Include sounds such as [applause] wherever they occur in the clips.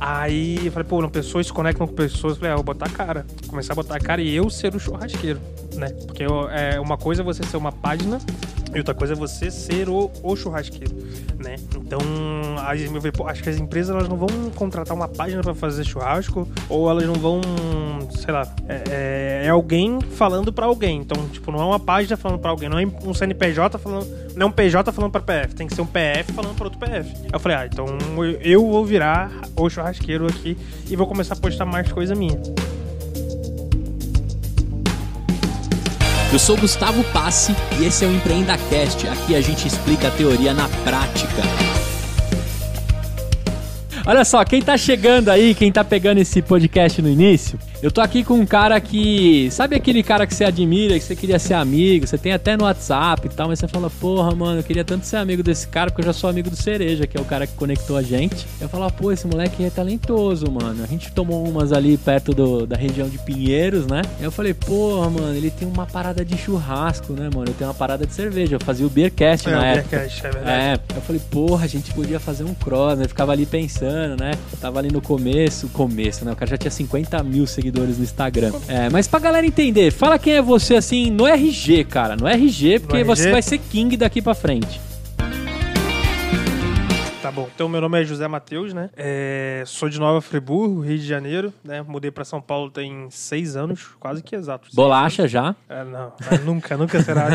Aí eu falei, pô, não, pessoas se conectam com pessoas. Eu falei, ah, vou botar a cara. Começar a botar a cara e eu ser o churrasqueiro, né? Porque é, uma coisa é você ser uma página e outra coisa é você ser o, o churrasqueiro, né? Então, pô, acho que as empresas elas não vão contratar uma página pra fazer churrasco ou elas não vão, sei lá, é, é- é alguém falando pra alguém. Então, tipo, não é uma página falando pra alguém, não é um CNPJ falando, não é um PJ falando pra PF, tem que ser um PF falando pra outro PF. Eu falei, ah, então eu vou virar o churrasqueiro aqui e vou começar a postar mais coisa minha. Eu sou Gustavo Passe e esse é o EmpreendaCast. Aqui a gente explica a teoria na prática. Olha só, quem tá chegando aí, quem tá pegando esse podcast no início, eu tô aqui com um cara que. Sabe aquele cara que você admira, que você queria ser amigo, você tem até no WhatsApp e tal, mas você fala, porra, mano, eu queria tanto ser amigo desse cara, porque eu já sou amigo do Cereja, que é o cara que conectou a gente. Eu falo, pô, esse moleque é talentoso, mano. A gente tomou umas ali perto do- da região de Pinheiros, né? Aí eu falei, porra, mano, ele tem uma parada de churrasco, né, mano? Eu tenho uma parada de cerveja. Eu fazia o Beercast É, na o época. Beercast, é verdade. É, eu falei, porra, a gente podia fazer um cross, né? Eu ficava ali pensando, né? Tava ali no começo, começo, né? O cara já tinha 50 mil seguidores no Instagram. É, mas pra galera entender, fala quem é você assim no RG, cara. No RG, porque RG? você vai ser king daqui pra frente. Tá bom. Então, meu nome é José Matheus, né? É, sou de Nova Friburgo, Rio de Janeiro, né? Mudei pra São Paulo tem seis anos, quase que exatos. Bolacha já. É, não, [laughs] nunca, nunca será.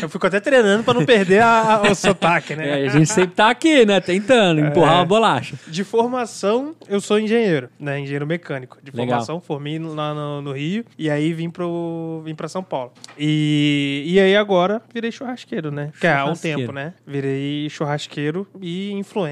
Eu fico até treinando pra não perder a- a- o sotaque, né? É, a gente sempre tá aqui, né? Tentando empurrar É. uma bolacha. De formação, eu sou engenheiro, né? Engenheiro mecânico. De Legal. formação, formei lá no, no Rio e aí vim, pro, vim pra São Paulo. E, e aí agora virei churrasqueiro, né? Que é há um tempo, né? Virei churrasqueiro e influencer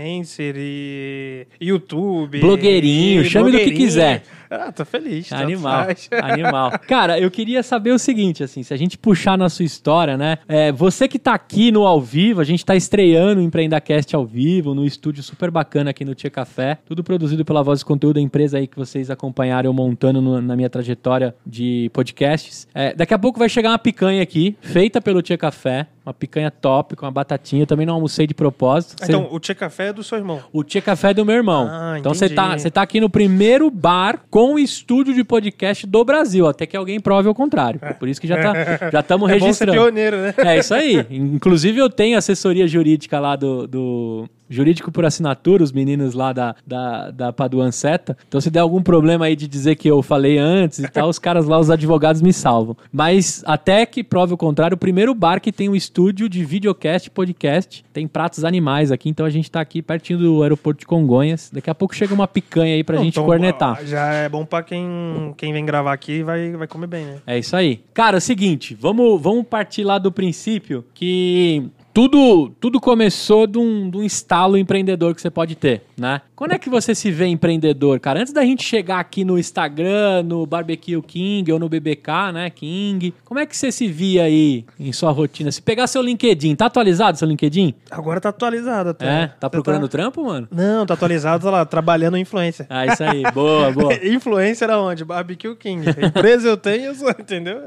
e YouTube. Blogueirinho, e chame do que blogueirinho. quiser. Ah, tô feliz. Animal, [laughs] animal. Cara, eu queria saber o seguinte, assim, se a gente puxar na sua história, né? é, você que tá aqui no ao vivo, a gente tá estreando o EmpreendaCast ao vivo, no estúdio super bacana aqui no Tia Café, tudo produzido pela Voz e Conteúdo, a empresa aí que vocês acompanharam montando no- na minha trajetória de podcasts. É, daqui a pouco vai chegar uma picanha aqui, feita pelo Tia Café, uma picanha top, com uma batatinha, eu também não almocei de propósito. Você- Então, o Tia Café é do seu irmão. o Tia Café é do meu irmão. Ah, então você tá, você tá aqui no primeiro bar com estúdio de podcast do Brasil, até que alguém prove ao contrário. É Por isso que já tá, [laughs] já estamos É bom ser registrando. pioneiro, né? É isso aí. Inclusive, eu tenho assessoria jurídica lá do. do- Jurídico por assinatura, os meninos lá da, da, da Paduan Seta. Então, se der algum problema aí de dizer que eu falei antes e tal, os caras lá, os advogados, me salvam. Mas, até que prove o contrário, o primeiro bar que tem um estúdio de videocast podcast. Tem pratos animais aqui, então a gente tá aqui pertinho do aeroporto de Congonhas. Daqui a pouco chega uma picanha aí pra gente Então, cornetar. Já é bom pra quem, quem vem gravar aqui vai, vai comer bem, né? É isso aí. Cara, é o seguinte, vamos, vamos partir lá do princípio que tudo, tudo começou de um, de um estalo empreendedor que você pode ter, né? Quando é que você se vê empreendedor, cara? Antes da gente chegar aqui no Instagram, no Barbecue King ou no BBK, né, King, como é que você se via aí em sua rotina? Se pegar seu LinkedIn, tá atualizado seu LinkedIn? Agora tá atualizado até. É, tá Você procurando trampo, mano? Não, tá atualizado, tá lá, trabalhando influência. Ah, isso aí, boa, boa. [laughs] Influencer aonde? Barbecue King. Empresa eu tenho, eu [laughs] sou, entendeu?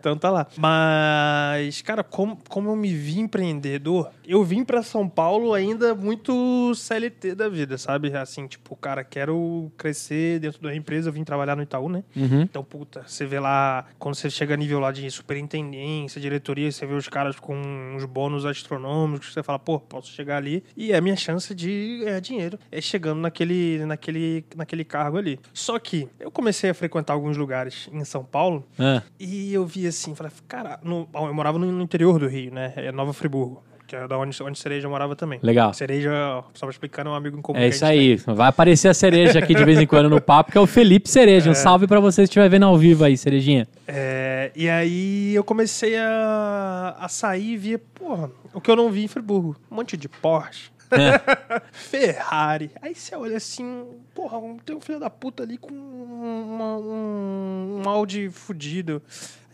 então tá lá. Mas, cara, como, como eu me vi empreendedor, eu vim pra São Paulo ainda muito CLT da vida, sabe? Assim, tipo, cara, quero crescer dentro da empresa, eu vim trabalhar no Itaú, né? Uhum. Então, puta, você vê lá, quando você chega a nível lá de superintendência, diretoria, você vê os caras com uns bônus astronômicos, você fala, pô, posso chegar ali e é a minha chance de ganhar dinheiro. É chegando naquele, naquele, naquele cargo ali. Só que eu comecei a frequentar alguns lugares em São Paulo Ah, e eu vi assim, falei, cara, no- eu morava no interior do Rio, né? É Nova Friburgo. Que é da onde, onde Cereja morava também. legal. Cereja, só pra explicar, é um amigo em comum. É isso aí. Vai aparecer a cereja aqui de vez em [laughs] quando no papo, que é o Felipe Cereja. Um salve pra você se estiver vendo ao vivo aí, Cerejinha. É, e aí eu comecei a, a sair e via, porra, o que eu não vi em Friburgo. Um monte de Porsche. [laughs] Ferrari. Aí você olha assim, porra, tem um filho da puta ali com uma- um, um Audi fudido.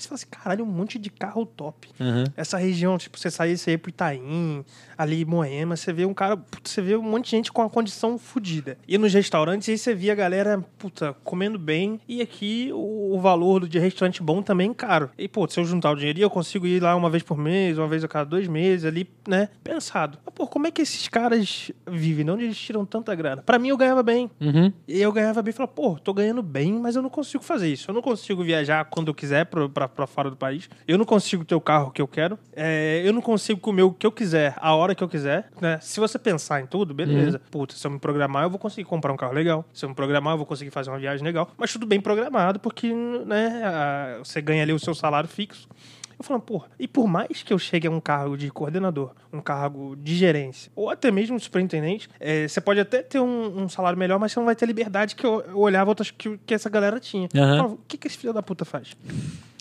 Você fala assim, caralho, um monte de carro top. Uhum. Essa região, tipo, você sair, você ir pro Itaim, ali Moema, você vê um cara, você vê um monte de gente com uma condição fodida. E nos restaurantes, aí você via a galera, puta, comendo bem. E aqui o o valor de restaurante bom também caro. E, pô, se eu juntar o dinheiro, eu consigo ir lá uma vez por mês, uma vez a cada dois meses, ali, né? Pensado. Mas, pô, como é que esses caras vivem? De onde eles tiram tanta grana? Pra mim, eu ganhava bem. Uhum. E eu ganhava bem e falava, pô, tô ganhando bem, mas eu não consigo fazer isso. Eu não consigo viajar quando eu quiser pra, pra, pra fora do país. Eu não consigo ter o carro que eu quero. É, eu não consigo comer o que eu quiser, a hora que eu quiser. Né? Se você pensar em tudo, beleza. Puta, se eu me programar, eu vou conseguir comprar um carro legal. Se eu me programar, eu vou conseguir fazer uma viagem legal. Mas tudo bem programado, porque né, a- você ganha ali o seu salário fixo. Eu falo, porra, e por mais que eu chegue a um cargo de coordenador, um cargo de gerência, ou até mesmo de superintendente, é, você pode até ter um, um salário melhor, mas você não vai ter a liberdade que eu, eu olhava outras que, que essa galera tinha. Eu Aham. falava, o que, que esse filho da puta faz?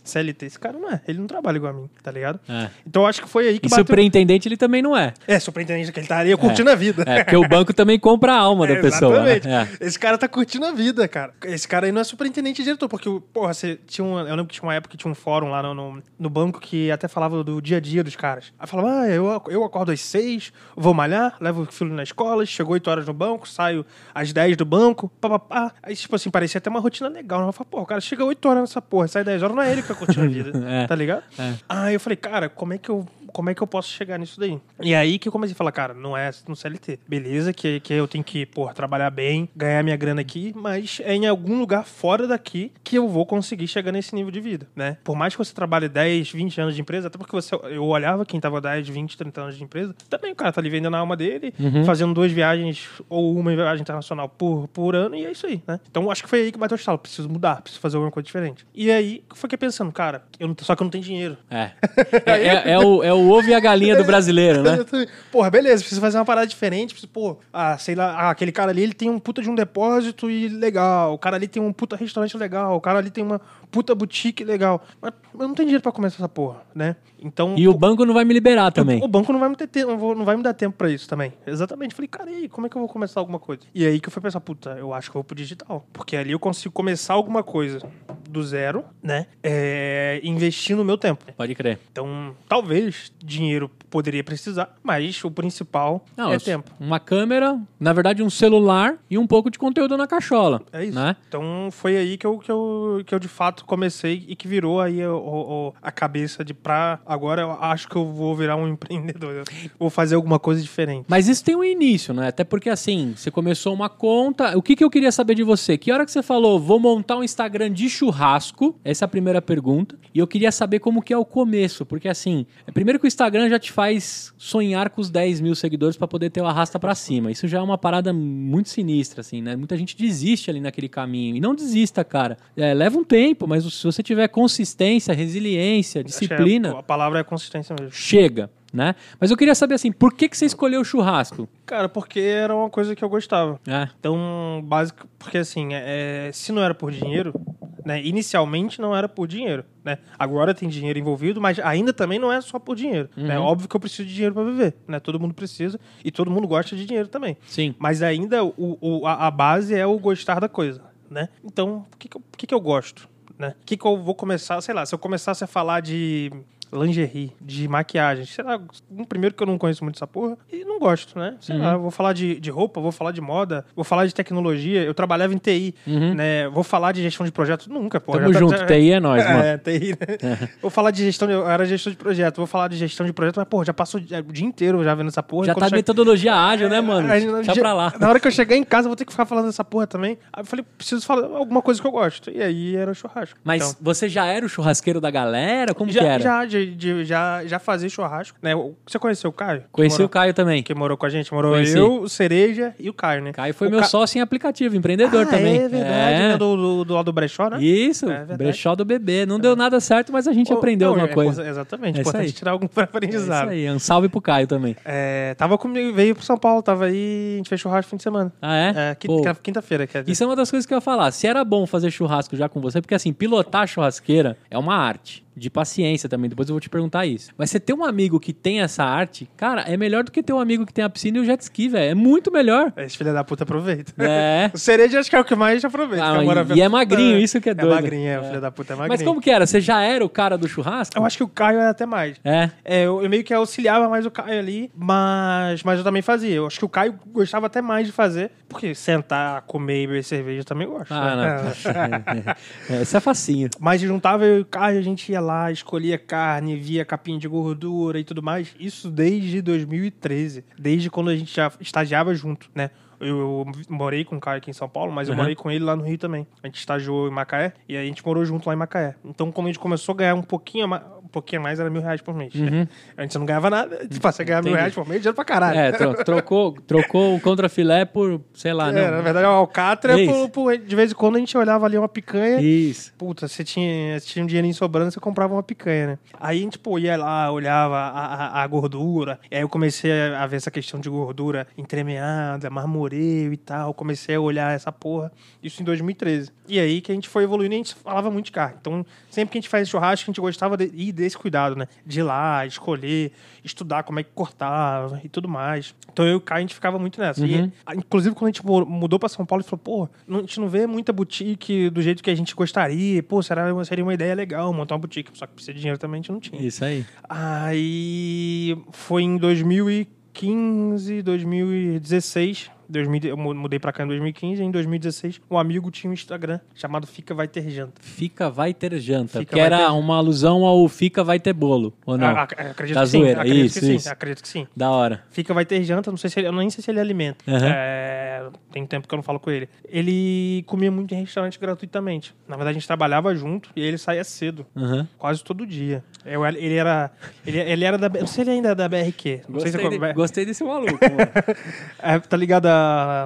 CLT, esse cara não é, ele não trabalha igual a mim, tá ligado? É. Então eu acho que foi aí que E bateu. superintendente ele também não é. É, superintendente que ele tá ali, eu curtindo a vida. É, porque o banco também compra a alma da [laughs] É, pessoa. né? Exatamente. É. Esse cara tá curtindo a vida, cara. Esse cara aí não é superintendente e diretor, porque, porra, você tinha um, eu lembro que tinha uma época que tinha um fórum lá no, no, no banco que até falava do dia a dia dos caras. Aí falava, ah, eu, eu acordo às seis, vou malhar, levo o filho na escola, chegou oito horas no banco, saio às dez do banco, papapá. Aí, tipo assim, parecia até uma rotina legal. né? Eu falava, pô, o cara chega oito horas nessa porra, sai dez horas, não é ele que curtindo a vida, [laughs] É. tá ligado? É. Aí eu falei, cara, como é que eu. Como é que eu posso chegar nisso daí? E aí que eu comecei a falar, cara, não é no CLT. Beleza, que, que eu tenho que, porra, trabalhar bem, ganhar minha grana aqui, mas é em algum lugar fora daqui que eu vou conseguir chegar nesse nível de vida, né? Por mais que você trabalhe 10, 20 anos de empresa, até porque você, eu olhava quem tava 10, 20, 30 anos de empresa, também o cara tá ali vendendo a alma dele, fazendo duas viagens ou uma viagem internacional por, por ano, e é isso aí, né? Então acho que foi aí que bateu o estalo. Preciso mudar, preciso fazer alguma coisa diferente. E aí eu fiquei pensando, cara, eu não, só que eu não tenho dinheiro. É. [laughs] É, é- é o, é o ovo e a galinha do [laughs] brasileiro, né? Porra, beleza, preciso fazer uma parada diferente. Pô, ah, sei lá, ah, aquele cara ali, ele tem um puta de um depósito e legal. O cara ali tem um puta restaurante legal. O cara ali tem uma puta boutique legal. Mas eu não tenho dinheiro pra começar essa porra, né? Então. E o banco não vai me liberar também. O banco não vai me ter tempo, não, vou- não vai me dar tempo pra isso também. Exatamente. Falei, cara, e aí, como é que eu vou começar alguma coisa? E aí que eu fui pensar, puta, eu acho que eu vou pro digital. Porque ali eu consigo começar alguma coisa do zero, né? É, investindo o meu tempo. Pode crer. Então, talvez dinheiro poderia precisar, mas o principal Não, é tempo. Uma câmera, na verdade um celular e um pouco de conteúdo na cachola. É isso. Né? Então foi aí que eu, que, eu, que eu de fato comecei e que virou aí o- o- a cabeça de pra. Agora eu acho que eu vou virar um [laughs] empreendedor. Vou fazer alguma coisa diferente. Mas isso tem um início, né? Até porque assim, você começou uma conta. O que, que eu queria saber de você? Que hora que você falou, vou montar um Instagram de churrasco? Essa é a primeira pergunta. E eu queria saber como que é o começo. Porque assim, é primeiro que o Instagram já te faz sonhar com os 10 mil seguidores pra poder ter o arrasta pra cima. Isso já é uma parada muito sinistra, assim, né? Muita gente desiste ali naquele caminho. E não desista, cara. É, leva um tempo, mas se você tiver consistência, resiliência, que disciplina, é- a palavra é consistência mesmo. chega. Né? Mas eu queria saber assim, por que, que você escolheu o churrasco? Cara, porque era uma coisa que eu gostava. É. Então, básico, porque assim, é, se não era por dinheiro, né? Inicialmente não era por dinheiro, né? Agora tem dinheiro envolvido, mas ainda também não é só por dinheiro, né? Óbvio que eu preciso de dinheiro para viver, né? Todo mundo precisa e todo mundo gosta de dinheiro também. Sim. Mas ainda o, o- a, a base é o gostar da coisa, né? Então, o que que eu, que que eu gosto, né? O que que eu vou começar, sei lá, se eu começasse a falar de lingerie, de maquiagem, sei lá, um primeiro que eu não conheço muito essa porra e não gosto, né? Sei lá, vou falar de, de roupa, vou falar de moda, vou falar de tecnologia, eu trabalhava em TI, né? Vou falar de gestão de projetos, nunca, porra. Tamo já tá- junto, já- TI é nóis, [laughs] mano. é, TI, né? Vou falar de gestão, de, eu era gestor de projeto, vou falar de gestão de projeto, mas, porra, já passou o dia inteiro já vendo essa porra. Já tá metodologia ágil, né, mano? No Deixa dia- pra lá. Na hora que eu chegar em casa, vou ter que ficar falando dessa porra também. Aí eu falei, preciso falar alguma coisa que eu gosto. E aí era o churrasco. Mas Então, você já era o churrasqueiro da galera? Como que já, era? já, de- de- já, já fazia churrasco. Né? Você conheceu o Caio? Conheci morou- o Caio também. Que morou com a gente? Morou Conheci. eu, o Cereja e o Caio, né? Caio foi O meu Ca- sócio em aplicativo, empreendedor ah, também. É verdade, É. né? Do, do, do lado do brechó, né? Isso, É brechó do bebê. Não deu nada certo, mas a gente Oh, aprendeu não, alguma é, coisa. Exatamente. É importante aí. tirar algum [laughs] pra É isso aprendizado. aí, um salve pro Caio também. É, tava comigo, veio pro São Paulo, tava aí, a gente fez churrasco fim de semana. Ah, é? É, quinta-feira, quer dizer. Isso é uma das coisas que eu ia falar. Se era bom fazer churrasco já com você, porque assim, pilotar churrasqueira é uma arte. De paciência também. Depois eu vou te perguntar isso. Mas você ter um amigo que tem essa arte, cara, é melhor do que ter um amigo que tem a piscina e o jet ski, velho. É muito melhor. Esse filho da puta aproveita. É. [laughs] O cereja acho que é o que mais aproveita. Ah, e- e é magrinho, isso que é doido. É magrinho, é, o filho da puta é magrinho. Mas como que era? Você já era o cara do churrasco? Eu acho que o Caio era até mais. É. É, eu, eu meio que auxiliava mais o Caio ali, mas, mas eu também fazia. Eu acho que o Caio gostava até mais de fazer, porque sentar, comer e beber cerveja eu também gosto. Ah, né? não. É, [laughs] Isso é facinho. Mas juntava eu e o Caio, a gente ia lá, escolhia carne, via capinha de gordura e tudo mais. Isso desde 2013. Desde quando a gente já estagiava junto, né? Eu, eu morei com o Caio aqui em São Paulo, mas eu Uhum. morei com ele lá no Rio também. A gente estagiou em Macaé e a gente morou junto lá em Macaé. Então, quando a gente começou a ganhar um pouquinho, pouquinho a mais, era mil reais por mês. né? Antes eu não ganhava nada. Tipo, você ganhava mil Uhum. Reais por mês, dinheiro pra caralho. É, tro- trocou, trocou o contrafilé por, sei lá, É, na não. verdade, o alcatra, É por, por- de vez em quando a gente olhava ali uma picanha Isso. Puta, você tinha, você tinha um dinheirinho sobrando, você comprava uma picanha, né? Aí a gente, pô, ia lá, olhava a, a, a gordura. E aí eu comecei a ver essa questão de gordura entremeada, marmoreio e tal. Comecei a olhar essa porra. Isso em 2013. E aí que a gente foi evoluindo e a gente falava muito de carne. Então, sempre que a gente faz churrasco, a gente gostava de ir desse cuidado, né? De ir lá, escolher, estudar como é que cortava e tudo mais. Então eu e o Caio, a gente ficava muito nessa. E, a- inclusive, quando a gente mu- mudou pra São Paulo, ele falou, pô, não- a gente não vê muita boutique do jeito que a gente gostaria. Pô, será, seria uma ideia legal montar uma boutique. Só que precisa de dinheiro também, a gente não tinha. Isso aí. Aí foi em 2015, 2016. 2000, eu mu- mudei pra cá em 2015 e em 2016 um amigo tinha um Instagram chamado Fica Vai Ter Janta. Fica, vai ter janta. Fica, que era ter- uma alusão ao fica, vai ter bolo. Ou não? Ac- acredito Da que sim. zoeira. Acredito Isso, que sim. isso. Acredito que sim. Da hora. Fica vai ter janta, não sei se ele, eu nem sei se ele alimenta. Aham. É, tem tempo que eu não falo com ele. Ele comia muito em restaurante gratuitamente. Na verdade, a gente trabalhava junto e ele saía cedo, Aham. quase todo dia. Eu- ele era. Ele, ele era da. Não sei se ele ainda é da BRQ. Não sei se Gostei, é, de- gostei desse maluco. [laughs] é, tá ligado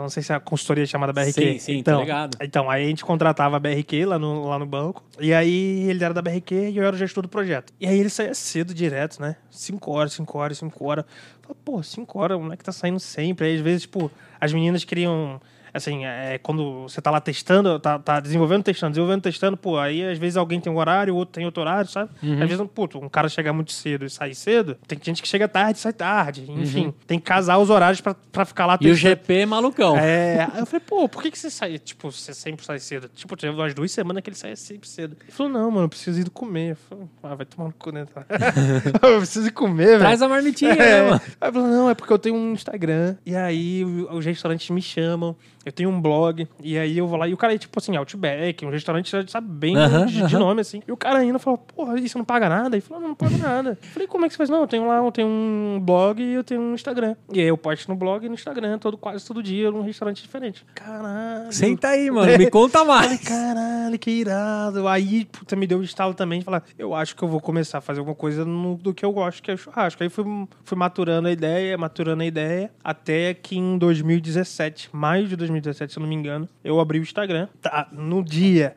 Não sei se é a consultoria chamada BRQ. Sim, sim, então, ligado. Então, aí a gente contratava a BRQ lá no, lá no banco. E aí ele era da BRQ e eu era o gestor do projeto. E aí ele saía cedo direto, né? 5 horas, 5 horas, 5 horas. Falei, pô, 5 horas, o moleque tá saindo sempre. Aí às vezes, tipo, as meninas queriam. Assim, é, quando você tá lá testando, tá, tá desenvolvendo, testando, desenvolvendo, testando, pô, aí às vezes alguém tem um horário, o outro tem outro horário, sabe? Uhum. Às vezes, puto, um cara chega muito cedo e sai cedo, tem gente que chega tarde e sai tarde. Enfim, Uhum. tem que casar os horários pra, pra ficar lá E o testando. GP malucão. É, eu falei, pô, por que, que você sai? Tipo, você sempre sai cedo. Tipo, teve umas duas semanas que ele saia sempre cedo. Ele falou, não, mano, eu preciso ir comer. Eu falei, ah, vai tomar no cu, né? [laughs] eu preciso ir comer, velho. Traz a marmitinha, É. né, mano? Aí falou, não, é porque eu tenho um Instagram. E aí os restaurantes me chamam. Eu tenho um blog. E aí eu vou lá. E o cara é tipo assim, Outback, um restaurante, sabe, bem de, de nome, assim. E o cara ainda falou, porra, e você não paga nada? Ele falou, não, não pago nada. Eu falei, como é que você faz? Não, eu tenho lá, eu tenho um blog e eu tenho um Instagram. E aí eu posto no blog e no Instagram, todo, quase todo dia, num restaurante diferente. Caralho. Senta aí, [laughs] mano. Me conta Falei, mais. caralho, que irado. Aí, puta, me deu um estalo também de falar, eu acho que eu vou começar a fazer alguma coisa no- do que eu gosto, que é o churrasco. Aí fui, fui maturando a ideia, maturando a ideia, até que em 2017, maio de 2017, se eu não me engano, eu abri o Instagram. Tá, no dia.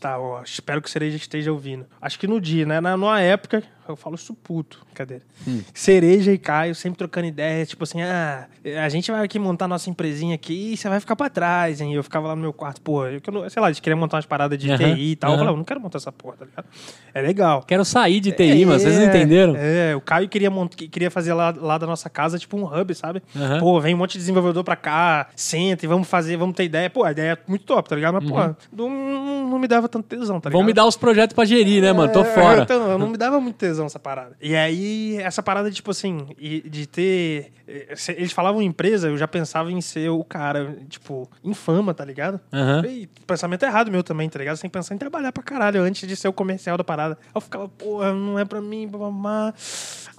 Tá, ó, espero que o Cereja esteja ouvindo. Acho que no dia, né? Na, numa época, eu falo isso puto, cadê? Cereja e Caio sempre trocando ideia, tipo assim, ah, a gente vai aqui montar nossa empresinha aqui e você vai ficar pra trás, hein? Eu ficava lá no meu quarto, pô, eu, não- sei lá, a gente queria montar umas paradas de TI e tal. Eu falei, eu não quero montar essa porra, tá ligado? É legal. Quero sair de TI, mano. Vocês não É, entenderam? É, o Caio queria, mont... queria fazer lá, lá da nossa casa, tipo, um hub, sabe? Pô, vem um monte de desenvolvedor pra cá, senta e vamos fazer, vamos ter ideia. Pô, a ideia é muito top, tá ligado? Mas, pô, não, não me dava tanto tesão, tá ligado? Vão me dar os projetos pra gerir, né, mano? Tô É, fora. Então, não me dava muito tesão essa parada. E aí, essa parada, tipo assim, de ter. Eh, se Eles falavam empresa, eu já pensava em ser o cara, tipo, infama, tá ligado? Aham. E pensamento errado meu também, tá ligado? Sem pensar em trabalhar pra caralho antes de ser o comercial da parada. Eu ficava, porra, não é pra mim, babá.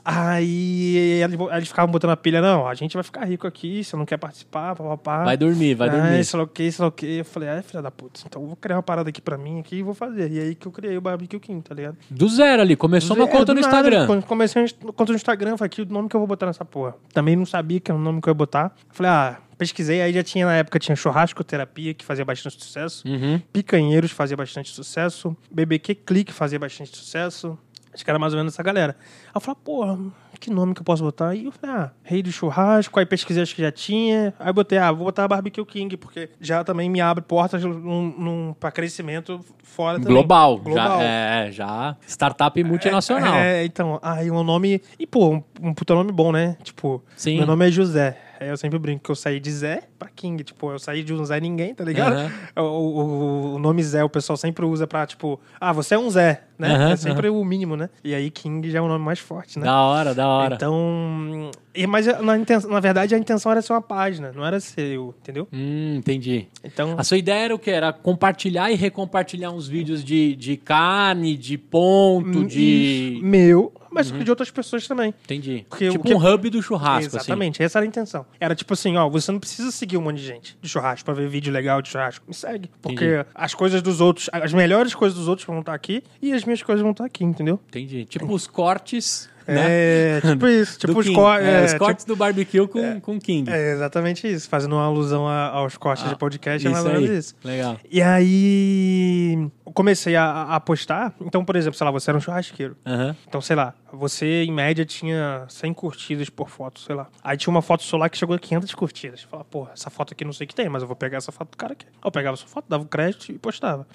Aí eles ficavam botando a pilha, não, a gente vai ficar rico aqui, você não quer participar, papapá. Vai dormir, vai dormir. Sei lá o que, sei lá o que. Eu falei, ah, filha da puta, então eu vou criar uma parada aqui pra mim aqui e vou fazer. E aí que eu criei o Barbecue King, tá ligado? Do zero ali. Começou uma É, conta do no nada, Instagram. Comecei a conta no Instagram, falei, que o nome que eu vou botar nessa porra. Também não sabia que era o nome que eu ia botar. Falei, ah, pesquisei, aí já tinha na época, tinha Churrasco Terapia, que fazia bastante sucesso. Uhum. Picanheiros fazia bastante sucesso. BBQ Clique fazia bastante sucesso. Acho que era mais ou menos essa galera. Aí eu falei, porra, que nome que eu posso botar? E eu falei, ah, Rei do Churrasco. Aí pesquisei, acho que já tinha. Aí botei, ah, vou botar Barbecue King, porque já também me abre portas num, num, pra crescimento fora também. Global. Global. Já, é, já. Startup multinacional. É, então, aí um nome. E, pô, um, um puta nome bom, né? Tipo, Sim. meu nome é José. Aí eu sempre brinco que eu saí de Zé pra King. Tipo, eu saí de um Zé ninguém, tá ligado? Aham. O, o- o nome Zé o pessoal sempre usa pra, tipo, ah, você é um Zé, né? Aham, é sempre o mínimo, né? E aí King já é o nome mais forte, né? Da hora, da hora. Então. e- mas na, na verdade a intenção era ser uma página, não era ser eu, entendeu? Hum, entendi. Então. A sua ideia era o quê? Era compartilhar e recompartilhar uns vídeos de, de carne, de ponto, Hum, de. meu, mas de outras pessoas também. Entendi. Porque tipo o que- um hub do churrasco, assim. Exatamente, essa era a intenção. Era tipo assim, ó, você não precisa seguir um monte de gente de churrasco pra ver vídeo legal de churrasco. Me segue. Porque Entendi. as coisas dos outros, as melhores coisas dos outros vão estar aqui e as minhas coisas vão estar aqui, entendeu? Entendi. Tipo os cortes, né? É, tipo isso. [laughs] Tipo os, co É, é, os tipo- cortes do barbecue com, com King. é exatamente isso. Fazendo uma alusão a- aos cortes de podcast, é mais Ah, Isso ou isso. Legal. E aí comecei a, a postar. Então, por exemplo, sei lá, você era um churrasqueiro. Aham. Então, sei lá, você em média tinha 100 curtidas por foto, sei lá. Aí tinha uma foto sua lá que chegou a 500 curtidas. Fala, porra, essa foto aqui não sei o que tem, mas eu vou pegar essa foto do cara aqui. Eu pegava essa foto, dava o crédito e postava.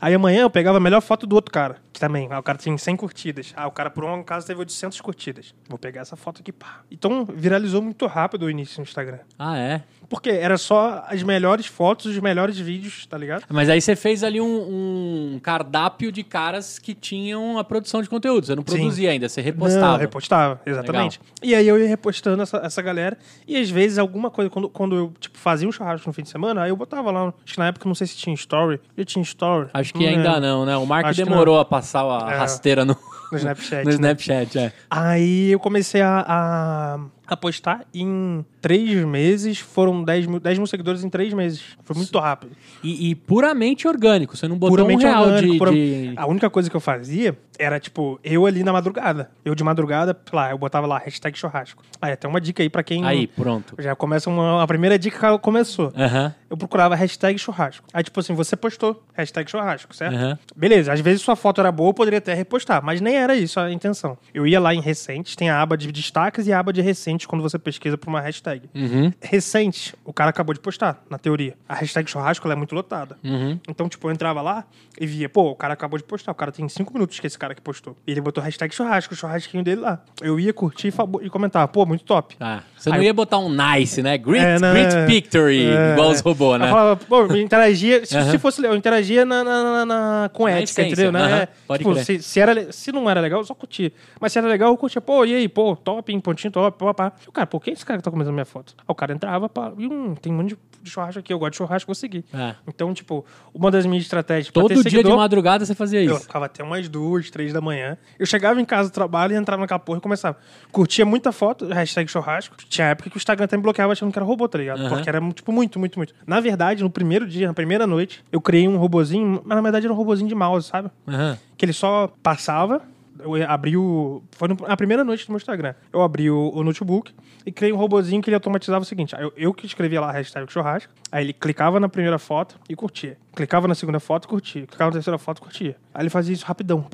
Aí amanhã eu pegava a melhor foto do outro cara, que também, ah, o cara tinha 100 curtidas. Ah, o cara por um caso teve 800 curtidas. Vou pegar essa foto aqui, pá. Então viralizou muito rápido o início no Instagram. Ah, é? Porque era só as melhores fotos, os melhores vídeos, tá ligado? Mas aí você fez ali um, um cardápio de caras que tinham a produção de conteúdo. Você não Sim. produzia ainda, você repostava. Não, repostava, exatamente. E aí eu ia repostando essa, essa galera. E às vezes alguma coisa, quando, quando eu tipo, fazia um churrasco no fim de semana, aí eu botava lá. Acho que na época não sei se tinha story. Eu tinha story. Acho que ainda lembro. não, né? O Mark Acho demorou a passar a É. rasteira no, No Snapchat. [laughs] no né? Snapchat. É. Aí eu comecei a, a, a postar em três meses. Foram 10 mil, 10 mil seguidores em três meses. Foi muito rápido. E, e puramente orgânico. Você não botou puramente um real orgânico. de, pura- de- A única coisa que eu fazia era, tipo, eu ali na madrugada. Eu de madrugada, lá, eu botava lá, hashtag churrasco. Aí até uma dica aí pra quem... Aí, pronto. Já começa uma... A primeira dica que começou. Aham. Eu procurava hashtag churrasco. Aí, tipo assim, você postou hashtag churrasco, certo? Aham. Beleza, às vezes sua foto era boa, eu poderia até repostar, mas nem era isso a intenção. Eu ia lá em recentes, tem a aba de destaques e a aba de recentes quando você pesquisa por uma hashtag. Uhum. Recente, o cara acabou de postar, na teoria. A hashtag churrasco é muito lotada. Uhum. Então, tipo, eu entrava lá e via, pô, o cara acabou de postar, o cara tem cinco minutos que esse cara que postou. E ele botou hashtag churrasco, o churrasquinho dele lá. Eu ia curtir e, e comentar, pô, muito top. Tá. Você não Aí- ia botar um nice, né? Great, É, né? great victory, É. igual os robôs, né? Eu falava, pô, eu interagia. Se, Aham. se fosse eu interagia na, na- na- na- com Na ética, essência, entendeu? Né? É, pode tipo, se, se, era, se não era legal, eu só curtia. Mas se era legal, eu curtia. Pô, e aí, pô, top, pontinho top, pá, pá. E o cara, pô, quem é esse cara que tá comentando minha foto? Aí o cara entrava, pá, e um, tem um monte de churrasco aqui, eu gosto de churrasco, vou seguir. É. Então, tipo, uma das minhas estratégias pra Todo dia de seguidor, madrugada você fazia eu isso. ficava até umas duas, três da manhã. Eu chegava em casa do trabalho e entrava naquela porra e começava. Curtia muita foto, hashtag churrasco. Tinha época que o Instagram até me bloqueava achando que era robô, tá ligado? Aham. Porque era, tipo, muito, muito, muito. Na verdade, no primeiro dia, na primeira noite, eu criei um robozinho, mas na verdade era um robozinho de mouse, sabe? Aham. Que ele só passava. Eu abri o. Foi na primeira noite do meu Instagram. Eu abri o, o notebook e criei um robozinho que ele automatizava o seguinte: eu, eu que escrevia lá hashtag churrasco, aí ele clicava na primeira foto e curtia. Clicava na segunda foto, curtia. Clicava na terceira foto, curtia. Aí ele fazia isso rapidão.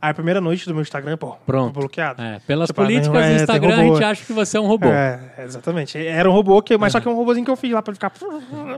Aí a primeira noite do meu Instagram, pô, Pronto. bloqueado. É, pelas Você fala, políticas não, do é, Instagram, a gente acha que você é um robô. É, exatamente. Era um robô, que, mas só que é um robôzinho que eu fiz lá pra ficar.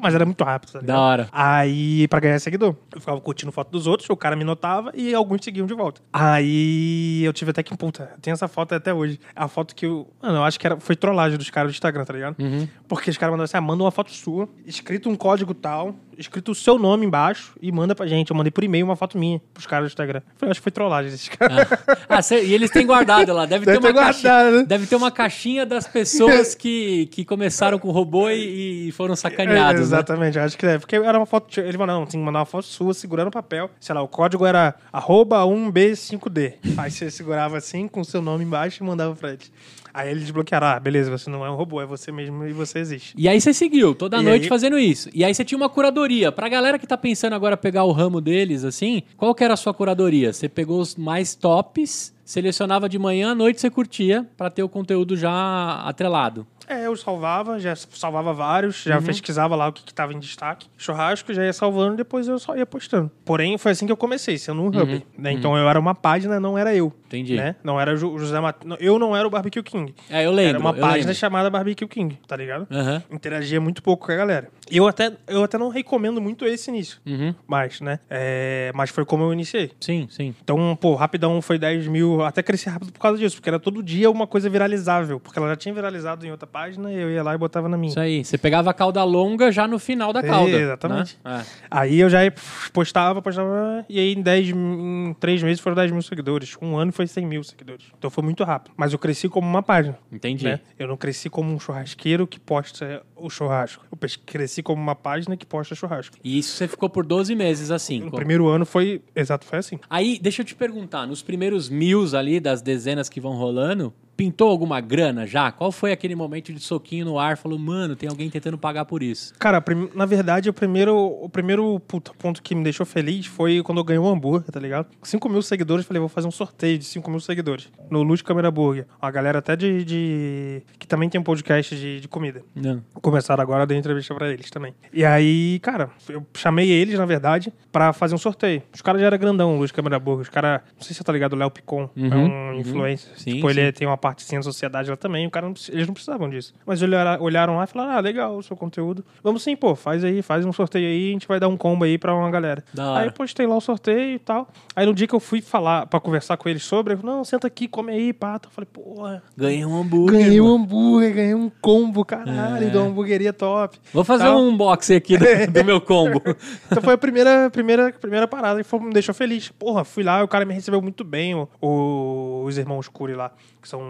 Mas era muito rápido, tá ligado? Da hora. Aí, pra ganhar seguidor, eu ficava curtindo foto dos outros, o cara me notava e alguns seguiam de volta. Aí eu tive até que, puta, tem essa foto até hoje. A foto que eu. Mano, eu acho que era, foi trollagem dos caras do Instagram, tá ligado? Uhum. Porque os caras mandaram assim: ah, manda uma foto sua, escrito um código tal, escrito o seu nome embaixo e manda pra gente. Eu mandei por e-mail uma foto minha pros caras do Instagram. Eu falei, acho que foi trollagem desses caras. Ah, cê- e eles têm guardado lá. Deve, Deve ter, uma caixinha, guardado, né? deve ter uma caixinha das pessoas que, que começaram com robô e, e foram É, sacaneados, né? exatamente, eu acho que é. Porque era uma foto. Ele falou, não, tem que mandar uma foto sua segurando o papel. Sei lá, o código era arroba 1B5D. Aí você segurava assim com o seu nome embaixo e mandava pra eles. Aí eles desbloquearam, ah, beleza, você não é um robô, é você mesmo e você existe. E aí você seguiu toda E noite aí- fazendo isso. E aí você tinha uma curadoria. Pra galera que tá pensando agora pegar o ramo deles, assim, qual que era a sua curadoria? Você pegou os mais tops, selecionava de manhã, à noite você curtia pra ter o conteúdo já atrelado. É, eu salvava, já salvava vários, já pesquisava lá o que, que tava em destaque. Churrasco, já ia salvando, depois eu só ia postando. Porém, foi assim que eu comecei, sendo um hub. Né? Então eu era uma página, não era eu. Entendi. Né? Não era o Ju- José Mat... não, Eu não era o Barbecue King. É, eu lembro. Era uma eu página lembro. chamada Barbecue King, tá ligado? Aham. Interagia muito pouco com a galera. Eu até, eu até não recomendo muito esse início. Uhum. Mas, né? É, Mas foi como eu iniciei. Sim, sim. Então, pô, rapidão foi 10 mil. Até cresci rápido por causa disso, porque era todo dia uma coisa viralizável. Porque ela já tinha viralizado em outra página e eu ia lá e botava na minha. Isso aí. Você pegava a cauda longa já no final da cauda. exatamente. né? Aí eu já postava, postava, e aí em 10, em 3 meses foram 10 mil seguidores. Um ano foi 100 mil seguidores. Então foi muito rápido. Mas eu cresci como uma página. Entendi. Né? Eu não cresci como um churrasqueiro que posta o churrasco. Eu cresci como uma página que posta churrasco. E isso você ficou por 12 meses assim. No co- primeiro ano foi. Exato, foi assim. Aí, deixa eu te perguntar, nos primeiros mil ali, das dezenas que vão rolando, pintou alguma grana já? Qual foi aquele momento de soquinho no ar? Falou, mano, tem alguém tentando pagar por isso. Cara, na verdade, o primeiro, o primeiro ponto que me deixou feliz foi quando eu ganhei um hambúrguer, tá ligado? 5 mil seguidores, falei, vou fazer um sorteio de 5 mil seguidores. No Luz Câmera Burger. Uma galera até de, de- que também tem um podcast de, de comida. Não. Começaram agora, dei entrevista pra eles também. E aí, cara, eu chamei eles, na verdade, pra fazer um sorteio. Os caras já eram grandão, Luz Câmera Burger. Os caras, não sei se você tá ligado, o Léo Picon, é Uhum, um uhum. influencer. Sim, tipo, ele sim. tem uma partezinha da sociedade lá também. O cara não, eles não precisavam disso. Mas olharam, olharam lá e falaram: ah, legal o seu conteúdo. Vamos sim, pô, faz aí, faz um sorteio aí, a gente vai dar um combo aí pra uma galera. Da hora. Aí postei lá o sorteio e tal. Aí no dia que eu fui falar, pra conversar com eles sobre, eu falei, não, senta aqui, come aí, pá. Eu falei, porra. Ganhei um hambúrguer. Ganhei um hambúrguer, ganhei um combo, caralho, É. de uma hamburgueria top. Vou fazer Tal. um unboxing aqui do, [laughs] do meu combo. Então foi a primeira, primeira, primeira parada que foi- me deixou feliz. Porra, fui lá, o cara me recebeu muito bem, o- o- os irmãos Cury lá, que são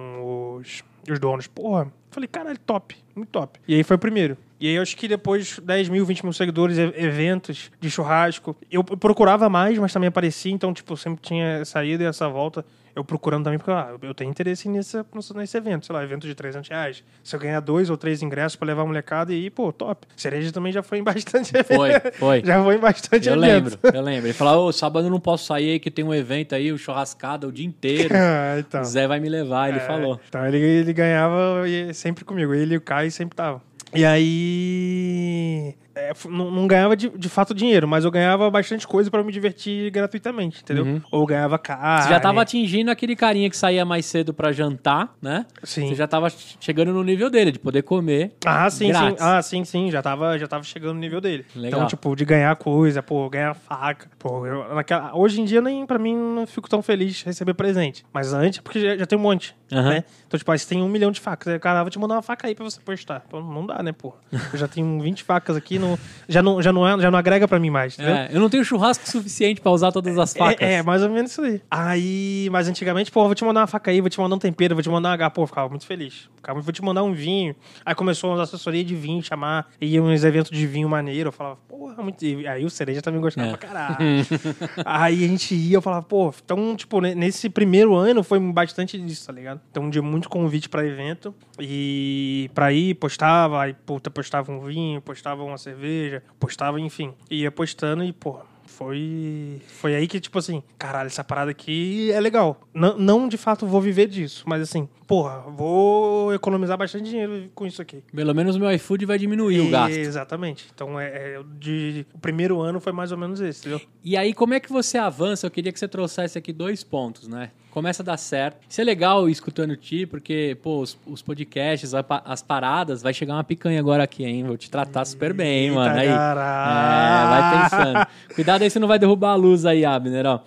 os, os donos. Porra, falei, caralho, top, muito top. E aí foi o primeiro. E aí eu acho que depois 10 mil, 20 mil seguidores, eventos de churrasco. Eu procurava mais, mas também aparecia, então, tipo, sempre tinha essa ida e essa volta. Eu procurando também, porque ah, eu tenho interesse nesse, nesse evento, sei lá, evento de 300 reais. Se eu ganhar dois ou três ingressos pra levar a molecada, e pô, top. Cereja também já foi em bastante Foi, foi. [laughs] Já foi em bastante Eu evento. lembro, eu lembro. Ele falou, ô, sábado eu não posso sair aí que tem um evento aí, o churrascada o dia inteiro. Ah, [laughs] então. O Zé vai me levar, ele É, falou. Então ele, ele ganhava sempre comigo. Ele e o Caio sempre estavam. E aí. É, não, não ganhava de, de fato dinheiro, mas eu ganhava bastante coisa pra me divertir gratuitamente, entendeu? Ou eu ganhava carne. Você já tava atingindo aquele carinha que saía mais cedo pra jantar, né? Sim. Você já tava chegando no nível dele, de poder comer. Ah, sim, sim. grátis. Ah, sim, sim. Já tava, já tava chegando no nível dele. Legal. Então, tipo, de ganhar coisa, pô, ganhar faca. Pô, eu, naquela, hoje em dia, nem pra mim, não fico tão feliz de receber presente. Mas antes, porque já, já tem um monte, Aham. né? Então, tipo, aí você tem um milhão de facas. Aí, cara, vou te mandar uma faca aí pra você postar. Não dá, né, pô? Eu já tenho 20 facas aqui, não, já, não, já, não é, já não agrega pra mim mais, entendeu? É, eu não tenho churrasco suficiente pra usar todas as facas. É, é, mais ou menos isso aí. Aí, mas antigamente, pô, vou te mandar uma faca aí, vou te mandar um tempero, vou te mandar uma H, pô, ficava muito feliz. Ficava, vou te mandar um vinho. Aí começou umas assessorias de vinho, chamar, ia uns eventos de vinho maneiro, eu falava, porra, muito... e Aí o Cereja também gostava É. pra caralho. [laughs] aí a gente ia, eu falava, pô, então, tipo, ne- nesse primeiro ano foi bastante disso, tá ligado? Então, de muito convite pra evento e pra ir, postava, aí, puta, postava um vinho, postava uma cerveja, postava, enfim. Ia postando e, pô, foi, foi aí que, tipo assim, caralho, essa parada aqui é legal. Não, não de fato vou viver disso, mas assim, porra, vou economizar bastante dinheiro com isso aqui. Pelo menos meu iFood vai diminuir o gasto. Exatamente. Então, é, é, de, o primeiro ano foi mais ou menos esse, entendeu? E aí, como é que você avança? Eu queria que você trouxesse aqui dois pontos, né? Começa a dar certo. Isso é legal escutando ti, porque, pô, os, os podcasts, a as paradas, vai chegar uma picanha agora aqui, hein? Vou te tratar super bem, Eita, mano. Aí. caralho. É, vai pensando. Cuidado aí, você não vai derrubar a luz aí, Abner, ó.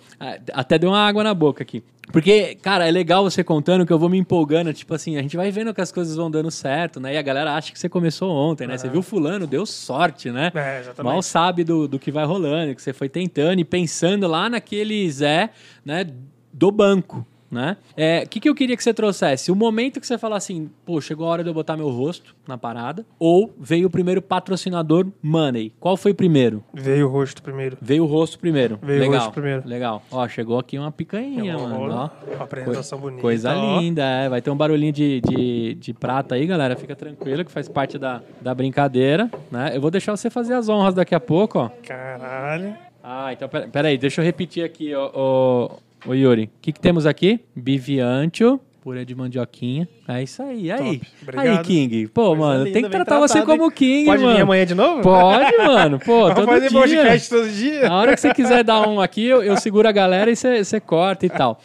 Até deu uma água na boca aqui. Porque, cara, é legal você contando que eu vou me empolgando. Tipo assim, a gente vai vendo que as coisas vão dando certo, né? E a galera acha que você começou ontem, né? Você viu fulano, deu sorte, né? É, exatamente. Mal sabe do, do que vai rolando, que você foi tentando e pensando lá naquele Zé, né, do banco, né? É, O que, que eu queria que você trouxesse? O momento que você fala assim, pô, chegou a hora de eu botar meu rosto na parada, ou veio o primeiro patrocinador Money. Qual foi primeiro? Veio o rosto primeiro. Veio o rosto primeiro. Veio o Legal. rosto primeiro. Legal. Ó, chegou aqui uma picanha, mano. Ó. Uma apresentação bonita. Coisa ó. linda, é. Vai ter um barulhinho de, de, de prata aí, galera. Fica tranquilo, que faz parte da, da brincadeira, né? Eu vou deixar você fazer as honras daqui a pouco, ó. Caralho. Ah, então pera- peraí, deixa eu repetir aqui, ó, ó, Ô Yuri, o que, que temos aqui? Biviantio, purê de mandioquinha. É isso aí, aí. Obrigado. Aí, King. Pô, Coisa mano, linda, tem que tratar você como King, Pode mano. Pode vir amanhã de novo? Pode, mano. Pô, [laughs] todo fazer dia. podcast todo dia. A hora que você quiser dar um aqui, eu, eu seguro a galera e você corta e tal.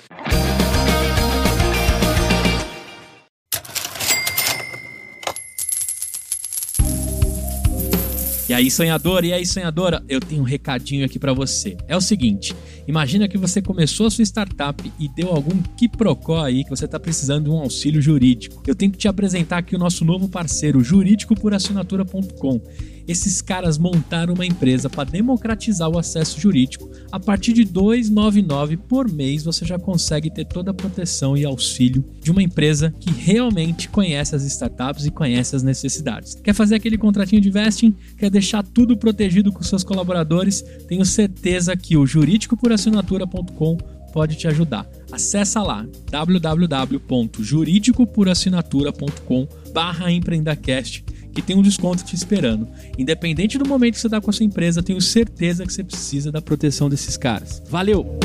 E aí, sonhador, e aí, sonhadora, eu tenho um recadinho aqui para você. É o seguinte, imagina que você começou a sua startup e deu algum quiprocó aí que você está precisando de um auxílio jurídico. Eu tenho que te apresentar aqui o nosso novo parceiro, jurídicoporassinatura.com. Esses caras montaram uma empresa para democratizar o acesso jurídico. A partir de 2,99 por mês você já consegue ter toda a proteção e auxílio de uma empresa que realmente conhece as startups e conhece as necessidades. Quer fazer aquele contratinho de vesting? Quer deixar tudo protegido com seus colaboradores? Tenho certeza que o jurídicoporassinatura.com pode te ajudar. Acesse lá www.juridicoporassinatura.com barra empreendacast que tem um desconto te esperando. Independente do momento que você está com a sua empresa, tenho certeza que você precisa da proteção desses caras. Valeu!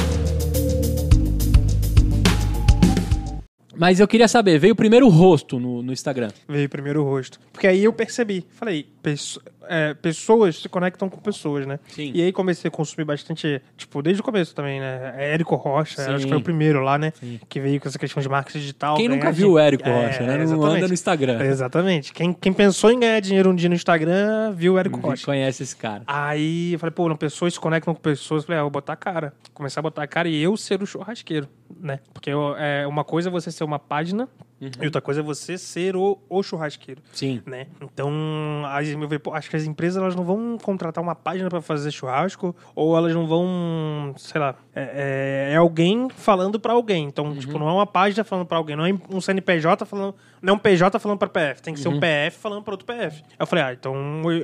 Mas eu queria saber, veio primeiro o rosto no, no Instagram? Veio primeiro o rosto. Porque aí eu percebi, falei, é, pessoas se conectam com pessoas, né? Sim. E aí comecei a consumir bastante, tipo, desde o começo também, né? É Érico Rocha, Sim. acho que foi o primeiro lá, né? Sim. Que veio com essa questão de marketing digital. Quem nunca viu o Érico é, Rocha, né? Não anda no Instagram. Exatamente. Quem, quem pensou em ganhar dinheiro um dia no Instagram, viu o Érico Rocha. Conhece esse cara. Aí eu falei, pô, não, pessoas se conectam com pessoas. Eu falei, ah, vou botar a cara. Começar a botar a cara e eu ser o churrasqueiro, né? Porque eu, é uma coisa é você ser uma página Uhum. E outra coisa é você ser o, o churrasqueiro. Sim. Né? Então, as, acho que as empresas elas não vão contratar uma página para fazer churrasco, ou elas não vão, sei lá, é, é, é alguém falando para alguém. Então, uhum. tipo, não é uma página falando para alguém, não é um CNPJ falando, não é um PJ falando para PF, tem que ser uhum. um PF falando para outro PF. Eu falei, ah, então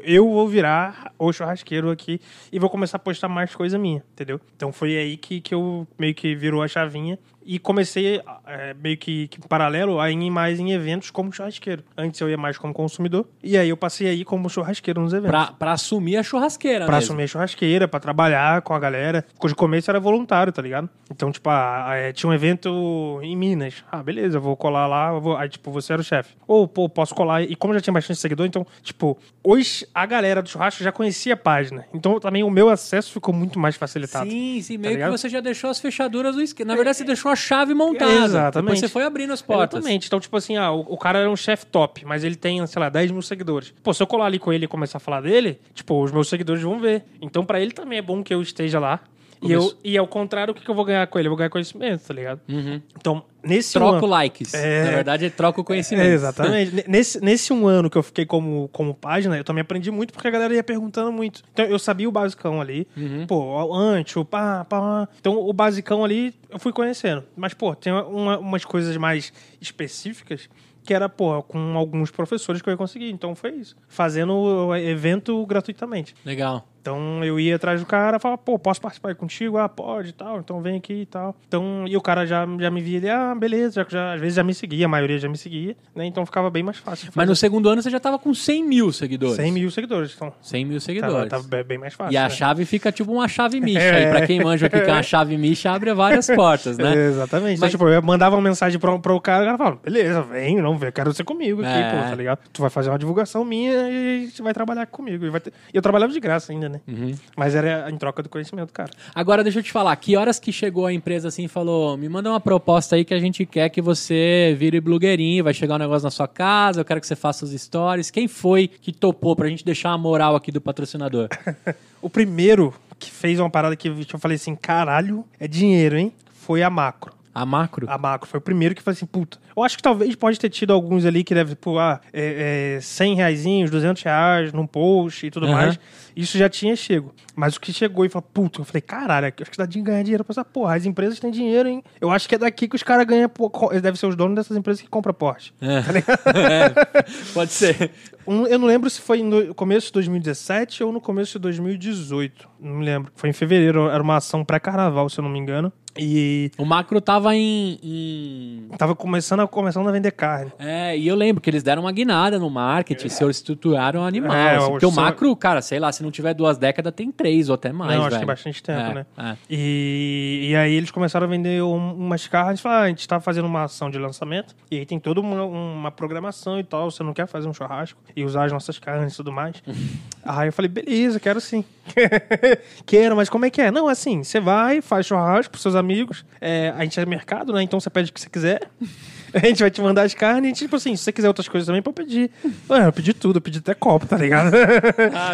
eu vou virar o churrasqueiro aqui e vou começar a postar mais coisa minha, entendeu? Então foi aí que, que eu meio que virou a chavinha e comecei é, meio que, que paralelo a ir mais em eventos como churrasqueiro. Antes eu ia mais como consumidor, e aí eu passei aí como churrasqueiro nos eventos. Pra, pra assumir a churrasqueira, Pra mesmo. assumir a churrasqueira, pra trabalhar com a galera. De começo era voluntário, tá ligado? Então, tipo, ah, é, tinha um evento em Minas. Ah, beleza, eu vou colar lá. Vou... Aí, tipo, você era o chefe. Ou, pô, posso colar. E como já tinha bastante seguidor, então, tipo, hoje a galera do churrasco já conhecia a página. Então, também o meu acesso ficou muito mais facilitado. Sim, sim, tá meio ligado? que você já deixou as fechaduras do esquema. Na verdade, você deixou a chave montada. Exatamente. Depois você foi abrindo as portas. Exatamente. Então, tipo assim, ah, o, o cara era um chefe top, mas ele tem, sei lá, 10 mil seguidores. Pô, se eu colar ali com ele e começar a falar dele, tipo, os meus seguidores vão ver. Então, para ele também é bom que eu esteja lá. E, eu, e ao contrário, o que, que eu vou ganhar com ele? Eu vou ganhar conhecimento, tá ligado? Uhum. Então, nesse Troco um ano, likes. É... Na verdade, troco conhecimento. É, exatamente. nesse, nesse um ano que eu fiquei como, como página, eu também aprendi muito porque a galera ia perguntando muito. Então, eu sabia o basicão ali. Uhum. Pô, antes, o pá, pá. Então, o basicão ali, eu fui conhecendo. Mas, pô, tem uma, umas coisas mais específicas que era, pô, com alguns professores que eu ia conseguir. Então foi isso. Fazendo o evento gratuitamente. Legal. Então eu ia atrás do cara, falava, pô, posso participar contigo? Ah, pode e tal, então vem aqui e tal. Então, e o cara já, já me via, ele, ah, beleza, já, já, às vezes já me seguia, a maioria já me seguia, né? Então ficava bem mais fácil. Mas no segundo ano você já tava com 100 mil seguidores. 100 mil seguidores, então. 100 mil seguidores. Tava, tava bem mais fácil. E a né? chave fica tipo uma chave micha. [laughs] É. Aí pra quem manja o que é uma chave micha, abre várias [laughs] portas, né? É, exatamente. Mas... Então, tipo, eu mandava uma mensagem pro, pro cara, o cara falava, beleza, vem, não, vem, quero você comigo aqui, é. pô, tá ligado? Tu vai fazer uma divulgação minha e você vai trabalhar comigo. E vai ter... eu trabalhava de graça ainda, né? Uhum. Mas mas era em troca do conhecimento, cara. Agora, deixa eu te falar, que horas que chegou a empresa assim e falou: me manda uma proposta aí que a gente quer que você vire blogueirinho, vai chegar um negócio na sua casa, eu quero que você faça os stories. Quem foi que topou pra gente deixar a moral aqui do patrocinador? [laughs] o primeiro que fez uma parada que eu falei assim: caralho, é dinheiro, hein? Foi a macro. A macro? A macro. Foi o primeiro que falei assim, puta. Eu acho que talvez pode ter tido alguns ali que deve, pô, ah, é, é, 100 reais, 200 reais num post e tudo uhum. mais. Isso já tinha chego. Mas o que chegou e falou, puta, eu falei, caralho, acho que dá de ganhar dinheiro pra essa porra. As empresas têm dinheiro, hein? Eu acho que é daqui que os caras ganham. Deve ser os donos dessas empresas que compram Porsche. É. Tá é. [laughs] Pode ser. Um, eu não lembro se foi no começo de 2017 ou no começo de 2018. Não me lembro. Foi em fevereiro, era uma ação pré-carnaval, se eu não me engano. E. O macro tava em, em. Tava começando a, começando a vender carne. É, e eu lembro que eles deram uma guinada no marketing, é. se estruturaram animal. É, assim, porque o macro, cara, sei lá, se não tiver duas décadas, tem três ou até mais. Não, acho que é bastante tempo, é, né? É. E, e aí eles começaram a vender um, umas carnes. Falaram, ah, a gente tá fazendo uma ação de lançamento. E aí tem toda uma, uma programação e tal. Você não quer fazer um churrasco e usar as nossas carnes e tudo mais. [laughs] aí eu falei, beleza, quero sim. [laughs] quero, mas como é que é? Não, assim, você vai, faz churrasco pros seus amigos. É, a gente é mercado, né? Então você pede o que você quiser. [laughs] A gente vai te mandar as carnes e, tipo assim, se você quiser outras coisas também, pode pedir. Mano, eu pedi tudo, eu pedi até copo, tá ligado?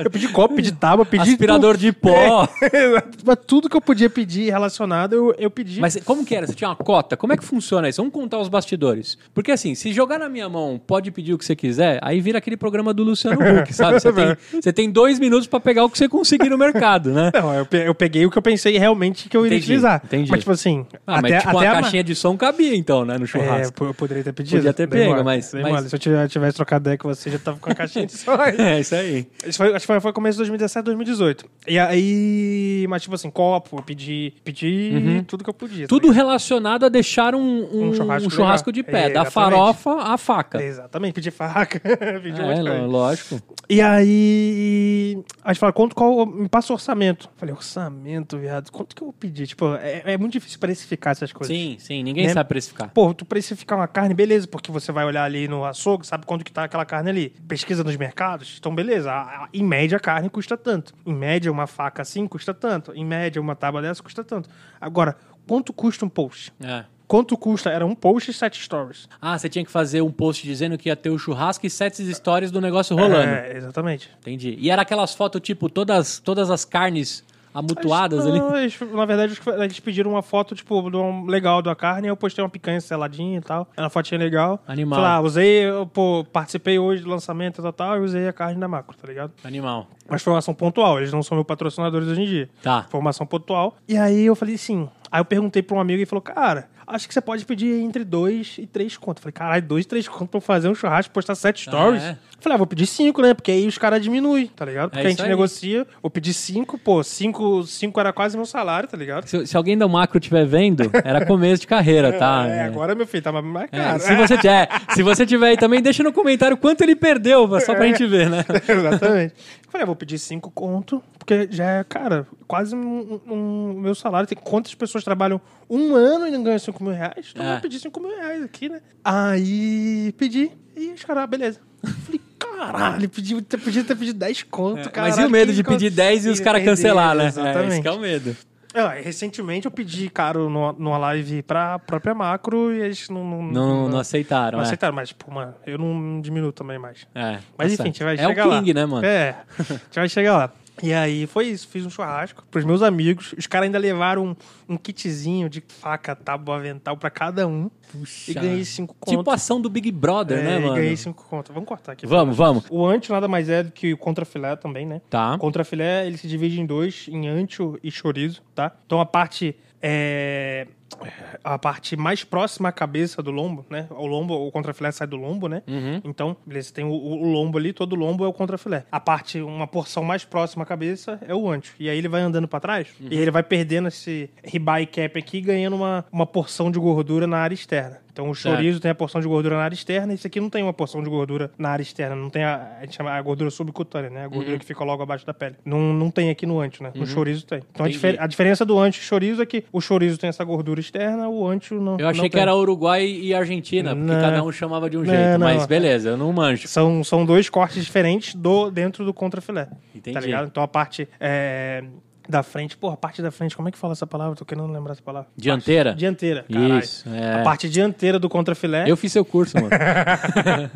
eu pedi copo, pedi tábua, pedi. Aspirador de pó. [laughs] Mas tudo que eu podia pedir relacionado, eu, eu pedi. Mas como que era? Você tinha uma cota? Como é que funciona isso? Vamos contar os bastidores. Porque assim, se jogar na minha mão, pode pedir o que você quiser, aí vira aquele programa do Luciano Huck, sabe? [laughs] Você tem, você tem dois minutos pra pegar o que você conseguir no mercado, né? Não, eu, pe- eu peguei o que eu pensei realmente que eu iria Entendi, utilizar. entendi. Mas, tipo assim, Ah, até, mas tipo, até uma a ma- caixinha de som cabia então, né? No É, churrasco. pô, eu poderia ter pedido. Podia ter pego, mole, mas- mas- mole. Se eu tivesse, tivesse trocado com você, já tava com a caixinha de som. [laughs] É, isso aí. Isso foi, acho que foi, foi começo de 2017, 2018. E aí, mas tipo assim, copo, eu pedi, pedi tudo que eu podia. Uhum. Tudo relacionado a deixar um, um- Um churrasco um churrasco de pé, É, da farofa à faca. Exatamente, pedi faca, [laughs] pedi É, lógico. E aí, a gente fala, quanto, qual, me passa o orçamento. Falei, orçamento, viado, quanto que eu vou pedir? Tipo, é, é muito difícil precificar essas coisas. Sim, sim, ninguém Né? sabe precificar. Pô, tu precificar uma carne, beleza, porque você vai olhar ali no açougue, sabe quanto que tá aquela carne ali. Pesquisa nos mercados, então beleza. A- a- em média, a carne custa tanto. Em média, uma faca assim custa tanto. Em média, uma tábua dessa custa tanto. Agora, quanto custa um post? É. Quanto custa? Era um post e sete stories. Ah, você tinha que fazer um post dizendo que ia ter o churrasco e sete stories do negócio rolando. É, exatamente. Entendi. E era aquelas fotos, tipo, todas, todas as carnes amutuadas ali. Na verdade, eles- pediram uma foto, tipo, de legal da carne, aí eu postei uma picanha seladinha e tal. Era uma fotinha legal. Animal. Falei, ah, usei, eu, pô, participei hoje do lançamento e tal, tal, e usei a carne da macro, tá ligado? Animal. Mas foi uma ação pontual, eles não são meus patrocinadores hoje em dia. Tá. Foi uma ação pontual. E aí eu falei assim. Aí eu perguntei pra um amigo e ele falou, cara, acho que você pode pedir entre dois e três contos. Eu falei, caralho, dois, três contos pra fazer um churrasco e postar sete stories? é? Falei, ah, vou pedir cinco, né? Porque aí os caras diminuem, tá ligado? Porque a isso gente aí. negocia, vou pedir cinco, pô, cinco, cinco era quase meu salário, tá ligado? Se, se alguém da macro estiver vendo, era começo de carreira, tá? [laughs] É, agora, meu filho, tá mais É, caro. se, você tiver, se você tiver aí também, deixa no comentário quanto ele perdeu, só pra gente ver, né? [laughs] Exatamente. Falei, ah, vou pedir cinco conto, porque já é, cara, quase um, um- um meu salário. Tem quantas pessoas trabalham um ano e não ganham cinco mil reais? Então eu É. vou pedir cinco mil reais aqui, né? Aí pedi, e os caras, ah, beleza. Falei, [laughs] caralho, pedi, ter- podia ter pedido 10 conto, cara. É, Mas e o medo de pedir 10 e os caras cancelar, né? É, Exatamente. esse que é o medo. E recentemente eu pedi, caro, numa, numa live pra própria macro e eles não... Não, Não, não aceitaram, não é. aceitaram, mas, pô, mano, eu não diminuo também mais. É, Mas tá enfim, a gente vai é chegar o lá. King, né, mano? É, a gente vai chegar lá. [laughs] E aí foi isso, fiz um churrasco pros meus amigos. Os caras ainda levaram um, um kitzinho de faca, tábua, avental pra cada um. Puxa. E ganhei cinco contos. Tipo ação do Big Brother, é, né, e mano? ganhei cinco contos. Vamos cortar aqui. Vamos, vamos. O ancho nada mais é do que o contrafilé também, né? Tá. O contrafilé, ele se divide em dois, em ancho e chorizo, tá? Então a parte é a parte mais próxima à cabeça do lombo, né? O lombo, o contrafilé sai do lombo, né? Uhum. Então, beleza, tem o, o- lombo ali, todo o lombo é o contrafilé. A parte, uma porção mais próxima à cabeça é o ancho. E aí ele vai andando pra trás Uhum. e ele vai perdendo esse ribeye cap aqui, ganhando uma, uma porção de gordura na área externa. Então o chorizo tem a porção de gordura na área externa, esse aqui não tem uma porção de gordura na área externa, não tem a, a gente chama a gordura subcutânea, né? A gordura Uhum. que fica logo abaixo da pele. Não, não tem aqui no ancho, né? No chorizo tem. Então a, difer- a diferença do ancho e chorizo é que o chorizo tem essa gordura externa, o ancho não Eu achei não que tem. era Uruguai e Argentina, porque Não. cada um chamava de um jeito. não. Mas beleza, eu não manjo. São, são dois cortes diferentes do, dentro do contrafilé. Entendi. Tá ligado? Então a parte é, da frente, porra, a parte da frente, como é que fala essa palavra? Tô querendo lembrar essa palavra. Dianteira? Parte- dianteira, caralho. Isso, é. A parte dianteira do contrafilé. Eu fiz seu curso, mano. [laughs]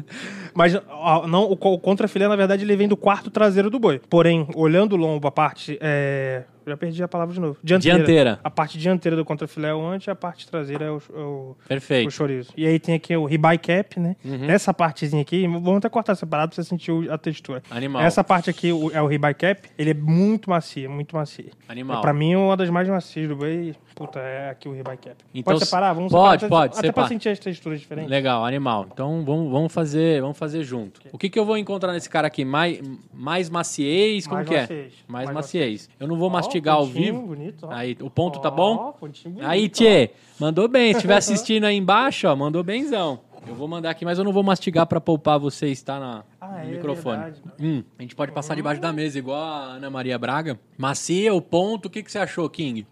Mas ó, não, o, o contrafilé, na verdade, ele vem do quarto traseiro do boi. Porém, olhando o lombo, a parte. É... Já perdi a palavra de novo. Dianteira. Dianteira. A parte dianteira do contrafilé é o ante, a parte traseira é o, é o, Perfeito. o chorizo. E aí tem aqui o ribeye cap, né? Uhum. Essa partezinha aqui, vamos até cortar separado pra você sentir a textura. Animal. Essa parte aqui o- é o ribeye cap, ele é muito macio, muito macio. Animal. Pra mim, é uma das mais macias do boi. Puta, é aqui o ribeye cap. Então, pode separar? Vamos pode, separar, pode, Até separa. pra sentir as texturas diferentes. Legal, animal. Então vamos, vamos fazer, vamos fazer junto. O que, que eu vou encontrar nesse cara aqui? Mais, mais maciez? Como Mais que é? maciez. Mais, Mais maciez. Eu não vou Ó, mastigar ao vivo. bonito, ó. Aí, o ponto tá Ó, bom? bonito, Aí, ó. Tchê, mandou bem. Se estiver assistindo aí embaixo, ó, mandou benzão. Eu vou mandar aqui, mas eu não vou mastigar pra poupar vocês, tá? Na, Ah, no é microfone. verdade. Hum, a gente pode passar debaixo da mesa, igual a Ana Maria Braga. Macia, o ponto. O que, que você achou, King?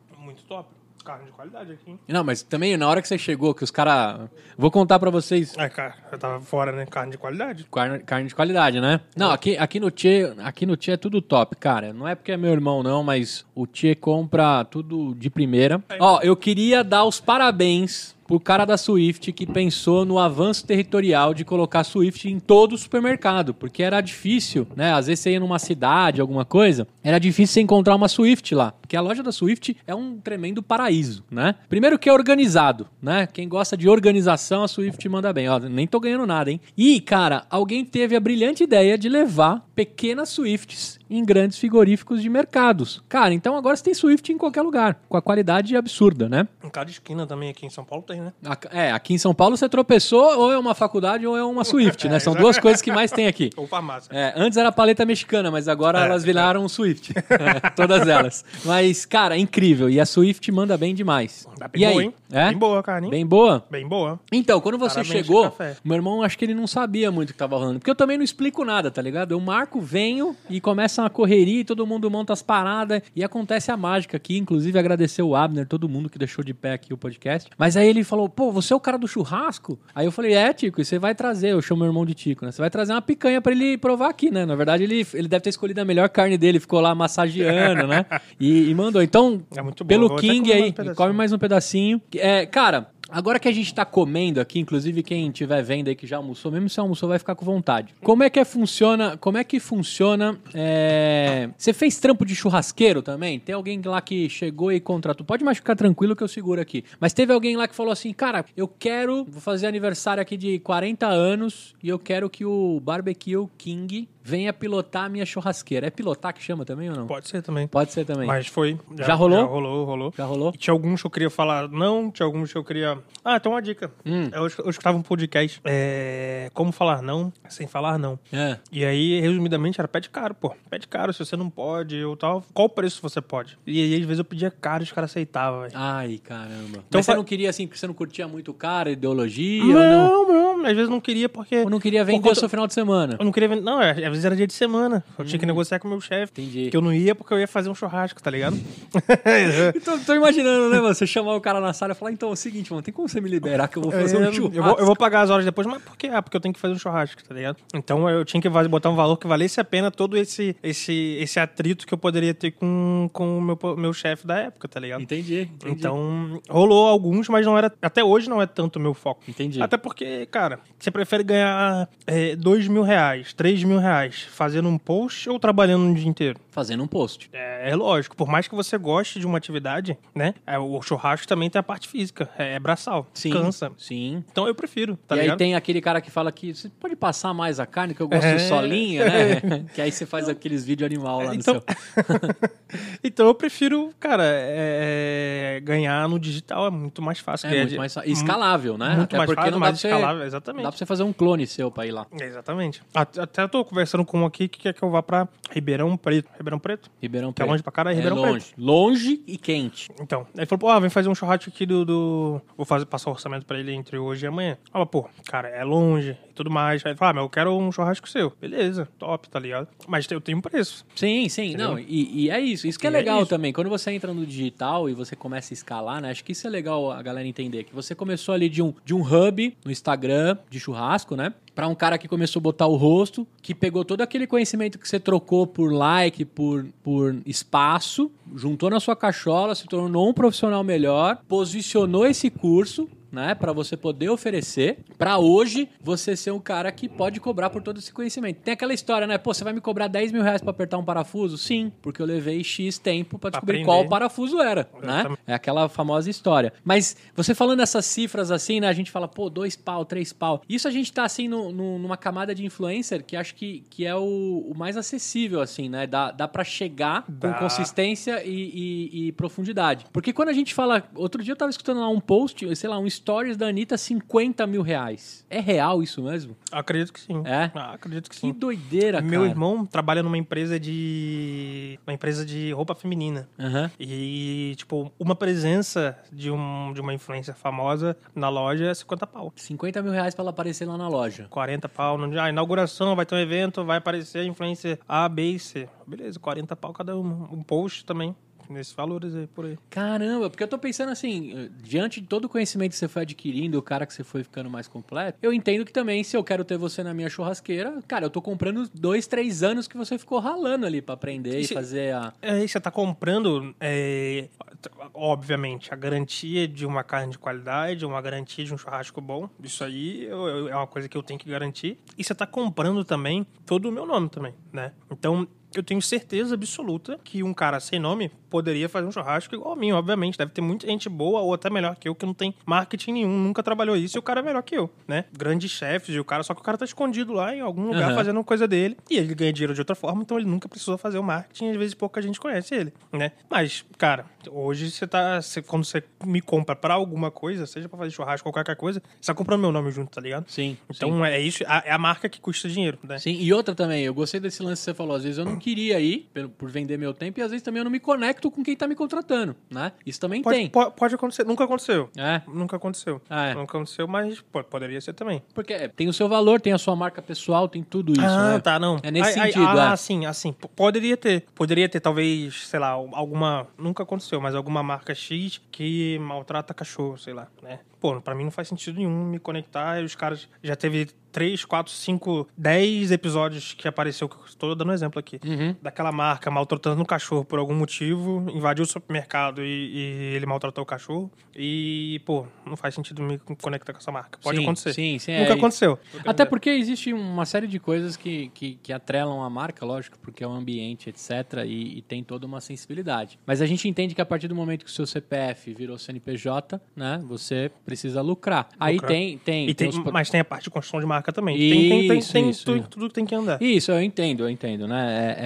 Carne de qualidade aqui, hein? Não, mas também na hora que você chegou, que os caras. Vou contar pra vocês. É, cara, eu tava fora, né? Carne de qualidade. Carne, carne de qualidade, né? Não, aqui, aqui no Tchê, aqui no Tchê é tudo top, cara. Não é porque é meu irmão, não, mas o Tchê compra tudo de primeira. Ó, eu queria dar os parabéns pro cara da Swift que pensou no avanço territorial de colocar Swift em todo o supermercado, porque era difícil, né? Às vezes você ia numa cidade, alguma coisa, era difícil você encontrar uma Swift lá, porque a loja da Swift é um tremendo paraíso, né? Primeiro que é organizado, né? Quem gosta de organização, a Swift manda bem. Ó, nem tô ganhando nada, hein? E, cara, alguém teve a brilhante ideia de levar pequenas Swifts em grandes frigoríficos de mercados. Cara, então agora você tem Swift em qualquer lugar, com a qualidade absurda, né? Em cada esquina também aqui em São Paulo tem, né? É, aqui em São Paulo você tropeçou, ou é uma faculdade ou é uma Swift, né? [laughs] São duas coisas que mais tem aqui. [laughs] Ou farmácia. É, antes era paleta mexicana, mas agora É, elas viraram Swift. [laughs] É, todas elas. Mas, cara, incrível. E a Swift manda bem demais. Tá e bem aí? boa, hein? É? Bem boa, cara, hein? Bem boa? Bem boa. Então, quando você Parabéns, chegou, meu irmão, acho que ele não sabia muito o que tava rolando. Porque eu também não explico nada, tá ligado? Eu marco, venho e começa uma correria e todo mundo monta as paradas e acontece a mágica aqui. Inclusive, agradecer o Abner, todo mundo que deixou de pé aqui o podcast. Mas aí ele falou, pô, você é o cara do churrasco? Aí eu falei, é, Tico, e você vai trazer, eu chamo meu irmão de Tico, né? Você vai trazer uma picanha pra ele provar aqui, né? Na verdade, ele, ele deve ter escolhido a melhor carne dele, ficou lá massageando, né? [laughs] E, e mandou. Então, É pelo King aí, um come mais um pedacinho. É, cara, agora que a gente tá comendo aqui, inclusive quem estiver vendo aí que já almoçou, mesmo se almoçou, vai ficar com vontade. Como é que é, funciona? Como é que funciona? é, Você fez trampo de churrasqueiro também? Tem alguém lá que chegou e contratou? Pode mais ficar tranquilo que eu seguro aqui. Mas teve alguém lá que falou assim, cara, eu quero, vou fazer aniversário aqui de 40 anos e eu quero que o Barbecue King venha pilotar a minha churrasqueira. É pilotar que chama também ou não? Pode ser também. Pode ser também. Mas foi. Já rolou? Já rolou, rolou. Já rolou? E tinha alguns que eu queria falar não, tinha alguns que eu queria. Ah, tem uma dica. Hum. Eu, es- eu escutava um podcast. É... Como falar não sem falar não. É. E aí, resumidamente, era pede caro, pô. Pede caro, se você não pode ou tal. Qual preço você pode? E aí, às vezes, eu pedia caro e os caras aceitavam. Ai, caramba. Então Mas você fa- não queria, assim, porque você não curtia muito o cara, ideologia, ou não? Não, não, às vezes não queria porque. Ou não queria vender conta- o seu final de semana? Eu não queria vender. Não, é, às vezes era dia de semana. Eu tinha que negociar com o meu chefe. Hum. Entendi. Que eu não ia porque eu ia fazer um churrasco, tá ligado? [laughs] Então, tô imaginando, né, mano? Você chamar o cara na sala e falar, então, é o seguinte, mano, tem como você me liberar que eu vou fazer É, um churrasco? eu, vou, eu vou pagar as horas depois, mas por quê? Ah, porque eu tenho que fazer um churrasco, tá ligado? Então eu tinha que botar um valor que valesse a pena todo esse, esse, esse atrito que eu poderia ter com, com o meu, meu chefe da época, tá ligado? Entendi, entendi. Então, rolou alguns, mas não era. Até hoje não é tanto o meu foco. Entendi. Até porque, cara, você prefere ganhar é, dois mil reais, três mil reais fazendo um post ou trabalhando um dia inteiro? Fazendo um post. É, é lógico, por mais que você goste de uma atividade, né? é, o churrasco também tem a parte física, é, é braçal, Sim. cansa. Sim. Então eu prefiro, tá e ligado? aí tem aquele cara que fala que você pode passar mais a carne, que eu gosto É. solinha, né? [laughs] que aí você faz aqueles vídeos animal lá no Então- seu... [laughs] então eu prefiro, cara, é, ganhar no digital é muito mais fácil. É muito de- mais escalável, né? Muito Até mais porque fácil, não dá mais escalável, exatamente. Dá pra você fazer um clone seu pra ir lá. Exatamente. Até, até eu tô conversando com um aqui que quer que eu vá pra Ribeirão Preto. Ribeirão Preto? Ribeirão Que é Preto. longe pra caralho, É Ribeirão longe. Longe e quente. Então, aí ele falou, pô, ah, vem fazer um churrasco aqui do, do- Vou fazer, passar o orçamento pra ele entre hoje e amanhã. Mas, pô, cara, é longe e tudo mais. Aí ele falou, ah, mas eu quero um churrasco seu. Beleza, top, tá ligado? Mas eu tenho um preço. Sim, sim, Entendeu? não, e, e é isso. Isso que é E é legal isso. também. Quando você entra no digital e você começa a escalar, né? Acho que isso é legal a galera entender. Que você começou ali de um, de um hub no Instagram de churrasco, né? Pra um cara que começou a botar o rosto, que pegou todo aquele conhecimento que você trocou por like, por, por espaço, juntou na sua cachola, se tornou um profissional melhor, posicionou esse curso, né, para você poder oferecer, pra hoje você ser um cara que pode cobrar por todo esse conhecimento. Tem aquela história, né? Pô, você vai me cobrar 10 mil reais pra apertar um parafuso? Sim, porque eu levei X tempo pra descobrir aprender. qual parafuso era, né? É aquela famosa história. Mas você falando essas cifras assim, né? A gente fala, pô, dois pau, três pau. Isso a gente tá assim no- no- numa camada de influencer que acho que, que é o, o mais acessível, assim, né? Dá, dá pra chegar com Dá. consistência e, e- e profundidade. Porque quando a gente fala. Outro dia eu tava escutando lá um post, sei lá, um stories da Anitta, 50 mil reais. É real isso mesmo? Acredito que sim. É? Ah, acredito que Que sim. doideira, Meu cara. irmão trabalha numa empresa de. uma empresa de roupa feminina. Aham. E, tipo, uma presença de, um, de uma influência famosa na loja é 50 pau. 50 mil reais pra ela aparecer lá na loja. 40 pau. Ah, inauguração, vai ter um evento, vai aparecer a influência A, B e C. Beleza, 40 pau cada uma. Um post também. Nesses valores aí, por aí. Caramba, porque eu tô pensando assim, eh, diante de todo o conhecimento que você foi adquirindo, o cara que você foi ficando mais completo, eu entendo que também, se eu quero ter você na minha churrasqueira, cara, eu tô comprando dois, três anos que você ficou ralando ali pra aprender e, E se- fazer a. Aí você tá comprando, é, obviamente, a garantia de uma carne de qualidade, uma garantia de um churrasco bom. Isso aí é uma coisa que eu tenho que garantir. E você tá comprando também todo o meu nome também, né? Então, eu tenho certeza absoluta que um cara sem nome poderia fazer um churrasco igual a mim, obviamente. Deve ter muita gente boa ou até melhor que eu que não tem marketing nenhum, nunca trabalhou isso e o cara é melhor que eu, né? Grandes chefes e o cara, só que o cara tá escondido lá em algum lugar Aham. fazendo coisa dele e ele ganha dinheiro de outra forma, então ele nunca precisou fazer o marketing às vezes pouca gente conhece ele, né? Mas, cara, hoje você tá. você- quando você me compra pra alguma coisa, seja pra fazer churrasco ou qualquer coisa, você tá comprando meu nome junto, tá ligado? Sim. Então é isso, é a marca que custa dinheiro, né? Sim, e outra também, eu gostei desse lance que você falou. Às vezes eu não queria ir por vender meu tempo e às vezes também eu não me conecto com quem tá me contratando, né? Isso também Pode, tem. po- pode acontecer, nunca aconteceu. É, Nunca aconteceu. Ah, é. Nunca aconteceu, mas poderia ser também. porque tem o seu valor, tem a sua marca pessoal, tem tudo isso, ah, né? tá, não. É nesse Ai, ai, sentido, ah, é. sim, assim. Poderia ter. Poderia ter, talvez, sei lá, alguma. Nunca aconteceu, mas alguma marca X que maltrata cachorro, sei lá, né? Pô, pra mim não faz sentido nenhum me conectar e os caras. Já teve 3, 4, 5, 10 episódios que apareceu, que eu tô dando um exemplo aqui. Uhum. Daquela marca maltratando um cachorro por algum motivo, invadiu o supermercado e, e ele maltratou o cachorro. E, pô, não faz sentido me conectar com essa marca. Pode Sim, acontecer. Sim, sim. Nunca é, aconteceu. Até porque existe uma série de coisas que, que, que atrelam a marca, lógico, porque é o ambiente, etc., e, e tem toda uma sensibilidade. Mas a gente entende que a partir do momento que o seu CPF virou CNPJ, né, você precisa lucrar. Aí Lucrar. tem, tem, tem, pro- mas tem a parte de construção de marca também. tem tem, tem, Isso, tem isso, tudo, isso. tudo que tem que andar. Isso, eu entendo, eu entendo, né?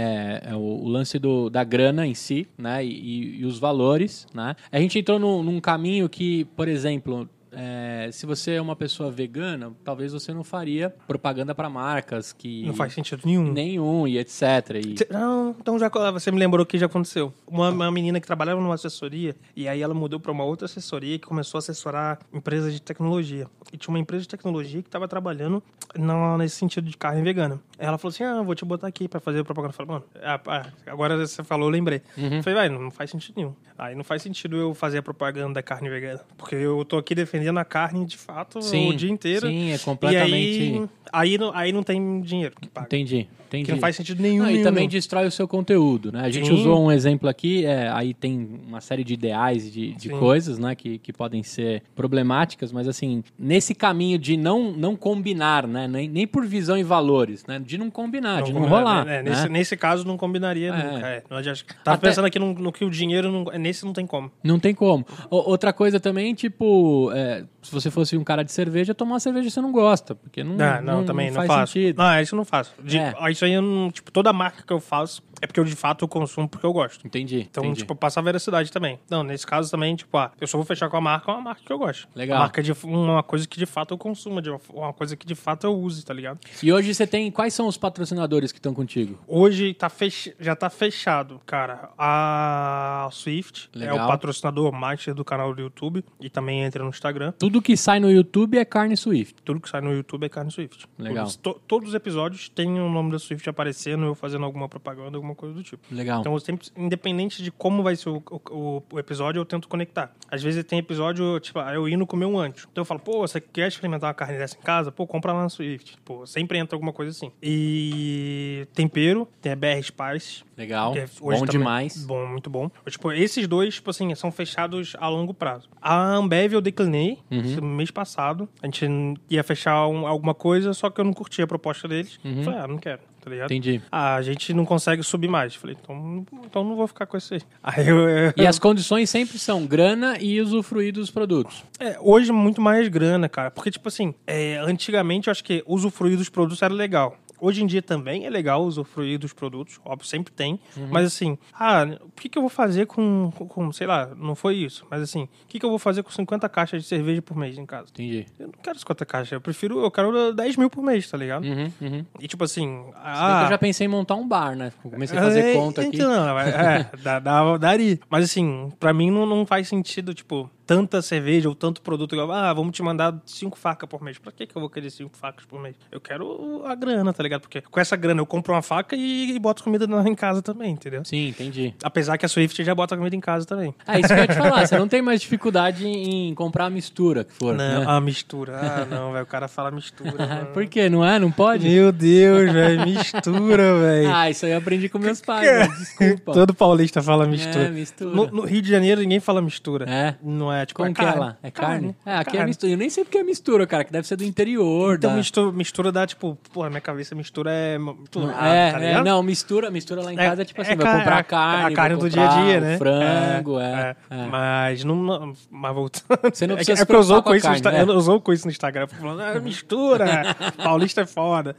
É, é- é o, o lance do, da grana em si, né? E, e- e os valores, né? A gente entrou num, num caminho que, por exemplo, é, se você é uma pessoa vegana, talvez você não faria propaganda para marcas que Não faz sentido nenhum. nenhum e etc. E, Não, então já você me lembrou que já aconteceu. Uma, uma menina que trabalhava numa assessoria e aí ela mudou para uma outra assessoria que começou a assessorar empresas de tecnologia. E tinha uma empresa de tecnologia que estava trabalhando na- nesse sentido de carne vegana. Ela falou assim: "Ah, vou te botar aqui para fazer propaganda". Eu falei: "Mano, ah, ah, agora você falou, eu lembrei". Uhum. Eu falei: "Vai, não faz sentido nenhum". Aí não faz sentido eu fazer a propaganda da carne vegana, porque eu tô aqui defendendo a carne de fato sim, o dia inteiro. Sim, é E completamente. aí, aí, não, aí não tem dinheiro que paga. Entendi, entendi. Que não faz sentido nenhum. Não, e nenhum. também destrói o seu conteúdo, né? A gente Sim. usou um exemplo aqui, é, aí tem uma série de ideais, de, de coisas, né, que, que podem ser problemáticas, mas assim, nesse caminho de não, não combinar, né, nem, nem por visão e valores, né, de não combinar, de não rolar, é, né? nesse, nesse caso não combinaria É. nunca. É. Não adianta- Tava Até- pensando aqui no, no que o dinheiro. Não, nesse não tem como. Não tem como. O- outra coisa também, tipo, é, se você fosse um cara de cerveja, tomar uma cerveja você não gosta, porque não, Ah, não, também não, faz faço. sentido. Não, isso eu não faço. De- É. ah, Isso aí, eu não, tipo, toda marca que eu faço é porque eu de fato consumo porque eu gosto. Entendi. Então, entendi. tipo, passa a veracidade também. Não, nesse caso também, tipo, ah, eu só vou fechar com a marca, uma marca que eu gosto. Legal. Uma marca de uma coisa que de fato eu consumo, de uma, uma coisa que de fato eu use, tá ligado? E hoje você tem. Quais são os patrocinadores que estão contigo? Hoje tá fech... já tá fechado, cara. A Swift é Legal. o patrocinador master do canal do YouTube e também entra no Instagram. Tudo que sai no YouTube é carne Swift. Tudo que sai no YouTube é carne Swift. Legal. Todos, to- todos os episódios têm o nome da Swift aparecendo, eu fazendo alguma propaganda, alguma coisa do tipo. Legal. Então, eu sempre, independente de como vai ser o, o- o episódio, eu tento conectar. Às vezes tem episódio, tipo, ah, eu indo comer um antes. Então eu falo, pô, você quer experimentar uma carne dessa em casa? Pô, compra lá na Swift. Pô, sempre entra alguma coisa assim. E tempero, tem a BR Spice. Legal. é- Bom também- demais. Bom, muito bom. Tipo, esses dois, tipo assim, são fechados a longo prazo. A Ambev eu declinei Uhum. mês passado. A gente ia fechar um- alguma coisa, só que eu não curti a proposta deles. Falei, ah, não quero, tá ligado? Entendi. Ah, a gente não consegue subir mais. Falei, então, então não vou ficar com isso aí. [laughs] Aí eu, eu- E as condições sempre são grana e usufruir dos produtos. É, hoje muito mais grana, cara. Porque, tipo assim, é, antigamente eu acho que usufruir dos produtos era legal. Hoje em dia também é legal usufruir dos produtos, óbvio, sempre tem. Uhum. Mas assim, ah, o que, que eu vou fazer com, com- com, sei lá, não foi isso. Mas assim, o que, que eu vou fazer com 50 caixas de cerveja por mês em casa? Entendi. Eu não quero 50 caixas, eu prefiro, eu quero 10 mil por mês, tá ligado? Uhum, uhum. E tipo assim, ah, eu já pensei em montar um bar, né? Comecei a fazer é, conta aqui. Então, é, é, dá, dá- daria. Mas assim, pra mim não, não faz sentido, tipo, tanta cerveja ou tanto produto. igual, Ah, vamos te mandar cinco facas por mês. Pra que, que eu vou querer cinco facas por mês? Eu quero a grana, tá ligado? Porque com essa grana eu compro uma faca e, e boto comida em casa também, entendeu? Sim, entendi. Apesar que a Swift já bota comida em casa também. É isso que eu ia te falar. [laughs] Você não tem mais dificuldade em comprar a mistura que for. Não, né? a mistura. Ah, não, velho. O cara fala mistura. [laughs] Por quê? Não é? Não pode? Meu Deus, velho. Mistura, velho. Ah, isso aí eu aprendi com meus [laughs] pais. mas Desculpa. Todo paulista fala mistura. É, mistura. No, no Rio de Janeiro ninguém fala mistura. É. Não é tipo Como é que é lá? É carne? É, aqui é mistura. Eu nem sei porque é mistura, cara, que deve ser do interior. Então da... mistura, mistura dá tipo, pô, na minha cabeça mistura é tudo é, tá é, não, mistura, mistura lá em casa é, tipo assim, vai comprar a- carne, a carne do dia a dia, né? frango, é, é. Mas não, mas voltando. Você não é, precisa se é eu usou com isso, né? eu usou com isso no Instagram, falando, ah, mistura, [laughs] paulista é foda.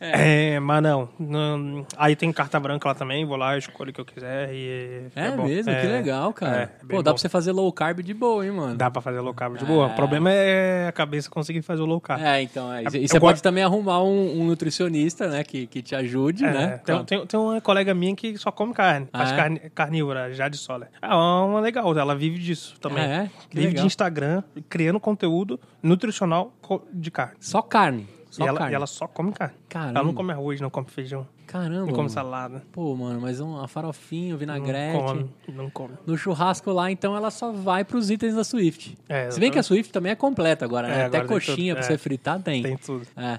É, mas não, aí tem carta branca lá também, vou lá, escolho o que eu quiser e É, mesmo? É, que legal, cara. é, Pô, dá pra você fazer low carb de boa, hein, mano? Dá pra fazer low carb de boa. O problema é a cabeça conseguir fazer o low carb. É, então, é. E você pode também arrumar um, um nutricionista, né, que, que te ajude, É, né? tem, tem, tem uma colega minha que só come carne, Ah, faz é? carne, carnívora, já de sola. É uma legal, ela vive disso também. Ah, é? Que Vive legal. de Instagram, criando conteúdo nutricional de carne. Só carne. Só E ela, carne. e ela só come carne. Caramba. Ela não come arroz, não come feijão, Caramba. não come salada. Pô, mano, mas uma farofinha, um Não vinagrete. come, não come. No churrasco lá, então, ela só vai pros itens da Swift. É, Se bem que a. Swift também é completa agora, né? É, Até agora tem coxinha pra É. você fritar tem. Tem tudo. É.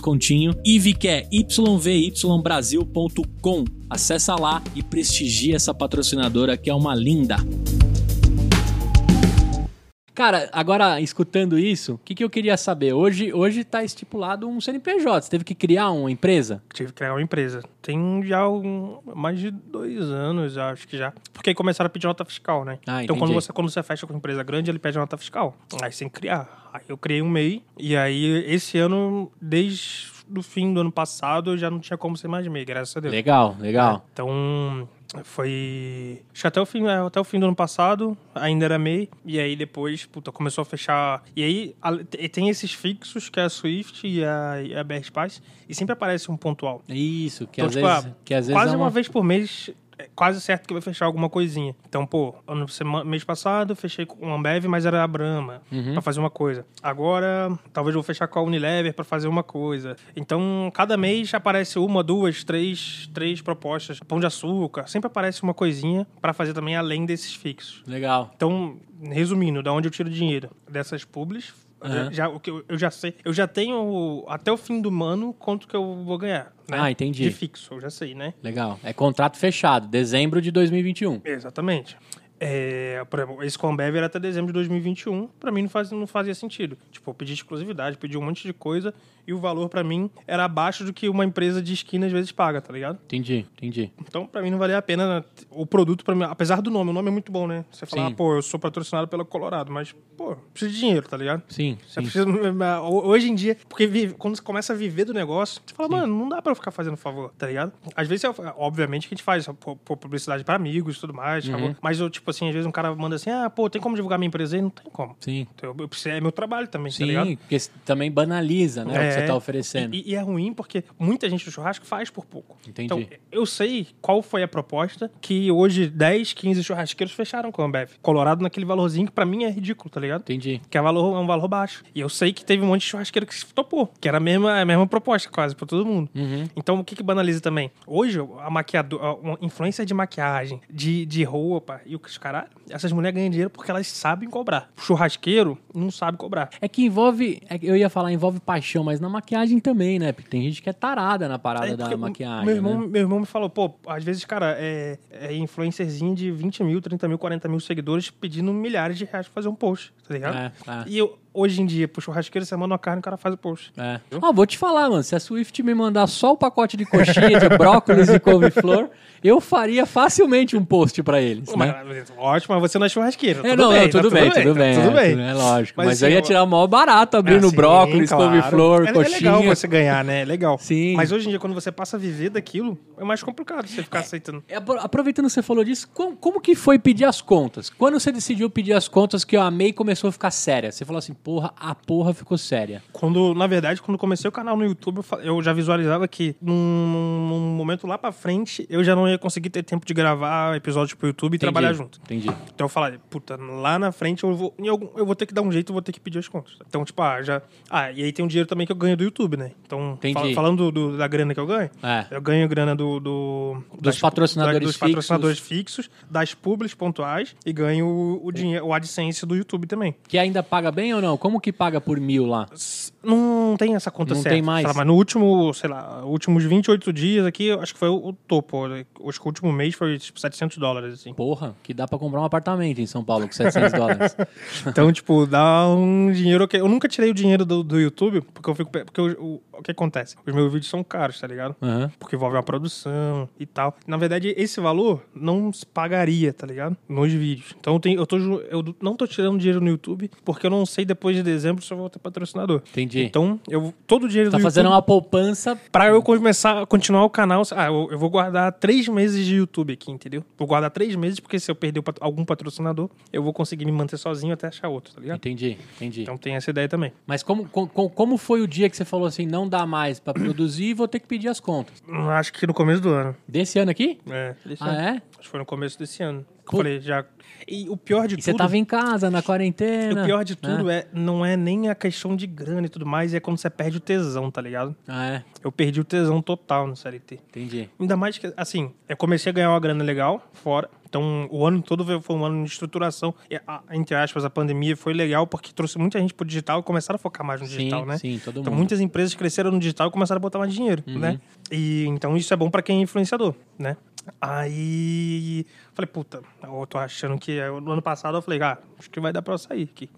descontinho. Que é yvybrasil.com. Acessa lá e prestigia essa patrocinadora que é uma linda. Cara, agora escutando isso, o que, que eu queria saber? Hoje, hoje tá estipulado um CNPJ. Você teve que criar uma empresa? Tive que criar uma empresa. Tem já um, mais de dois anos, acho que já. Porque aí começaram a pedir nota fiscal, né? Ah, então, quando você, quando você fecha com uma empresa grande, ele pede nota fiscal. Aí você tem que criar. Aí eu criei um MEI. E aí, esse ano, desde o fim do ano passado, eu já não tinha como ser mais MEI, graças a Deus. Legal, legal. Então, foi. Acho que até o, fim, é, até o fim do ano passado, ainda era MEI. E aí depois, puta, começou a fechar. E aí a- te- tem esses fixos, que é a Swift e a, e a BR Spice, e sempre aparece um pontual. Isso, que Então, às tipo, vezes, ah, que às vezes Quase é uma vez por mês, é quase certo que vai fechar alguma coisinha. Então, pô, ano, sema- mês passado fechei com uma Ambev, mas era a Brahma, Uhum. pra fazer uma coisa. Agora, talvez eu vou fechar com a Unilever pra fazer uma coisa. Então, cada mês aparece uma, duas, três, três propostas. Pão de açúcar, sempre aparece uma coisinha pra fazer também além desses fixos. Legal. Então, resumindo, da onde eu tiro dinheiro? Dessas publis. Aham. Já, o que eu, eu já sei. Eu já tenho até o fim do ano quanto que eu vou ganhar. né? Ah, entendi. De fixo, eu já sei, né? Legal. É contrato fechado, dezembro de 2021. Exatamente. É, por exemplo, esse Combev era até dezembro de 2021. Pra mim não, faz, não fazia sentido. Tipo, eu pedi exclusividade, pedi um monte de coisa e o valor pra mim era abaixo do que uma empresa de esquina às vezes paga, tá ligado? Entendi, entendi. Então, pra mim não valia a pena o produto para mim, apesar do nome, o nome é muito bom, né? Você fala, Sim. ah, pô, eu sou patrocinado pela Colorado, mas, pô, preciso de dinheiro, tá ligado? Sim, Você sim. precisa, [laughs] hoje em dia, porque vive- quando você começa a viver do negócio, você fala, mano, não dá pra eu ficar fazendo favor, tá ligado? Às vezes, obviamente, que a gente faz pô, publicidade pra amigos e tudo mais, Uhum. mas eu, tipo assim, às vezes um cara manda assim, ah, pô, tem como divulgar minha empresa aí? Não tem como. Sim. Então, eu, eu é meu trabalho também, tá ligado? Sim, porque s- também banaliza, né, o que você tá oferecendo. E, e é ruim porque muita gente do churrasco faz por pouco. Entendi. Então, eu sei qual foi a proposta que hoje 10, 15 churrasqueiros fecharam com a Ambev. Colorado naquele valorzinho que pra mim é ridículo, tá ligado? Entendi. Que é, valor, é um valor baixo. E eu sei que teve um monte de churrasqueiro que se topou. Que era a mesma, a mesma proposta, quase, pra todo mundo. Uhum. Então, o que que banaliza também? Hoje, a maquiador, a- uma influência de maquiagem, de, de roupa e o caralho, essas mulheres ganham dinheiro porque elas sabem cobrar. O churrasqueiro não sabe cobrar. É que envolve, é que eu ia falar envolve paixão, mas na maquiagem também, né? Porque tem gente que é tarada na parada É, da maquiagem, Meu irmão, né? meu irmão me falou, pô, às vezes, cara, é, é influencerzinho de 20 mil, 30 mil, 40 mil seguidores pedindo milhares de reais pra fazer um post, tá ligado? É, é. E eu, hoje em dia, pro churrasqueiro, você manda uma carne, o cara faz o post. É. Ó, vou te falar, mano. Se a Swift me mandar só o pacote de coxinha, de brócolis e couve-flor, eu faria facilmente um post pra eles. Né? Mas, ótimo, mas você não é churrasqueiro. É, tudo não, bem, não, tudo, tá bem, tudo bem, tá tudo é, bem. É lógico. Mas, Mas, eu assim, ia eu- tirar o maior barato abrindo Ah, sim, brócolis, claro. couve-flor, é, é coxinha. legal você ganhar, né? É legal. Sim. Mas hoje em dia, quando você passa a viver daquilo, é mais complicado você ficar aceitando. É, apro- Aproveitando que você falou disso, como, como que foi pedir as contas? Quando você decidiu pedir as contas que eu amei e começou a ficar séria? Você falou assim, porra, a porra ficou séria. Quando, na verdade, quando comecei o canal no YouTube, eu, já visualizava que num, num momento lá pra frente, eu já não ia conseguir ter tempo de gravar episódios pro YouTube e trabalhar junto. Entendi. Então eu falei, puta, lá na frente eu vou, em algum- eu vou ter que dar um jeito, eu vou ter que pedir as contas. Então, tipo, ah, já. Ah, e aí tem um dinheiro também que eu ganho do YouTube, né? Então, fal- falando do- do- da grana que eu ganho, É. eu ganho grana do. do Dos patrocinadores dos patrocinadores fixos, das publis pontuais e ganho o, o dinheiro, o AdSense do YouTube também. Que ainda paga bem ou não? Como que paga por mil lá? Não tem essa conta Não certa. tem mais? lá, mas no último, sei lá, últimos 28 dias aqui, acho que foi o, o topo. Acho que o último mês foi tipo 700 dólares, assim. Porra, que dá pra comprar um apartamento em São Paulo com 700 dólares. [laughs] Então, tipo, dá um dinheiro que eu nunca tirei o dinheiro do, do YouTube, porque eu fico porque eu- o, que acontece? Os meus vídeos são caros, tá ligado? Aham. Porque envolve uma produção e tal. Na verdade, esse valor não se pagaria, tá ligado? Nos vídeos. Então eu, tenho, eu, tô, eu não tô tirando dinheiro no YouTube porque eu não sei depois de dezembro se eu vou ter patrocinador. Entendi. Então, eu todo o dinheiro tá do fazendo YouTube, uma poupança. Pra eu começar a continuar o canal, ah, eu, eu vou guardar três meses de YouTube aqui, entendeu? Vou guardar três meses, porque se eu perder algum patrocinador, eu vou conseguir me manter sozinho até achar outro, tá ligado? Entendi, entendi. Então tem essa ideia também. Mas como, com- com- como foi o dia que você falou assim, não dá mais pra produzir e vou ter que pedir as contas? Acho que no começo do ano. Desse ano aqui? É, desse Ah, ano. é? Acho que foi no começo desse ano. Pô. Falei, já. E o pior de E você tudo. tava em casa, na quarentena. O pior de tudo né? é, não é nem a questão de grana e tudo mais, é quando você perde o tesão, tá ligado? Ah, é? Eu perdi o tesão total no CLT. Entendi. Ainda mais que, assim, eu comecei a ganhar uma grana legal fora. Então, o ano todo foi um ano de estruturação. E, a- entre aspas, a pandemia foi legal porque trouxe muita gente pro digital e começaram a focar mais no digital, sim, né? sim, todo Então, mundo. muitas empresas cresceram no digital e começaram a botar mais dinheiro, Uhum. né? E então isso é bom pra quem é influenciador, né? Aí falei, puta, eu tô achando que no ano passado eu falei, ah, acho que vai dar pra eu sair aqui.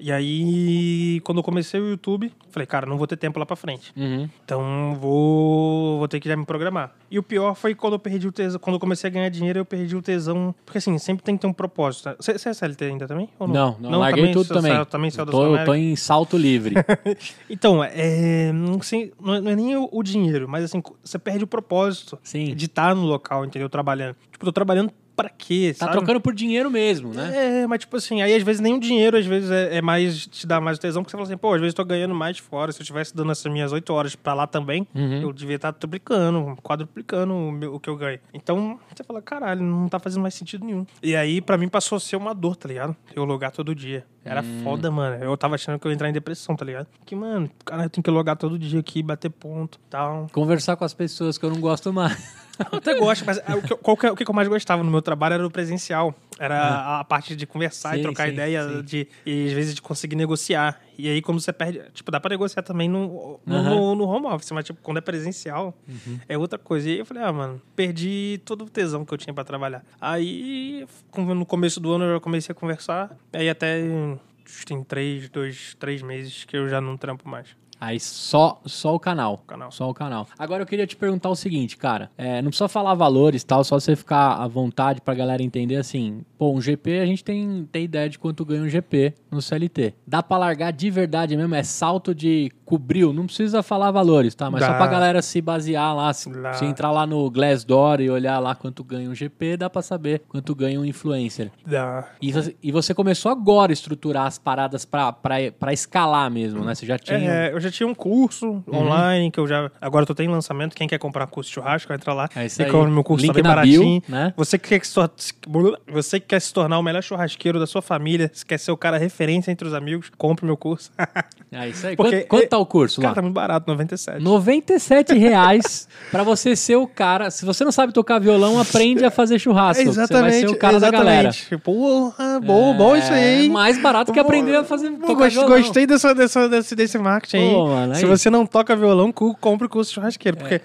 E aí, quando eu comecei o YouTube, falei, cara, não vou ter tempo lá pra frente. Uhum. Então vou, vou ter que já me programar. E o pior foi quando eu perdi o tesão. Quando eu comecei a ganhar dinheiro, eu perdi o tesão. Porque assim, sempre tem que ter um propósito. Você é CLT ainda também? Ou Não, não, larguei tudo você também. saiu- também saiu da tô, eu tô em salto livre. [laughs] Então, é, não, sei, não, é, não é nem o, o dinheiro, mas assim, você perde o propósito Sim. de estar no local, entendeu? Trabalhando. Tipo, tô trabalhando pra quê? Tá sabe? trocando por dinheiro mesmo, né? É, mas tipo assim, aí às vezes nem o dinheiro, às vezes é, é mais, te dá mais tesão, porque você fala assim, pô, às vezes eu tô ganhando mais fora, se eu estivesse dando essas minhas oito horas pra lá também, Uhum. eu devia estar triplicando, quadruplicando o, meu- o que eu ganho. Então, você fala, caralho, não tá fazendo mais sentido nenhum. E aí, pra mim, passou a ser uma dor, tá ligado? Eu logar todo dia. Era Hum. foda, mano. Eu tava achando que eu ia entrar em depressão, tá ligado? Que, mano, cara, eu tenho que logar todo dia aqui, bater ponto e tal. Conversar com as pessoas que eu não gosto mais. Eu até gosto, mas é, o que, eu- qual que é- o que eu mais gostava no meu trabalho era o presencial. Era a parte de conversar e Sim, trocar sim, ideia, sim. de, e às vezes de conseguir negociar. E aí, quando você perde. Tipo, dá pra negociar também no, no, Aham. no- no home office, mas tipo, quando é presencial, é outra coisa. E aí eu falei, ah, mano, perdi todo o tesão que eu tinha pra trabalhar. Aí, como no começo do ano, eu já comecei a conversar. Aí até. Tem três, dois, três meses que eu já não trampo mais. Aí só, só o canal. Canal. Só o canal. Agora eu queria te perguntar o seguinte, cara. É, não precisa falar valores e tal, só você ficar à vontade pra galera entender assim. Pô, um GP a gente tem, tem ideia de quanto ganha um GP no CLT. Dá pra largar de verdade mesmo? É salto de cobriu? Não precisa falar valores, tá? Mas só Dá. pra galera se basear lá. Se, Dá. se entrar lá no Glassdoor e olhar lá quanto ganha um GP, dá pra saber quanto ganha um influencer. Da... E você, e você começou agora a estruturar as paradas pra, pra, pra escalar mesmo, né? Você já tinha. É, eu já tinha um curso Uhum. online que eu já. Agora eu tô em lançamento. Quem quer comprar curso de churrasco, entra lá. É isso e aí. compra meu curso Link tá na bio, baratinho. né? Você que quer se tor- você que quer se tornar o melhor churrasqueiro da sua família, se quer ser o cara referência entre os amigos, compre meu curso. [laughs] É isso aí. Porque- quanto, quanto tá o curso Cara, lá? tá muito barato, 97. 97 reais [laughs] pra você ser o cara. Se você não sabe tocar violão, aprende a fazer churrasco. que Você vai ser o cara da galera. Porra, bom, bom isso aí. É hein? mais barato que aprender a fazer tocar violão. Gostei dessa, dessa, desse, desse marketing Pô, aí. Mano, Se aí. você não toca violão, compre o curso churrasqueiro. Porque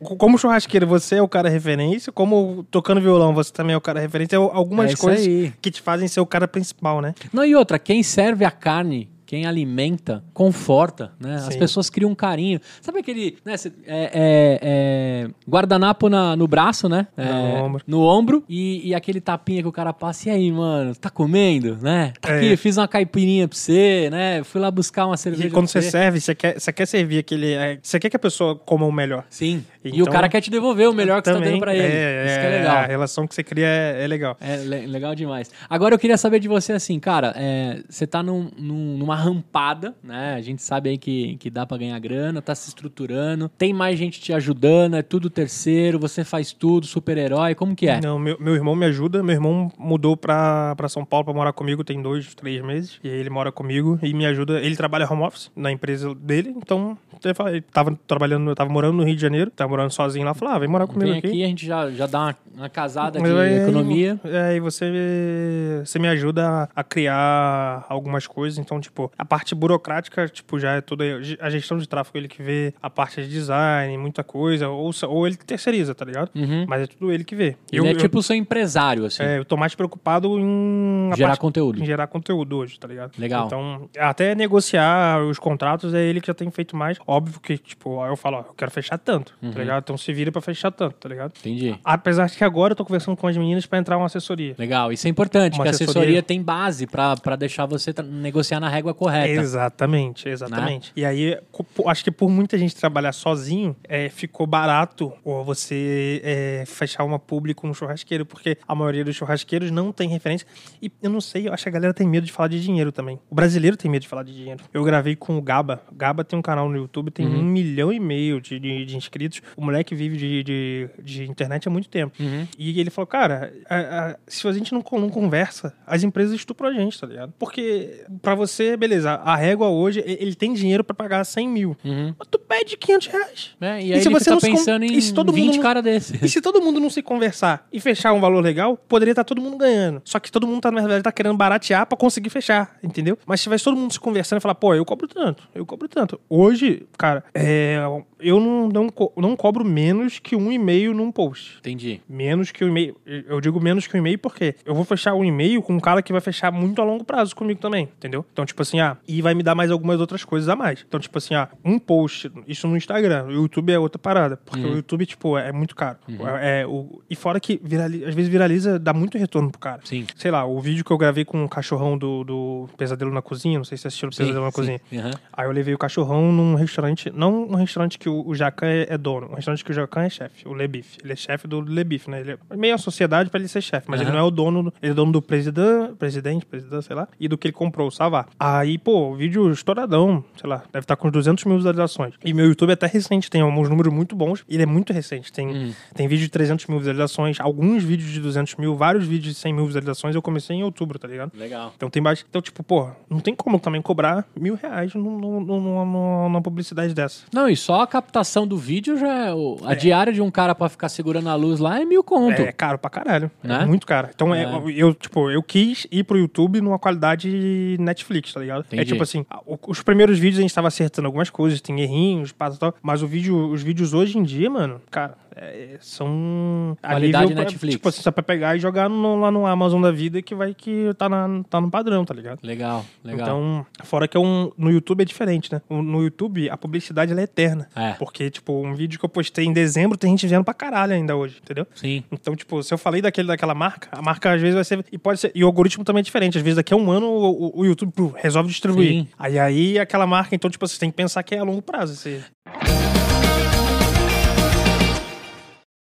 co- como churrasqueiro, você é o cara referência. Como tocando violão, você também é o cara referência. É algumas É coisas aí. que te fazem ser o cara principal, né? Não, e outra, quem serve a carne, quem alimenta, conforta, né? As Sim. pessoas criam um carinho. Sabe aquele, né? é, é- é guardanapo na- no braço, né? É, No ombro. no ombro e, e aquele tapinha que o cara passa. E aí, mano, tá comendo, né? Tá É. aqui, fiz uma caipirinha pra você, né? Fui lá buscar uma cerveja E quando você serve, você quer, você quer servir aquele. é, Você quer que a pessoa coma o melhor. Sim. E o Então- cara quer te devolver o melhor que você tá dando pra ele. É, Isso que é é, legal. A relação que você cria é, é legal. É le- legal demais. Agora eu queria saber de você assim, cara, é, você tá num- num- numa rampada, né? A gente sabe aí que, que dá pra ganhar grana, tá se estruturando, tem mais gente te ajudando, é tudo terceiro, você faz tudo, super-herói, como que é? Não, meu, meu irmão me ajuda. Meu irmão mudou pra, pra São Paulo pra morar comigo tem dois, três meses. E aí ele mora comigo e me ajuda. Ele trabalha home office na empresa dele. Então, eu falei, tava trabalhando, eu tava morando no Rio de Janeiro, tava morando sozinho lá. Falei, ah, vem morar comigo Vem aqui. aqui, a gente já, já dá uma, uma casada de aí- economia. É, e você, você me ajuda a criar algumas coisas. Então, tipo, a parte burocrática, tipo, já é toda. A gestão de tráfego, ele que vê a parte de design, muita coisa. Ou, ou ele terceiriza, tá ligado? Uhum. Mas é tudo ele que vê. Ele é tipo o seu empresário, assim, É, eu tô mais preocupado em gerar parte- conteúdo. em gerar conteúdo hoje, tá ligado? Legal. Então, até negociar os contratos é ele que já tem feito mais. Óbvio que, tipo, eu falo, ó, eu quero fechar tanto, Uhum. tá ligado? Então se vira pra fechar tanto, tá ligado? Entendi. Apesar de que agora eu tô conversando com as meninas pra entrar uma assessoria. Legal, isso é importante, Uma que a assessoria tem base pra pra deixar você negociar na régua correta. Exatamente, exatamente. E aí, acho que por muita gente trabalhar sozinho, é, ficou barato ou você é, fechar uma publi com um churrasqueiro, porque a maioria dos churrasqueiros não tem referência. E eu não sei, eu acho que a galera tem medo de falar de dinheiro também. O brasileiro tem medo de falar de dinheiro. Eu gravei com o Gaba. O Gaba tem um canal no YouTube, tem Uhum. um milhão e meio de, de, de inscritos. O moleque vive de, de, de internet há muito tempo. Uhum. E ele falou, cara, a- a- se a gente não, não conversa, as empresas estupram a gente, tá ligado? Porque pra você, beleza, a régua hoje, e- ele tem dinheiro pra pagar 100 mil. Uhum. Mas tu pede 500 reais. É, e E aí se você fica não se con- pensando em e se todo mundo 20 não- cara desse. E se todo mundo não se conversar e fechar um valor legal, poderia estar todo mundo ganhando. Só que todo mundo, tá, na verdade, tá querendo baratear pra conseguir fechar, entendeu? Mas se tivesse todo mundo se conversando e falar, pô, eu cobro tanto, eu cobro tanto. Hoje, cara, é, eu não, não, co- não cobro menos que um e-mail num post. Entendi. Menos que um e-mail. Eu digo menos que um e-mail porque eu vou fechar um e-mail com um cara que vai fechar muito a longo prazo comigo também, entendeu? Então, tipo assim, ah, e vai me dar mais algumas outras coisas a mais. Então, tipo assim, ah, um post, isso no Instagram, o YouTube é outra parada, porque o YouTube, tipo, é muito caro. É, é, o, e fora que virali- às vezes viraliza, dá muito retorno pro cara. Sim. Sei lá, o vídeo que eu gravei com o cachorrão do, do Pesadelo na Cozinha, não sei se você assistiu o Pesadelo na Cozinha. sim. Aham. Aí eu levei o cachorrão num restaurante, não um restaurante que o, o Jacan é, é dono, um restaurante que o Jacan é chefe, o Le Bif. Ele é chefe do Le Bif, né? Ele é meio a sociedade pra ele ser chefe, mas Aham. ele não é o dono, do- ele é dono do presidente, presidente, presidente, sei lá, e do que ele comprou, o Savá. Aí, pô, o vídeo estouradão, sei lá, deve estar com uns 200 mil visualizações. E meu YouTube é até recente, tem alguns números muito bons, e ele é muito recente. Tem, Hum. tem vídeo de 300 mil visualizações, alguns vídeos de 200 mil, vários vídeos de 100 mil visualizações. Eu comecei em outubro, tá ligado? Legal. Então tem mais. Então, tipo, pô, não tem como também cobrar mil reais num- num- num- numa, numa publicidade dessa. Não, e só a captação do vídeo já é. A diária de um cara pra ficar segurando a luz lá é mil conto. É caro pra caralho. Né? É muito caro. Então, é. É. eu, tipo, eu quis ir pro YouTube numa qualidade Netflix, tá ligado? É Entendi. tipo assim, os primeiros vídeos a gente tava acertando algumas coisas, tem errinhos, passa e tal. Mas o vídeo, os vídeos hoje em dia, mano, cara, é, são. Qualidade nível Netflix. Tipo assim, só pra pegar e jogar no- lá no Amazon da vida que vai que tá, na, tá no padrão, tá ligado? Legal, legal. Então, fora que é um, no YouTube é diferente, né? No YouTube, a publicidade ela é eterna. É. Porque, tipo, um vídeo que eu postei em dezembro tem gente vendo pra caralho ainda hoje, entendeu? Sim. Então, tipo, se eu falei daquele, daquela marca, a marca às vezes vai ser. E pode ser. E o algoritmo também é diferente. Às vezes daqui a um ano o, o- YouTube resolve distribuir. Sim. Aí aí aquela marca, então, tipo, você tem que pensar que é a longo prazo. Esse...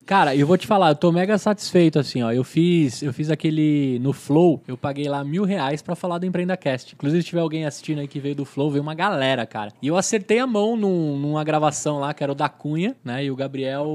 Cara, eu vou te falar, eu tô mega satisfeito, assim, ó. Eu fiz, eu fiz aquele no Flow, eu paguei lá mil reais pra falar do EmpreendaCast. Inclusive, se tiver alguém assistindo aí que veio do Flow, veio uma galera, cara. E eu acertei a mão num- numa gravação lá, que era o da Cunha, né? E o Gabriel.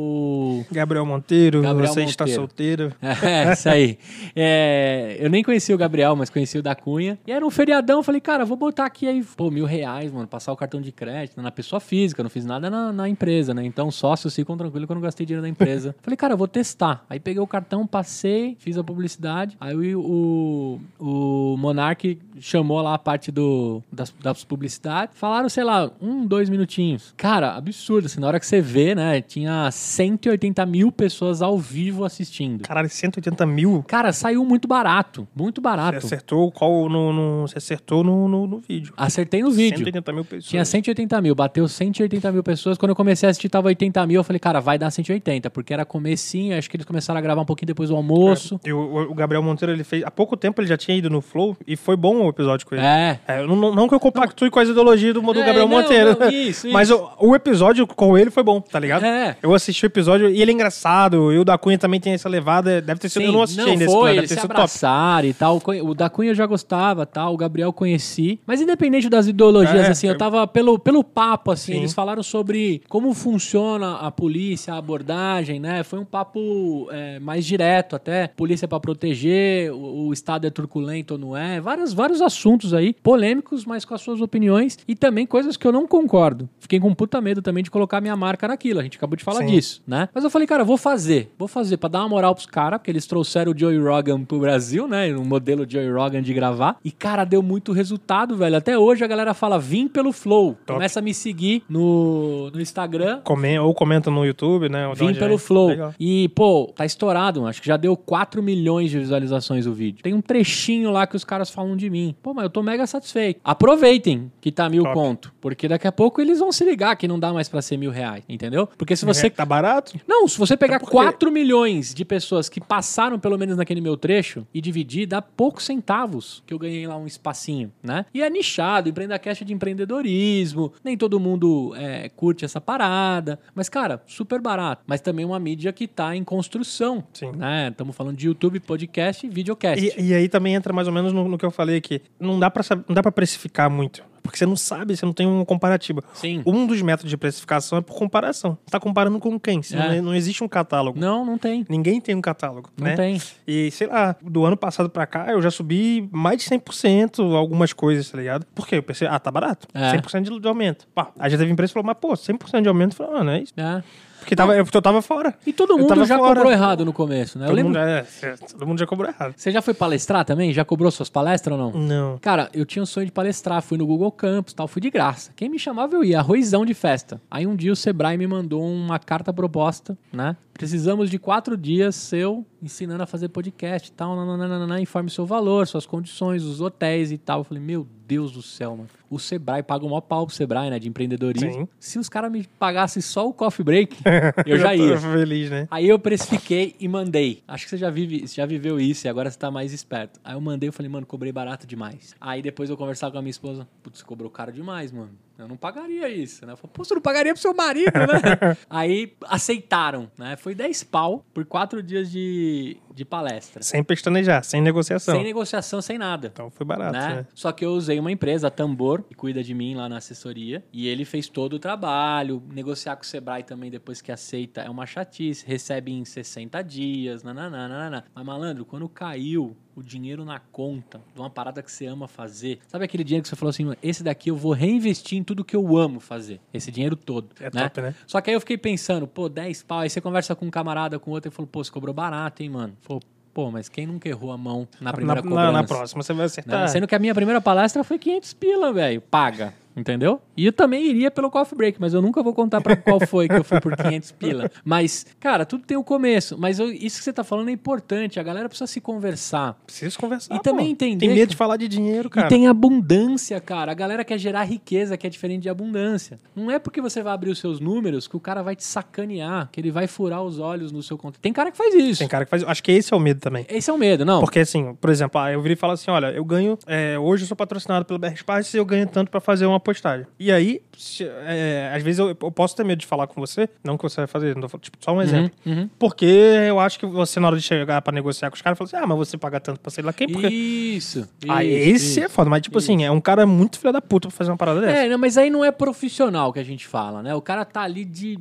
Gabriel Monteiro, Gabriel você está Monteiro. solteiro. [laughs] É, isso aí. É, eu nem conhecia o Gabriel, mas conheci o da Cunha. E era um feriadão, eu falei, cara, vou botar aqui aí, pô, mil reais, mano, passar o cartão de crédito na pessoa física, não fiz nada na, na empresa, né? Então, sócios ficam tranquilos que eu não gastei dinheiro da empresa Falei, cara, eu vou testar. Aí peguei o cartão, passei, fiz a publicidade. Aí o, o, Monark chamou lá a parte do, das, das publicidades. Falaram, sei lá, um, dois minutinhos. Cara, absurdo. Assim, na hora que você vê, né? Tinha 180 mil pessoas ao vivo assistindo. Caralho, 180 mil? Cara, saiu muito barato. Muito barato. Você acertou qual no, no- você acertou no, no, no vídeo. Acertei no vídeo. 180 mil pessoas. Tinha 180 mil, bateu 180 mil pessoas. Quando eu comecei a assistir, tava 80 mil. Eu falei, cara, vai dar 180, porque era comecinho. Acho que eles começaram a gravar um pouquinho depois do almoço. E o, o Gabriel Monteiro, ele fez. Há pouco tempo ele já tinha ido no Flow e foi bom o episódio com ele. É. É, não, não que eu compactue com as ideologias do, do É, Gabriel não, Monteiro. não, isso, [laughs] Mas isso. o, o episódio com ele foi bom, tá ligado? É. Eu assisti o episódio e ele é engraçado. E o da Cunha também tem essa levada. Deve ter sido. Sim, eu não assisti ainda esse eles deve ter sido top. e tal. O da Cunha eu já gostava, tal. O Gabriel conheci. Mas independente das ideologias, É, assim, eu é. tava pelo, pelo papo, assim. Sim. Eles falaram sobre como funciona a polícia, a abordagem, né? Foi um papo é, mais direto até. Polícia pra proteger, o, o Estado é truculento ou não é. Vários, vários assuntos aí, polêmicos, mas com as suas opiniões. E também coisas que eu não concordo. Fiquei com puta medo também de colocar minha marca naquilo. A gente acabou de falar Sim. disso, né? Mas eu falei, cara, eu vou fazer. Vou fazer pra dar uma moral pros caras, porque eles trouxeram o Joey Rogan pro Brasil, né? Um modelo Joey Rogan de gravar. E, cara, deu muito resultado, velho. Até hoje a galera fala, vim pelo Flow. Top. Começa a me seguir no, no Instagram. Come- ou comenta no YouTube, né? Vim pelo é. Flow. Legal. E, pô, tá estourado, acho que já deu 4 milhões de visualizações o vídeo. Tem um trechinho lá que os caras falam de mim. Pô, mas eu tô mega satisfeito. Aproveitem que tá mil Top. conto. Porque daqui a pouco eles vão se ligar que não dá mais pra ser mil reais, entendeu? Porque se você É, Tá barato? não, se você pegar porque- 4 milhões de pessoas que passaram pelo menos naquele meu trecho e dividir, dá poucos centavos que eu ganhei lá um espacinho, né? E é nichado, empreenda caixa de empreendedorismo, nem todo mundo é, curte essa parada. Mas, cara, super barato. Mas também uma mídia que tá em construção, Sim. né? Estamos falando de YouTube, podcast e videocast. E, e aí também entra mais ou menos no, no que eu falei aqui. Não dá para precificar muito. Porque você não sabe, você não tem um comparativo. Sim. Um dos métodos de precificação é por comparação. Você tá comparando com quem? É. não, não existe um catálogo. Não, não tem. Ninguém tem um catálogo, Não né? tem. E, sei lá, do ano passado pra cá, eu já subi mais de 100% algumas coisas, tá ligado? Por quê? Eu pensei, ah, tá barato. É. 100% de, de aumento. Pá, aí já teve empresa que falou, mas pô, 100% de aumento. Eu falei, ah, não é isso. É. Porque tava, eu, eu tava fora. E todo Eu mundo já fora. cobrou errado no começo, né? Eu Todo lembro. mundo, é, é, todo mundo já cobrou errado. Você já foi palestrar também? Já cobrou suas palestras ou não? Não. Cara, eu tinha um sonho de palestrar, fui no Google Campus tal, fui de graça. Quem me chamava eu ia, arrozão de festa. Aí um dia o Sebrae me mandou uma carta proposta, né? Precisamos de quatro dias seu ensinando a fazer podcast e tal, nananana, informe seu valor, suas condições, os hotéis e tal. Eu falei, meu Deus do céu, mano. O Sebrae paga o maior pau pro Sebrae, né, de empreendedorismo. Sim. Se os caras me pagassem só o coffee break, [laughs] eu já ia. tô feliz, né? Aí eu precifiquei e mandei. Acho que você já, vive, já viveu isso e agora você tá mais esperto. Aí eu mandei e falei, mano, cobrei barato demais. Aí depois eu conversava com a minha esposa, putz, você cobrou caro demais, mano. Eu não pagaria isso, né? Eu falei, pô, você não pagaria pro seu marido, né? [laughs] Aí aceitaram, né? Foi 10 pau por quatro dias de, de palestra. Sem pestanejar, sem negociação. Sem negociação, sem nada. Então foi barato, Né? né? Só que eu usei uma empresa, a Tambor, que cuida de mim lá na assessoria, e ele fez todo o trabalho. Negociar com o Sebrae também, depois que aceita, é uma chatice. Recebe em 60 dias, nananã. Mas, malandro, quando caiu o dinheiro na conta de uma parada que você ama fazer, sabe aquele dinheiro que você falou assim, "Mano, esse daqui eu vou reinvestir em tudo que eu amo fazer, esse dinheiro todo. É né? top, né? Só que aí eu fiquei pensando, pô, 10 pau. Aí você conversa com um camarada, com outro, e falou, pô, você cobrou barato, hein, mano? Falou, pô, mas quem nunca errou a mão na primeira na, cobrança? na, na próxima você vai né? acertar. Sendo que a minha primeira palestra foi 500 pila, velho. Paga. Entendeu? E eu também iria pelo coffee break, mas eu nunca vou contar pra qual foi que eu fui por 500 [laughs] pila. Mas, cara, tudo tem o começo. Mas eu- isso que você tá falando é importante. A galera precisa se conversar. Preciso conversar. E também pô. entender Tem medo de falar de dinheiro, cara. E tem abundância, cara. A galera quer gerar riqueza, que é diferente de abundância. Não é porque você vai abrir os seus números que o cara vai te sacanear, que ele vai furar os olhos no seu conteúdo. Tem cara que faz isso. Tem cara que faz. Acho que esse é o medo também. Esse é o medo, não. Porque assim, por exemplo, ah, eu virei e falo assim: olha, eu ganho. é, hoje eu sou patrocinado pelo BR Spice e eu ganho tanto pra fazer uma postagem. E aí, se- é, às vezes eu, eu posso ter medo de falar com você, não que você vai fazer, não tô tipo, só um exemplo. uhum. Porque eu acho que você, na hora de chegar pra negociar com os caras, fala assim: ah, mas você paga tanto pra sei lá quem, porque. Isso. Ah, isso, esse é isso. foda, mas tipo assim, é um cara muito filho da puta pra fazer uma parada dessa. É, não, mas aí não é profissional que a gente fala, né? O cara tá ali de,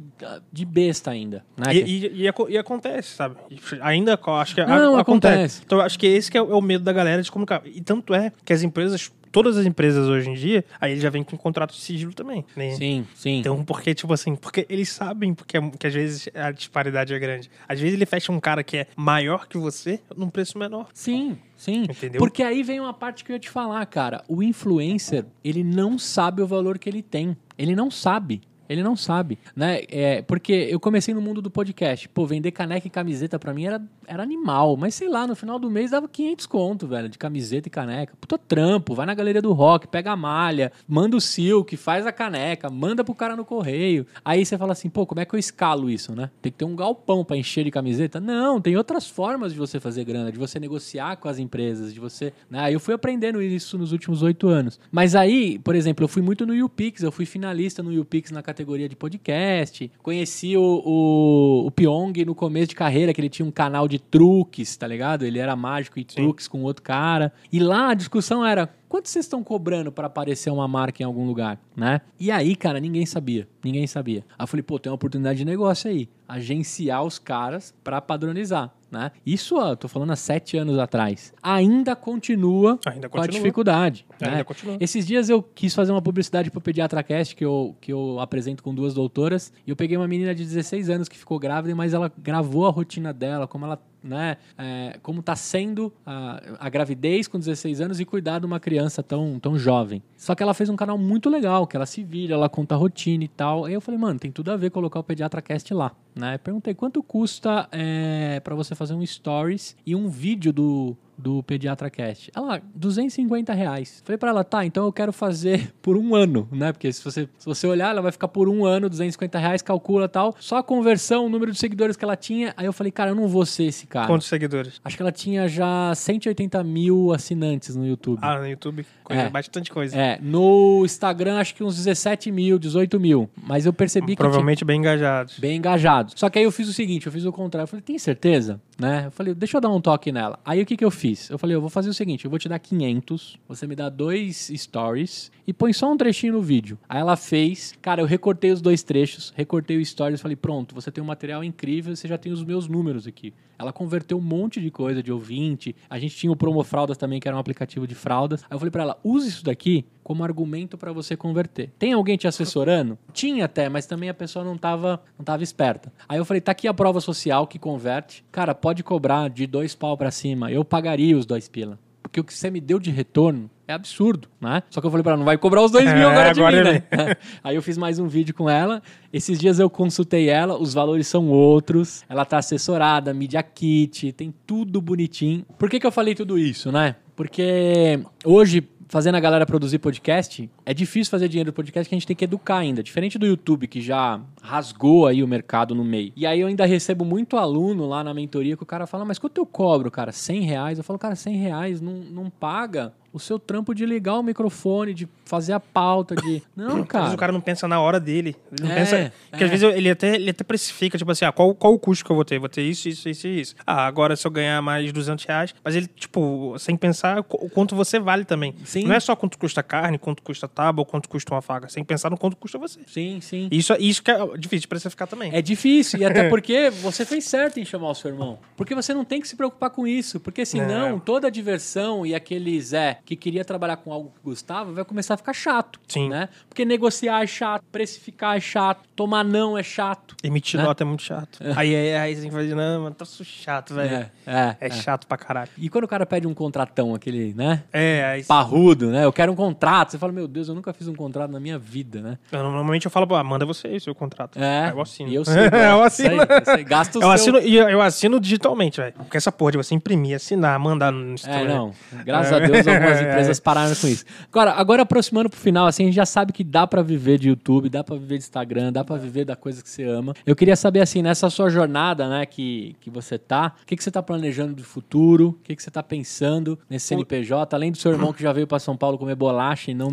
de besta ainda. Né? E, e- e e acontece, sabe? Ainda acho que a- Não, acontece. acontece. Então eu acho que esse que é o, é o medo da galera de comunicar. E tanto é que as empresas todas as empresas hoje em dia, aí ele já vem com contrato de sigilo também. Né? Sim, sim. Então, porque, tipo assim, porque eles sabem porque, que às vezes a disparidade é grande. Às vezes ele fecha um cara que é maior que você num preço menor. Sim, sim. Entendeu? Porque aí vem uma parte que eu ia te falar, cara. O influencer, ele não sabe o valor que ele tem. Ele não sabe. Ele não sabe, né? É, porque eu comecei no mundo do podcast. Pô, vender caneca e camiseta pra mim era, era animal. Mas sei lá, no final do mês dava 500 conto, velho, de camiseta e caneca. Puta trampo, vai na galeria do rock, pega a malha, manda o silk, faz a caneca, manda pro cara no correio. Aí você fala assim, pô, como é que eu escalo isso, né? Tem que ter um galpão pra encher de camiseta? Não, tem outras formas de você fazer grana, de você negociar com as empresas, de você... Né? Eu fui aprendendo isso nos últimos oito anos. Mas aí, por exemplo, eu fui muito no YouPix, eu fui finalista no YouPix na categoria de podcast. Conheci o, o, o Pyong no começo de carreira, que ele tinha um canal de truques, tá ligado? Ele era mágico e truques com outro cara. E lá a discussão era: quanto vocês estão cobrando para aparecer uma marca em algum lugar, né? E aí, cara, ninguém sabia. Ninguém sabia. Aí eu falei, pô, tem uma oportunidade de negócio aí. Agenciar os caras para padronizar, né? Isso, ó, tô falando há sete anos atrás. Ainda continua Ainda com a continua. dificuldade. Ainda né? continua. Esses dias eu quis fazer uma publicidade pro PediatraCast, que eu, que eu apresento com duas doutoras, e eu peguei uma menina de 16 anos que ficou grávida, mas ela gravou a rotina dela, como ela né, é, como tá sendo a, a gravidez com 16 anos e cuidar de uma criança tão, tão jovem. Só que ela fez um canal muito legal, que ela se vira, ela conta a rotina e tal. Aí eu falei, mano, tem tudo a ver colocar o PediatraCast lá. Né? Perguntei quanto custa é, para você fazer um stories e um vídeo do, do Pediatra Cast. Ela, 250 reais. Falei pra ela, tá, então eu quero fazer [laughs] por um ano, né? Porque se você, se você olhar, ela vai ficar por um ano, 250 reais, calcula tal. Só a conversão, o número de seguidores que ela tinha. Aí eu falei, cara, eu não vou ser esse cara. Quantos seguidores? Acho que ela tinha já 180 mil assinantes no YouTube. Ah, no YouTube, coisa, É. bastante coisa. É, no Instagram acho que uns 17 mil, 18 mil. Mas eu percebi que tinha Provavelmente bem engajados. bem engajado. Só que aí eu fiz o seguinte, eu fiz o contrário. Eu falei, tem certeza? Né? Eu falei, deixa eu dar um toque nela. Aí o que, que eu fiz? Eu falei, eu vou fazer o seguinte, eu vou te dar 500, você me dá dois stories e põe só um trechinho no vídeo. Aí ela fez, cara, eu recortei os dois trechos, recortei o stories, falei, pronto, você tem um material incrível, você já tem os meus números aqui. Ela converteu um monte de coisa de ouvinte. A gente tinha o Promo Fraldas também, que era um aplicativo de fraldas. Aí eu falei pra ela, use isso daqui como argumento pra você converter. Tem alguém te assessorando? Tinha até, mas também a pessoa não tava, não tava esperta. Aí eu falei, tá aqui a prova social que converte. Cara, pode cobrar de dois pau pra cima. Eu pagaria os dois pila. Porque o que você me deu de retorno é absurdo, né? Só que eu falei pra ela, não vai cobrar os dois mil É, agora de mim, né? [laughs] Aí eu fiz mais um vídeo com ela. Esses dias eu consultei ela, os valores são outros. Ela tá assessorada, media kit, tem tudo bonitinho. Por que, que eu falei tudo isso, né? Porque hoje, fazendo a galera produzir podcast, é difícil fazer dinheiro do podcast que a gente tem que educar ainda. Diferente do YouTube, que já rasgou aí o mercado no meio. E aí eu ainda recebo muito aluno lá na mentoria que o cara fala, mas quanto eu cobro, cara? 100 reais? Eu falo, cara, 100 reais não, não paga o seu trampo de ligar o microfone, de fazer a pauta, de... [coughs] Não, Às vezes cara. o cara não pensa na hora dele. Ele não É, pensa. Porque é. às vezes ele até, ele até precifica, tipo assim, ah, qual, qual o custo que eu vou ter? Vou ter isso, isso, isso e isso. Ah, agora se eu ganhar mais 200 reais. Mas ele, tipo, sem pensar o quanto você vale também. Sim. Não é só quanto custa carne, quanto custa tábua, quanto custa uma faca. Sem pensar no quanto custa você. Sim, sim. Isso, isso que é difícil de precificar também. É difícil, e até [laughs] porque você fez certo em chamar o seu irmão. Porque você não tem que se preocupar com isso. Porque senão, É. toda a diversão e aquele Zé que queria trabalhar com algo que gostava vai começar a ficar chato. Sim. Né? Porque negociar é chato, precificar é chato, tomar não é chato. Emitir Né? nota é muito chato. Aí, aí, aí você tem que fazer, não, mano, tá chato, velho. É, é, É, é. chato pra caralho. E quando o cara pede um contratão, aquele, né? É, aí. Parrudo, né? Eu quero um contrato. Você fala, meu Deus, eu nunca fiz um contrato na minha vida, né? Eu, normalmente eu falo, ah, manda você aí o seu contrato. É. Aí eu assino. E eu [laughs] sei. eu assino. Aí. Gasta o Eu seu... assino, e eu, assino digitalmente, velho. Porque essa porra de você imprimir, assinar, mandar no É, store. não. Graças a Deus algumas [laughs] É. empresas pararam com isso. Agora, agora aproximando pro final, assim, a gente já sabe que dá pra viver de YouTube, dá pra viver de Instagram, dá pra viver da coisa que você ama. Eu queria saber, assim, nessa sua jornada, né, que, que você tá, o que, que você tá planejando de futuro? O que, que você tá pensando nesse CNPJ? Além do seu irmão que já veio pra São Paulo comer bolacha e não [laughs] um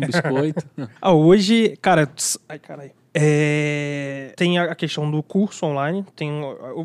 Ah, hoje, cara, ai, caralho. É, Tem a questão do curso online. Tem,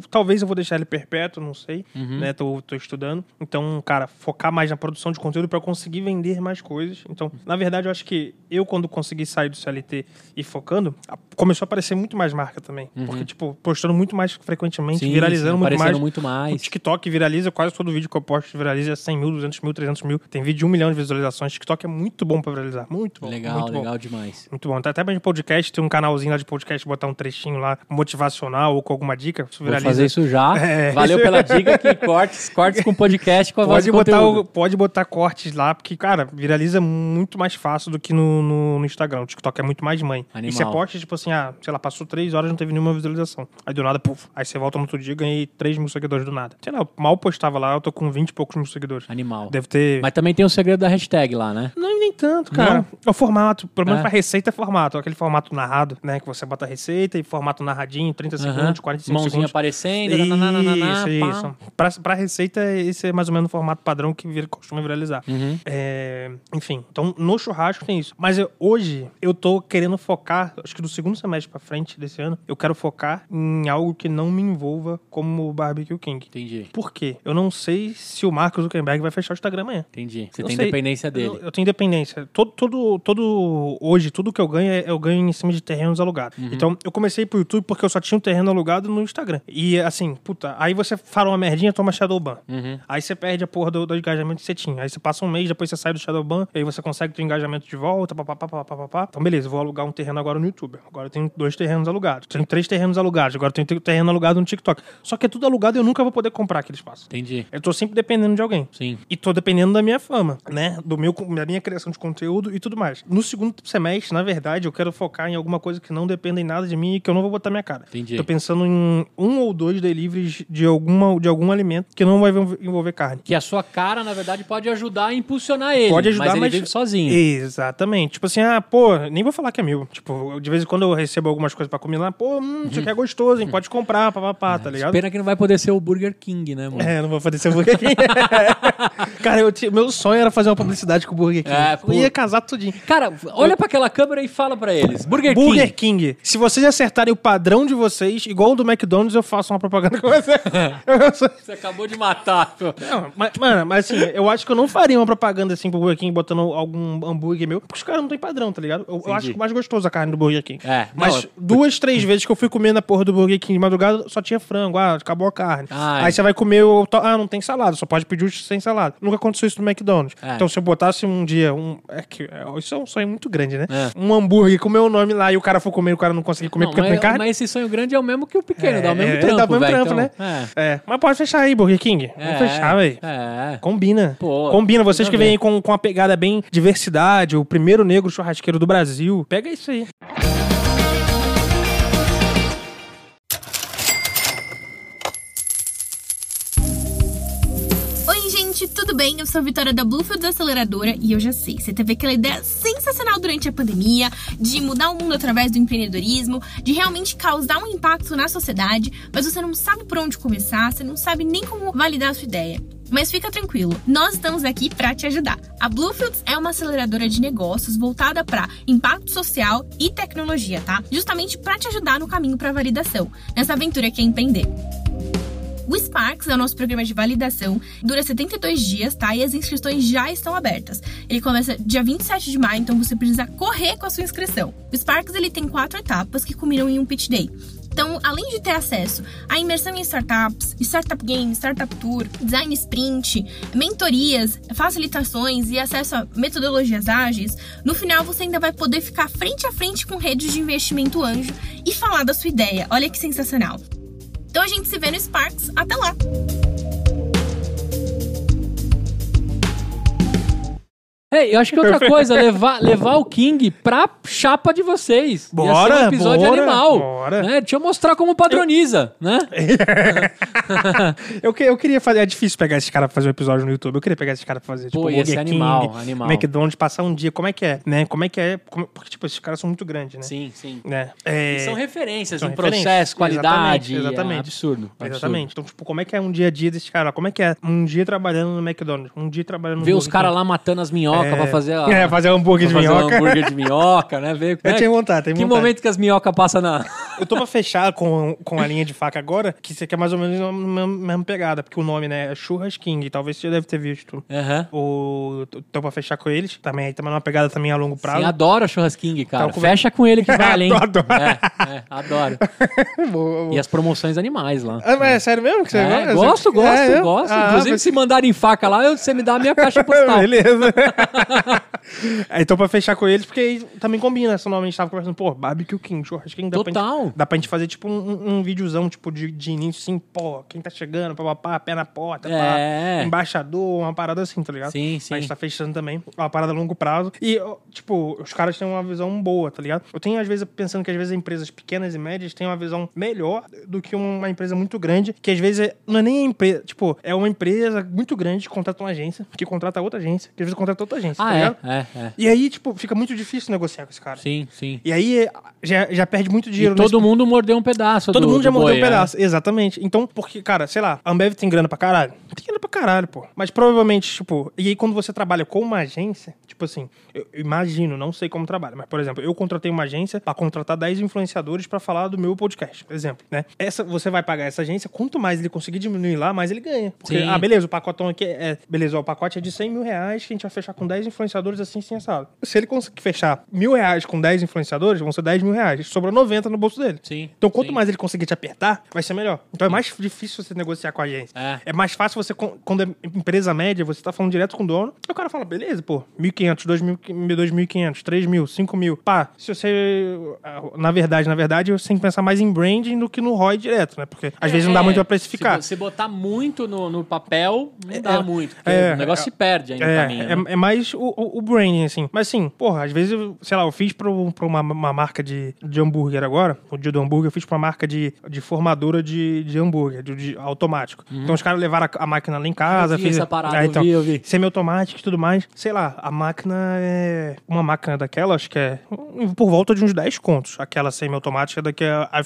talvez eu vou deixar ele perpétuo, não sei. Né? Tô, tô estudando. Então, cara, focar mais na produção de conteúdo para conseguir vender mais coisas. Então, na verdade, eu acho que eu, quando consegui sair do CLT e focando, começou a aparecer muito mais marca também. Porque, tipo, postando muito mais frequentemente, Sim, viralizando sim, muito mais. muito O mais. TikTok viraliza quase todo vídeo que eu posto viraliza 100 mil, 200 mil, 300 mil. Tem vídeo de um milhão de visualizações. TikTok é muito bom pra viralizar. Muito bom. Legal, muito bom. legal demais. Muito bom. Tá até de podcast, tem um canalzinho lá de podcast, botar um trechinho lá motivacional ou com alguma dica. Isso Vou fazer isso já. [laughs] É. Valeu pela dica que cortes, cortes com podcast com a voz Pode do botar, o- pode botar cortes lá, porque, cara, viraliza muito mais fácil do que no, no, no Instagram. O TikTok é muito mais mãe. Animal. E você posta, tipo assim, ah, sei lá, passou três horas e não teve nenhuma visualização. Aí do nada, puf. Aí você volta no outro dia e ganhei 3 mil seguidores do nada. Sei lá, eu mal postava lá, eu tô com 20 e poucos mil seguidores. Animal. Deve ter. Mas também tem o segredo da hashtag lá, né? Não, nem tanto, cara. Não? É o formato. Pelo menos É. pra receita é formato. Aquele formato narrado, né? Que você bota a receita e formato narradinho, 30 Aham. segundos, 45 Mãozinha segundos. aparecendo. nananana, Isso, isso. Pra, pra receita, esse é mais ou menos o formato padrão que vira, costuma viralizar. Uhum. É, enfim, então no churrasco tem isso. Mas eu- hoje eu tô querendo focar, acho que do segundo semestre pra frente desse ano, eu quero focar em algo que não me envolva como o Barbecue King. Entendi, Por quê? Eu não sei se o Marcos Zuckerberg vai fechar o Instagram amanhã. entendi. Você Eu tem sei. dependência dele. Eu, eu tenho independência. Todo, todo, todo. Hoje, tudo que eu ganho, é- eu ganho em cima de terrenos alugados. Uhum. Então, eu comecei pro YouTube porque eu só tinha um terreno alugado no Instagram. E assim, puta, aí você fala uma merdinha, toma Shadowban. Uhum. Aí você perde a porra do, do engajamento que você tinha. Aí você passa um mês, depois você sai do Shadowban, aí você consegue o engajamento de volta, papapá, papapá, papapá. Então, beleza, vou alugar um terreno agora no YouTube. Agora eu tenho dois terrenos alugados. Tenho três terrenos alugados. Agora eu tenho terreno alugado no TikTok. Só que é tudo alugado e eu nunca vou poder comprar aquele espaço. Entendi. Eu tô sempre dependendo de alguém. Sim. E tô dependendo da minha fama, né? Do meu, da minha criação de conteúdo e tudo mais. No segundo semestre, na verdade, eu quero focar em alguma coisa que não dependa em nada de mim e que eu não vou botar minha cara. Entendi. Tô pensando em um ou dois deliveries de, alguma, de algum alimento que não vai envol- envolver carne. Que a sua cara, na verdade, pode ajudar a impulsionar ele. Pode ajudar, mas ele mas- vive sozinho. Exatamente. Tipo assim, ah, pô, nem vou falar que é meu. Tipo, eu- de vez em quando eu recebo algumas coisas pra comer lá, pô, hum, isso aqui é gostoso, hein? Pode comprar, papapá, tá ligado? Pena que não vai poder ser o Burger King, né, mano? É, não vou fazer seu Burger King. [laughs] Cara, eu tinha- meu sonho era fazer uma publicidade com o Burger King. É, eu pô. ia casar tudinho. Cara, olha pra aquela câmera e fala pra eles. Burger, Burger King. King. Se vocês acertarem o padrão de vocês, igual o do McDonald's, eu faço uma propaganda com você. [laughs] Você acabou de matar. Não, mas, mano, mas assim, eu acho que eu não faria uma propaganda assim pro Burger King botando algum hambúrguer meu, porque os caras não têm padrão, tá ligado? Eu, eu acho mais gostoso a carne do Burger King. É, Mas não, duas, três vezes que eu fui comer na porra do Burger King de madrugada, só tinha frango, ah, acabou a carne. Ai. Aí você vai comer o. Ah, não tem salada, só pode pedir o sem salada. Nunca aconteceu isso no McDonald's. É. Então se eu botasse um dia um. É que, é, isso é um sonho muito grande, né? É. Um hambúrguer com o meu nome lá e o cara for comer e o cara não conseguir comer Não, porque não mas, tem carne. mas esse sonho grande é o mesmo que o pequeno, dá o mesmo É, trampo, dá o mesmo trampo, então, né? É. É. Mas pode fechar aí, Burger King. Vamos É, fechar, velho. É. Combina. Pô, Combina. Vocês que a vêm com, com uma pegada bem diversidade, o primeiro negro churrasqueiro do Brasil. Pega isso aí. Gente, tudo bem? Eu sou a Vitória da Bluefield Aceleradora e eu já sei, você teve aquela ideia sensacional durante a pandemia de mudar o mundo através do empreendedorismo, de realmente causar um impacto na sociedade, mas você não sabe por onde começar, você não sabe nem como validar a sua ideia. Mas fica tranquilo, nós estamos aqui para te ajudar. A Bluefields é uma aceleradora de negócios voltada para impacto social e tecnologia, tá? Justamente para te ajudar no caminho para validação, nessa aventura que é empreender. O Sparks é o nosso programa de validação, dura 72 dias, tá? E as inscrições já estão abertas. Ele começa dia 27 de maio, então você precisa correr com a sua inscrição. O Sparks ele tem quatro etapas que culminam em um pitch day. Então, além de ter acesso à imersão em startups, startup game, startup tour, design sprint, mentorias, facilitações e acesso a metodologias ágeis, no final você ainda vai poder ficar frente a frente com redes de investimento anjo e falar da sua ideia. Olha que sensacional! Então a gente se vê no Sparks. Até lá! Ei, eu acho que outra coisa, levar, levar o King pra chapa de vocês. Ia ser Bora, um episódio bora, animal. bora. Né? Deixa eu mostrar como padroniza, né? [laughs] eu, que- eu queria fazer. É difícil pegar esses caras pra fazer um episódio no YouTube. Eu queria pegar esses caras pra fazer, tipo, Pô, Burger King, animal, animal. McDonald's, passar um dia. Como é que é, né? Como é que é? Como- Porque, tipo, esses caras são muito grandes, né? Sim, sim. Né? É... São referências são em referências. processo, qualidade. Exatamente, exatamente. É absurdo. absurdo. Exatamente. Então, tipo, como é que é um dia a dia desses caras? Como é que é um dia trabalhando no McDonald's? Um dia trabalhando no Ver os caras lá matando as minhocas minhoca pra fazer a, É, fazer hambúrguer de pra fazer um minhoca. hambúrguer de minhoca, né? Ver, [laughs] Eu né? tenho vontade, tenho Que vontade. momento que as minhocas passam na. [laughs] Eu tô pra fechar com, com a linha de faca agora, que isso aqui é mais ou menos a mesma, pegada, porque o nome, né, é Churras King, talvez você já deve ter visto. Aham. O, tô pra fechar com eles, também, também é uma pegada também a longo prazo. Sim, adoro a Churrasking, cara. Com- Fecha com ele que [laughs] vale, hein? Adoro. É, é, adoro. Boa, boa. E as promoções animais lá. Ah, mas é sério mesmo que você É, gosta? gosto, gosto, É, é? gosto. Ah, Inclusive, mas- se mandarem faca lá, eu- você me dá a minha caixa postal. Beleza. É, então, pra fechar com eles, porque também combina. Senão, a gente tava conversando, pô, Barbecue King, Churrasquinho. Dá Pra Total. gente, dá pra gente fazer, tipo, um, um- videozão, tipo, de, de início, assim, pô, quem tá chegando, papapá, pé na porta, É. pá, embaixador, uma parada assim, tá ligado? Sim, A sim. gente tá fechando também, uma parada a longo prazo. E, tipo, os caras têm uma visão boa, tá ligado? Eu tenho, às vezes, pensando que, às vezes, empresas pequenas e médias têm uma visão melhor do que uma empresa muito grande, que, às vezes, é- não é nem a empresa, tipo, é uma empresa muito grande que contrata uma agência, que contrata outra agência, que, às vezes, contrata outra agência, Ah, tá é, ligado? é, é. E aí, tipo, fica muito difícil negociar com esse cara. Sim, sim. E aí já, já perde muito E dinheiro todo nesse- mundo mordeu um pedaço. Todo do- mundo já mordeu boi, um é. pedaço. Exatamente. Então, porque, cara, sei lá, a Ambev tem grana pra caralho. Tem grana pra caralho, pô. Mas provavelmente, tipo, e aí quando você trabalha com uma agência, tipo assim, eu eu imagino, não sei como trabalha, mas, por exemplo, eu contratei uma agência pra contratar 10 influenciadores pra falar do meu podcast, por exemplo, né? Essa, você vai pagar essa agência, quanto mais ele conseguir diminuir lá, mais ele ganha. Porque, Sim. ah, beleza, o pacotão aqui é. Beleza, ó, o pacote é de 100 mil reais que a gente vai fechar com 10 influenciadores assim, assim, assado. Se ele conseguir fechar mil reais com 10 influenciadores, vão ser 10 mil reais. Sobra 90 no bolso dele. Sim, Então, quanto sim. mais ele conseguir te apertar, vai ser melhor. Então, é mais difícil você negociar com a agência. É. mais fácil você, quando é empresa média, você tá falando direto com o dono, aí o cara fala, beleza, pô, 1.500, 2.000, 2.500, 3.000, 5.000. Pá, se você... Na verdade, na verdade, você tem que pensar mais em branding do que no ROI direto, né? Porque às vezes não dá É, muito pra precificar. Se você botar muito no, no papel, não dá é, muito. porque é, o negócio é, se perde aí no É, caminho. né? é, é mais o, o, o branding, assim. Mas assim, porra, às vezes, eu, sei lá, eu fiz pra, pra uma, uma marca de, de hambúrguer agora, o dia do hambúrguer, eu fiz pra uma marca de, de formadora de, de hambúrguer, de, de automático. Então os caras levaram a, a máquina lá em casa, Uhum. Eu fiz essa parada, É, eu vi, eu vi. semi-automático e tudo mais. Sei lá, a máquina é. Uma máquina daquela, acho que é por volta de uns 10 contos. Aquela semi-automática da que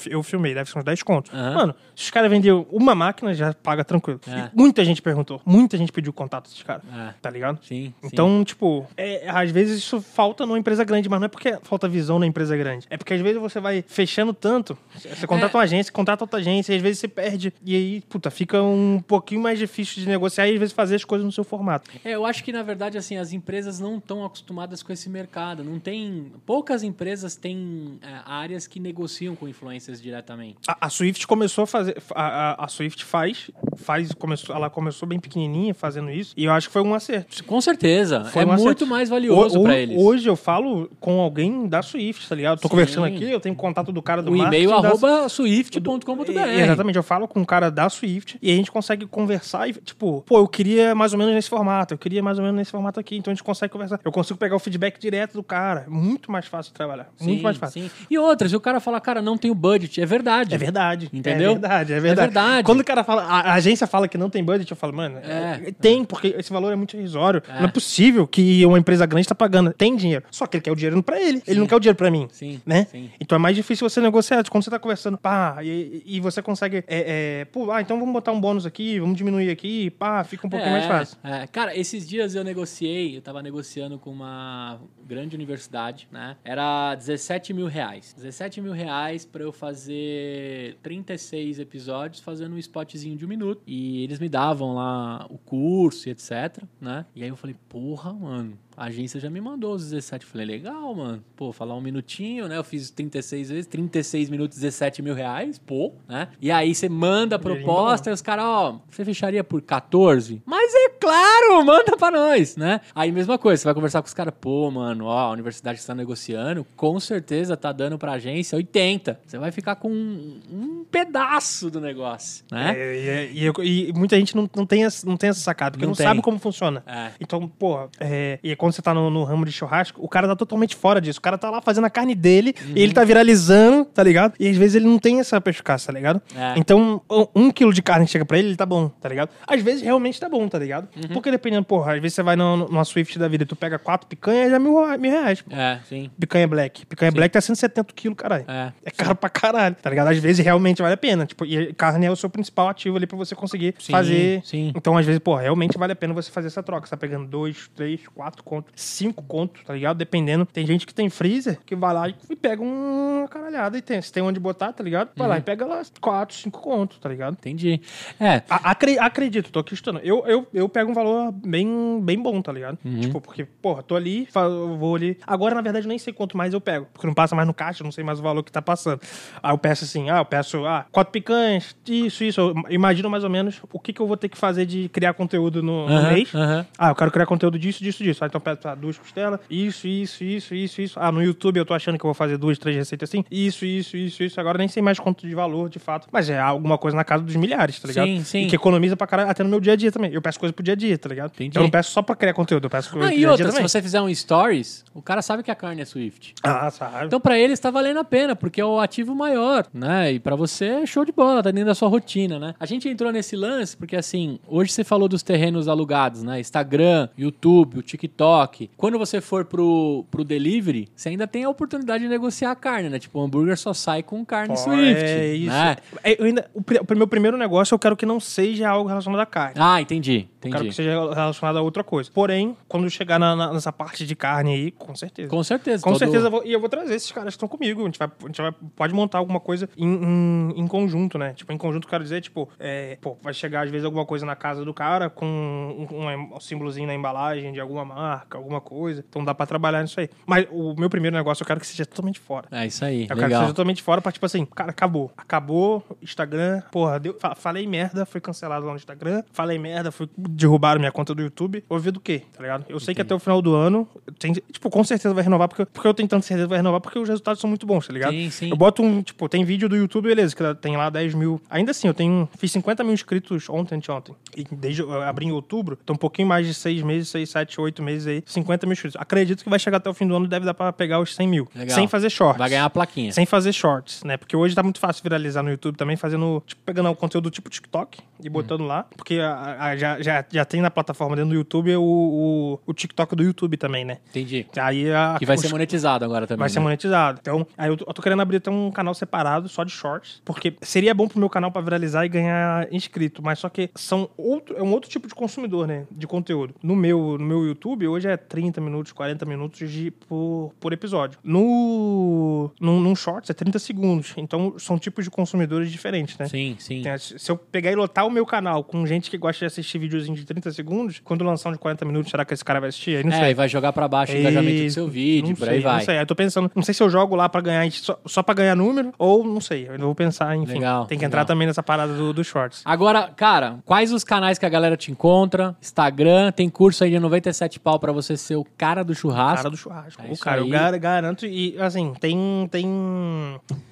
eu filmei, deve ser uns 10 contos. Aham. Mano, se os caras venderem uma máquina, já paga tranquilo. É. Muita gente perguntou, muita gente pediu contato desses caras. É. Tá ligado? Sim, sim. Então, tipo, é, às vezes isso falta numa empresa grande, mas não é porque falta visão na empresa grande. É porque às vezes você vai fechando tanto. Você contrata É. uma agência, contrata outra agência, e às vezes você perde. E aí, puta, fica um pouquinho mais difícil de negociar e às vezes fazer as coisas no seu formato. É, eu acho que, na verdade, assim, as empresas não estão acostumadas com esse mercado. Não tem. Poucas empresas têm é, áreas que negociam com influencers diretamente. A, a Swift começou a fazer. A, a, a Swift faz. faz começou, ela começou bem pequenininha fazendo isso. E eu acho que foi um acerto. Com certeza. Foi é muito mais valioso ho- eles. Hoje eu falo com alguém da Swift, tá ligado? Tô Sim. conversando aqui, eu tenho contato do cara do o e-mail marketing da- arroba swift.com.br. É, Exatamente, eu falo com um cara da Swift e a gente consegue conversar e, tipo, pô, eu queria mais ou menos nesse formato, eu queria mais ou menos nesse formato aqui, então a gente consegue conversar. Eu consigo pegar o feedback direto do cara. Muito mais fácil de trabalhar. muito Sim, mais fácil. sim. E outras, o cara fala, cara, não tenho budget, é verdade. É verdade. Entendeu? É verdade, é verdade. É verdade. Quando o cara fala, a, a agência fala que não tem budget, eu falo, mano, É. é, tem, porque esse valor é muito irrisório. É. Não é possível que uma empresa grande tá pagando. Tem dinheiro. Só que ele quer o dinheiro pra ele. Ele não quer o dinheiro pra mim. Sim, Né? sim. Então é mais difícil você negociar. Quando você tá conversando, pá, e, e você consegue. É, é, pô, ah, então vamos botar um bônus aqui, vamos diminuir aqui, pá, fica um pouquinho mais fácil. é. Cara, esses dias eu negociei, eu tava negociando com uma grande universidade, né? Era 17 mil reais. 17 mil reais pra eu fazer 36 episódios fazendo um spotzinho de um minuto. E eles me davam lá o curso e etc, né? E aí eu falei, porra, mano, a agência já me mandou os 17. Eu falei, legal, mano. Pô, falar um minutinho, né? Eu fiz 36 vezes, 36 minutos, 17 mil reais, pô, né? E aí você manda a proposta e os caras, ó, você fecharia por 14? Mas é claro, [laughs] manda pra nós, né? Aí mesma coisa, você vai conversar com os caras, pô, mano, ó, a universidade está negociando, com certeza tá dando pra agência 80. Você vai ficar com um, um pedaço do negócio, né? É, e, e- e muita gente não, não, tem essa, não tem essa sacada, porque Não não, sabe como funciona. É. Então, pô, é, e quando você tá no, no ramo de churrasco, o cara tá totalmente fora disso. O cara tá lá fazendo a carne dele e ele tá viralizando, tá ligado? E às vezes ele não tem essa perspicácia, tá ligado? É. Então, um, quilo de carne que chega pra ele, ele tá bom, tá ligado? Às vezes realmente tá bom, tá ligado? Porque dependendo, porra, às vezes você vai no- numa Swift da vida e tu pega quatro picanhas, já é mil, mil reais. pô. É, sim. Picanha black. Picanha black tá 170 quilos, caralho. É. É caro pra caralho, tá ligado? Às vezes realmente vale a pena. Tipo, e carne é o seu principal ativo ali pra você conseguir Sim, fazer. sim. Então, às vezes, pô, realmente vale a pena você fazer essa troca. Você tá pegando dois, três, quatro conto, 5 conto, tá ligado? Dependendo. Tem gente que tem freezer que vai lá e pega uma caralhada e tem. Se tem onde botar, tá ligado? Vai lá Uhum. e pega lá 4, 5 conto, tá ligado? Entendi. É, A- acre- acredito, tô aqui estudando. Eu, eu, eu pego um valor bem, bem bom, tá ligado? Uhum. Tipo, porque, porra, tô ali, vou ali. Agora, na verdade, nem sei quanto mais eu pego. Porque não passa mais no caixa, não sei mais o valor que tá passando. Aí eu peço assim, ah, eu peço, ah, quatro picanhas, isso, isso. Eu imagino mais ou menos o que, que eu vou ter que fazer de criar conteúdo no, Aham, mês. aham. Ah, eu quero criar conteúdo disso, disso, disso. Ah, então peço ah, duas costelas, isso, isso, isso, isso, isso. Ah, no YouTube eu tô achando que eu vou fazer duas, três receitas assim. Isso, isso, isso, isso. Agora nem sei mais quanto de valor, de fato. Mas é alguma coisa na casa dos milhares, tá ligado? Sim, sim. E que economiza pra caralho até no meu dia a dia também. Eu peço coisa pro dia a dia, tá ligado? Entendi. Eu não peço só pra criar conteúdo, eu peço coisa Ah, pro e dia a outra, dia se também. você fizer um stories, o cara sabe que a carne é Swift. Ah, sabe. Então, pra ele está valendo a pena, porque é o ativo maior, né? E pra você é show de bola, tá dentro da sua rotina, né? A gente entrou nesse lance porque, assim, hoje você falou dos terrenos alugados, né? Instagram, YouTube, o TikTok. Quando você for pro, pro delivery, você ainda tem a oportunidade de negociar a carne, né? Tipo, o hambúrguer só sai com carne Pô, Swift. É isso. Né? É, ainda, o, o meu primeiro negócio eu quero que não seja algo relacionado à carne. Ah, entendi. Eu quero Entendi. que seja relacionado a outra coisa. Porém, quando chegar na- na- nessa parte de carne aí, com certeza. Com certeza. Com todo- certeza, eu vou, e eu vou trazer esses caras que estão comigo. A gente, vai, a gente vai- pode montar alguma coisa em, em, em conjunto, né? Tipo, em conjunto, eu quero dizer, tipo, é, pô, vai chegar às vezes alguma coisa na casa do cara com um, um, um símbolozinho na embalagem de alguma marca, alguma coisa. Então dá pra trabalhar nisso aí. Mas o meu primeiro negócio eu quero que seja totalmente fora. É isso aí. Eu quero que Legal. seja totalmente fora pra, tipo assim, cara, acabou. Acabou, Instagram, porra, deu, fa- falei merda, foi cancelado lá no Instagram. Falei merda, foi derrubaram minha conta do YouTube. Vou ver do quê, tá ligado? Eu sei que até o final do ano, tem, tipo, com certeza vai renovar, porque, porque eu tenho tanta certeza que vai renovar, porque os resultados são muito bons, tá ligado? Sim, sim. Eu boto um, tipo, tem vídeo do YouTube, beleza, que tem lá 10 mil. Ainda assim, eu tenho, fiz 50 mil inscritos ontem, anteontem. E desde eu abri em outubro, então um pouquinho mais de 6 meses, 6, 7, 8 meses aí, 50 mil inscritos. Acredito que vai chegar até o fim do ano deve dar pra pegar os 100 mil. Legal. Sem fazer shorts. Vai ganhar a plaquinha. Sem fazer shorts, né? Porque hoje tá muito fácil viralizar no YouTube também, fazendo, tipo, pegando o conteúdo tipo TikTok e botando lá. Porque a- a- já, já, já tem na plataforma dentro do YouTube o, o, o TikTok do YouTube também, né? Entendi. Aí a, Que vai os- ser monetizado agora também. Vai ser né? monetizado. Então, aí eu tô, eu tô querendo abrir até um canal separado só de shorts, porque seria bom pro meu canal pra viralizar e ganhar inscrito, mas só que são outro, é um outro tipo de consumidor, né, de conteúdo. No meu, no meu YouTube hoje é 30 minutos, 40 minutos de, por, por episódio. No num, num shorts é 30 segundos. Então, são tipos de consumidores diferentes, né? Sim, sim. Tem- Se eu pegar e lotar o meu canal com gente que gosta de assistir videozinho de 30 segundos, quando lançar um de 40 minutos, será que esse cara vai assistir? Aí não sei. É, e vai jogar pra baixo o engajamento do seu vídeo, Não por sei, aí vai. Não sei, aí eu tô pensando, não sei se eu jogo lá pra ganhar, só, só pra ganhar número, ou não sei, eu ainda vou pensar, enfim. Legal, tem que legal. entrar também nessa parada do, do shorts. Agora, cara, quais os canais que a galera te encontra? Instagram, tem curso aí de 97 pau pra você ser o cara do churrasco. Cara do churrasco. É o cara, aí. eu gar- garanto, e assim, tem. tem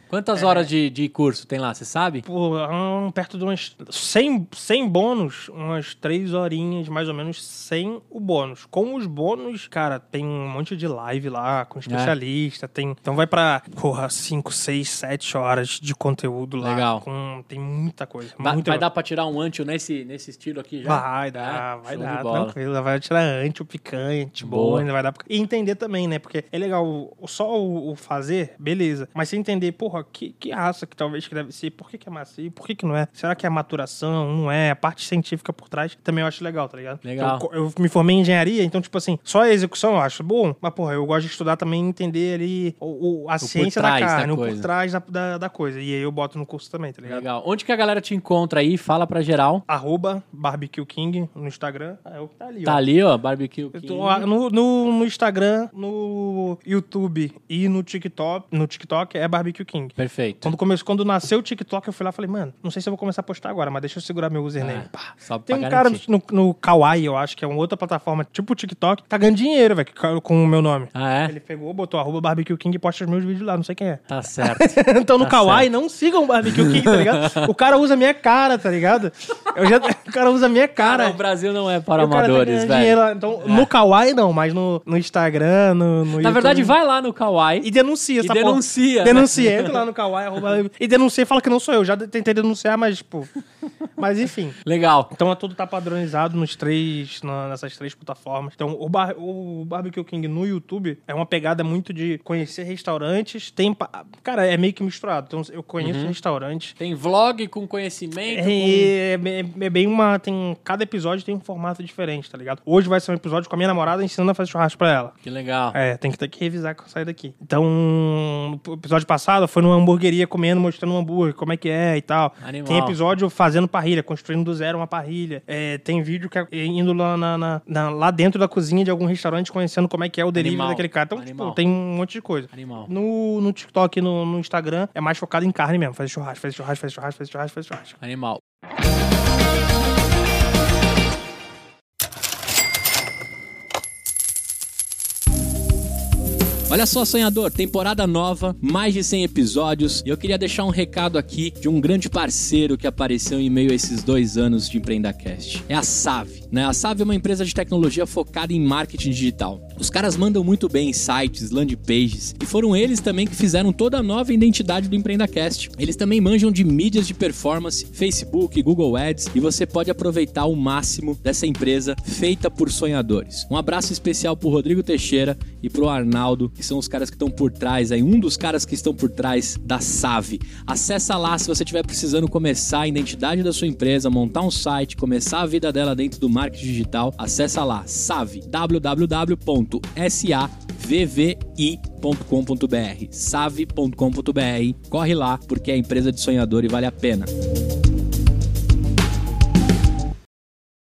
Quantas É. horas de, de curso tem lá, você sabe? pô, hum, perto de umas 100, 100 bônus, umas 3 horinhas, mais ou menos, sem o bônus. Com os bônus, cara, tem um monte de live lá, com especialista, tem... Então vai pra, porra, 5, 6, 7 horas de conteúdo lá. Legal. Com, tem muita coisa. Vai, muita vai dar pra tirar um ancho nesse, nesse estilo aqui já? Vai dar, É, vai dar, tranquilo. Vai tirar antes o picanha, de Boa. ainda vai dar. pra- E entender também, né? Porque é legal só o, o fazer, beleza. Mas você entender, porra, que, que raça que talvez que deve ser, por que, que é macio, por que, que não é? Será que é maturação? Não é? A parte científica por trás também eu acho legal, tá ligado? Legal. Então, eu me formei em engenharia, então, tipo assim, só a execução eu acho bom, mas, porra, eu gosto de estudar também e entender ali o, o- a ciência da trás da carne, o por trás da, da, da coisa. E aí eu boto no curso também, tá ligado? Legal. Onde que a galera te encontra aí? Fala pra geral. Arroba Barbecue King no Instagram. É o que tá ali, Tá ó. ali, ó, Barbecue King. tô no, no, no Instagram, no YouTube e no TikTok. No TikTok é Barbecue King. Perfeito. Quando, começou, quando nasceu o TikTok, eu fui lá e falei, mano, não sei se eu vou começar a postar agora, mas deixa eu segurar meu username. É, Pá. só Tem um pra cara garantir. no, no Kawaii, eu acho, que é uma outra plataforma, tipo o TikTok, tá ganhando dinheiro, velho, com- o meu nome. Ah, é? Ele pegou, botou arroba Barbecue King e posta os meus vídeos lá, não sei quem é. Tá [laughs] certo. então no Tá Kawaii, certo. não sigam o Barbecue King, tá ligado? o cara usa minha cara, tá ligado? Já, [laughs] o cara usa minha cara. Cara, o Brasil não é para o cara tá amadores, ganhando velho. dinheiro lá. Então, no Kawaii não, mas no, no Instagram, no, no Na YouTube. verdade, vai lá no Kawaii. E denuncia E essa denuncia, porra. né? Denuncia. Entra lá no Kawaii, arroba, e denuncia e fala que não sou eu. Já tentei denunciar, mas, tipo... Mas enfim. Legal. Então tudo tá padronizado nos três, na- nessas três plataformas. Então o, bar, o Barbecue King no YouTube é uma pegada muito de conhecer restaurantes. Tem. Cara, é meio que misturado. Então eu conheço restaurantes. Tem vlog com conhecimento. com- É, é- é bem uma. Tem, cada episódio tem um formato diferente, tá ligado? Hoje vai ser um episódio com a minha namorada ensinando a fazer churrasco pra ela. Que legal. É, tem que ter que revisar quando sair daqui. Então, no episódio passado foi numa hamburgueria comendo, mostrando um hambúrguer, como é que é e tal. Animal. Tem episódio fazendo parrilha, construindo do zero uma parrilha. É, tem vídeo que é indo lá, na- na- na- lá dentro da cozinha de algum restaurante, conhecendo como é que é o delivery Animal. daquele cara. Então, Animal. tipo, tem um monte de coisa. Animal. No, no TikTok e no, no Instagram é mais focado em carne mesmo. Fazer churrasco, fazer churrasco, fazer churrasco, fazer churrasco, fazer churrasco. Animal. Olha só, sonhador, temporada nova, mais de 100 episódios. E eu queria deixar um recado aqui de um grande parceiro que apareceu em meio a esses dois anos de EmpreendaCast. É a Save, né? A Save é uma empresa de tecnologia focada em marketing digital. Os caras mandam muito bem em sites, landing pages, e foram eles também que fizeram toda a nova identidade do EmpreendaCast. Eles também manjam de mídias de performance, Facebook, Google Ads, e você pode aproveitar o máximo dessa empresa feita por sonhadores. Um abraço especial pro Rodrigo Teixeira e pro Arnaldo, que são os caras que estão por trás, aí um dos caras que estão por trás da Save. Acessa lá se você estiver precisando começar a identidade da sua empresa, montar um site, começar a vida dela dentro do marketing digital. Acessa lá, Save, www.savvi.com.br, save.com.br. Corre lá porque é empresa de sonhador e vale a pena.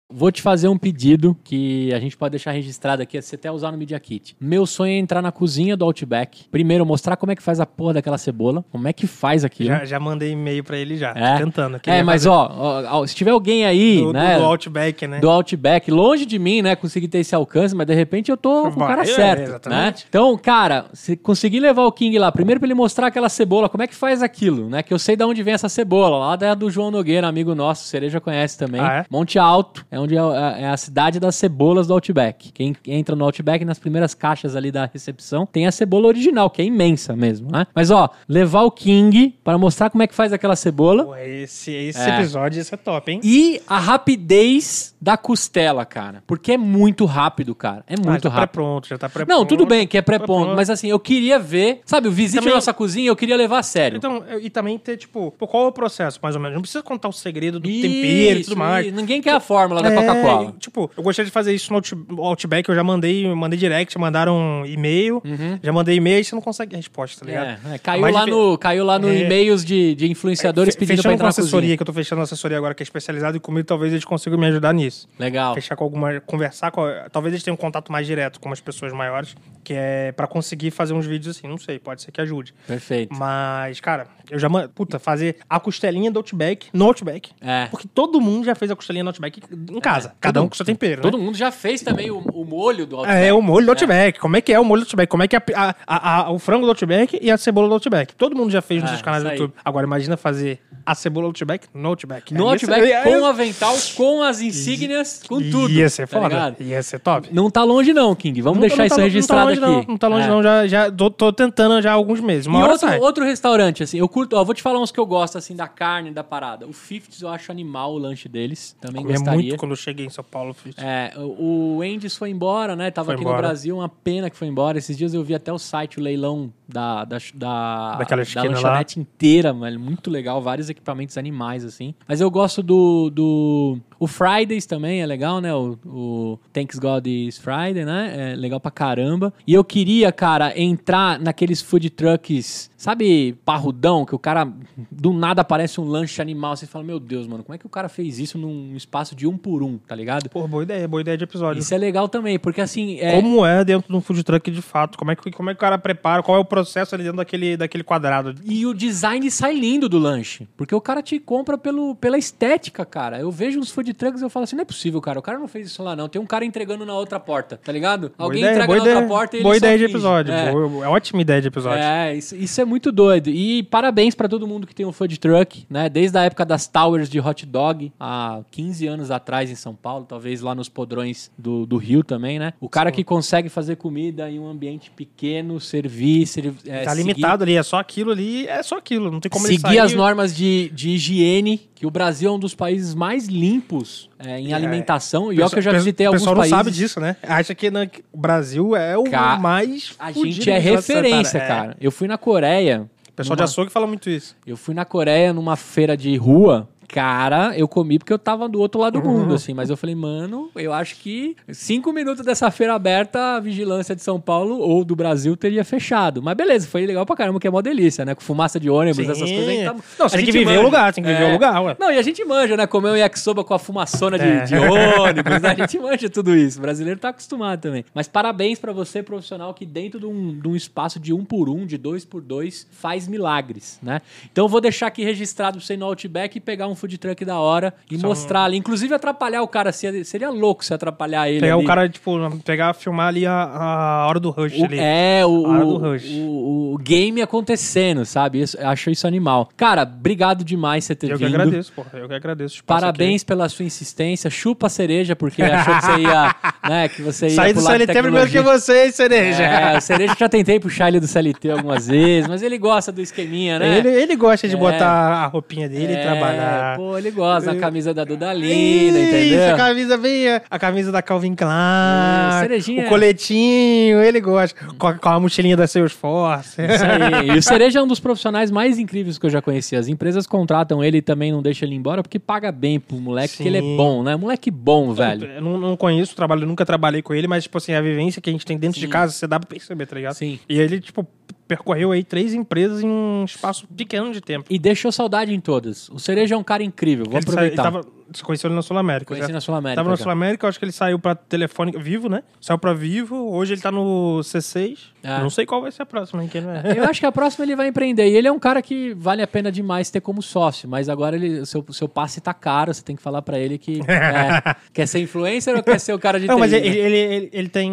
Vou te fazer um pedido que a gente pode deixar registrado aqui, você até usar no Media Kit. Meu sonho é entrar na cozinha do Outback. Primeiro, mostrar como é que faz a porra daquela cebola. Como é que faz aquilo. Já, já mandei e-mail pra ele já. É? Tentando. É, mas ó, ó, ó, se tiver alguém aí, do, né? do, Outback, né? do Outback, longe de mim, né, conseguir ter esse alcance, mas de repente eu tô com o cara é, certo, né? Então, cara, se conseguir levar o King lá, primeiro pra ele mostrar aquela cebola, como é que faz aquilo, né? Que eu sei de onde vem essa cebola, lá da do João Nogueira, amigo nosso, Cereja conhece também. Ah, é? Monte Alto, é onde é, é a cidade das cebolas do Outback. Quem entra no Outback, nas primeiras caixas ali da recepção, tem a cebola original, que é imensa mesmo, né? Mas ó, levar o King para mostrar como é que faz aquela cebola. Pô, esse esse É. episódio, esse é top, hein? E a rapidez da costela, cara. Porque é muito rápido, cara. É Ah, muito tá rápido. pré-pronto, já tá pré-pronto. Não, tudo bem que é pré-ponto, mas assim, eu queria ver, sabe, o visite Também- a nossa cozinha, eu queria levar a sério. Então, e também ter, tipo, qual é o processo, mais ou menos? Não precisa contar o segredo do tempero e Isso, tudo mais. isso. Ninguém quer a fórmula da É, Coca-Cola. Tipo, eu gostaria de fazer isso no Out- Outback, eu já mandei, mandei direct, mandaram e-mail, já mandei e-mail e você não consegue resposta, tá ligado? Uhum. É, é, caiu, lá no, caiu lá no É. e-mails de, de influenciadores Fe- pedindo pra entrar com a assessoria, que eu tô fechando a assessoria agora, que é especializada em comida, talvez eles consigam me ajudar nisso. Legal. Fechar com alguma. Conversar com. a- Talvez eles tenham um contato mais direto com as pessoas maiores, que é pra conseguir fazer uns vídeos assim, não sei, pode ser que ajude. Perfeito. Mas, cara, eu já. Puta, fazer a costelinha do Outback no Outback. É. Porque todo mundo já fez a costelinha no Outback em casa. cada todo- um com seu tempero. Todo né? mundo já fez também o, o molho do Outback. É, o molho do Outback. Como é que é o molho do Outback? Como é que é a, a- a- o frango do Outback e a cebola do Outback? Todo mundo já fez nos É, seus canais do. YouTube. Agora, imagina fazer a cebola do Outback no Outback. No Outback, com o avental, com as insígnias, com tudo. Ia ser tá foda. ligado? ia ser top. Não tá longe não, King. Vamos deixar não isso tá- registrado não tá longe, aqui. Não, não tá longe, É. não. Já, já tô, tentando já há alguns meses. Uma E outro, restaurante, assim, eu curto, ó, vou te falar uns que eu gosto, assim, da carne, da parada. O Fifties eu acho animal o lanche deles, também gostaria. muito quando eu cheguei em São Paulo. fiz- É, o Endes foi embora, né? Tava Foi aqui no embora. Brasil, uma pena que foi embora. Esses dias eu vi até o site, o leilão da, da, da, Daquela da esquina lá. lanchonete inteira, mano. Muito legal, vários equipamentos animais, assim. Mas eu gosto do. do o Fridays também é legal, né? O, o Thanks God is Friday, né? É legal pra caramba. E eu queria, cara, entrar naqueles food trucks, sabe, parrudão, que o cara do nada aparece um lanche animal. Você fala, meu Deus, mano, como é que o cara fez isso num espaço de um por um, tá ligado? Pô, boa ideia, boa ideia de episódio. Isso é legal também, porque assim. É, Como é dentro de um food truck de fato? Como é, que, como é que o cara prepara? Qual é o processo ali dentro daquele, daquele quadrado? E o design sai lindo do lanche. Porque o cara te compra pelo, pela estética, cara. Eu vejo uns food trucks e eu falo assim: não é possível, cara. O cara não fez isso lá, não. Tem um cara entregando na outra porta, tá ligado? Boa Alguém ideia, entrega boa na ideia, outra porta e ele Boa ideia de finge. episódio. É. Boa- é ótima ideia de episódio. É, isso, isso é muito doido. E parabéns pra todo mundo que tem um food truck, né? Desde a época das towers de hot dog, há 15 anos atrás, em São Paulo, talvez lá nos podrões do, do Rio também, né? O cara que consegue fazer comida em um ambiente pequeno, servir, ser, é, Tá seguir- limitado ali, é só aquilo ali, é só aquilo. Não tem como ele seguir as normas de, de higiene, que o Brasil é um dos países mais limpos é, em alimentação. E olha que eu já visitei O alguns pessoal não países. sabe disso, né? Acha que na- que o Brasil é o Ca- mais A gente é de referência. É. cara. Eu fui na Coreia. O pessoal de numa- açougue fala muito isso. Eu fui na Coreia numa feira de rua. Cara, eu comi porque eu tava do outro lado do Uhum. mundo, assim. Mas eu falei, mano, eu acho que cinco minutos dessa feira aberta, a vigilância de São Paulo ou do Brasil teria fechado. Mas beleza, foi legal pra caramba, que é mó delícia, né? Com fumaça de ônibus, Sim. essas coisas. tá- Não, tem que gente viver manja. o lugar, tem que viver É. o lugar, ué. Não, e a gente manja, né? Comer um yakisoba com a fumaçona de, É. de ônibus, né? A gente manja tudo isso. O brasileiro tá acostumado também. Mas parabéns pra você, profissional, que dentro de um, de um espaço de um por um, de dois por dois, faz milagres, né? Então eu vou deixar aqui registrado pra você ir no Outback e pegar um food truck da hora e São- mostrar ali. Inclusive atrapalhar o cara. Seria, seria louco se atrapalhar ele Pegar ali. o cara, tipo, pegar, filmar ali a, a hora do rush O- ali. é, o, A hora do rush. o- o game acontecendo, sabe? Isso, eu acho isso animal. Cara, obrigado demais você ter Eu que vindo. agradeço, porra. Eu que agradeço. Parabéns pela sua insistência. Chupa a cereja, porque achou que você ia. [laughs] né, que você aqui. ia Saí do CLT primeiro que você, cereja. É, o cereja já tentei puxar ele do CLT algumas vezes, mas ele gosta do esqueminha, né? Ele, ele gosta de É. botar a roupinha dele É, e trabalhar. Pô, ele gosta da camisa da Dudalina, Isso, entendeu? a camisa bem. A camisa da Calvin Klein. Cerejinha. O coletinho, ele gosta. Com a, com a mochilinha da Salesforce. Isso aí. [laughs] E o Cereja é um dos profissionais mais incríveis que eu já conheci. As empresas contratam ele e também não deixam ele embora porque paga bem pro moleque, porque ele é Sim. bom, né? Moleque bom, velho. Eu não, não conheço o trabalho, nunca trabalhei com ele, mas, tipo assim, a vivência que a gente tem dentro de casa, você dá pra perceber, tá ligado? Sim. E ele, tipo, percorreu aí três empresas em um espaço pequeno de tempo. E deixou saudade em todas. O Cereja é um cara incrível, vou ele, sa- aproveitar. ele tava, você conheceu ele na Sul América. Conheci já. na Sul América. Tava na. Sul América, eu acho que ele saiu pra Telefônica Vivo, né? Saiu pra Vivo, hoje ele tá no C6. É. Não sei qual vai ser a próxima, hein? É. Eu acho que a próxima ele vai empreender. E ele é um cara que vale a pena demais ter como sócio. Mas agora ele, o seu, seu passe tá caro. Você tem que falar pra ele que [laughs] é, quer ser influencer ou quer ser o cara de Não, TI, mas né? ele, ele, ele, ele tem.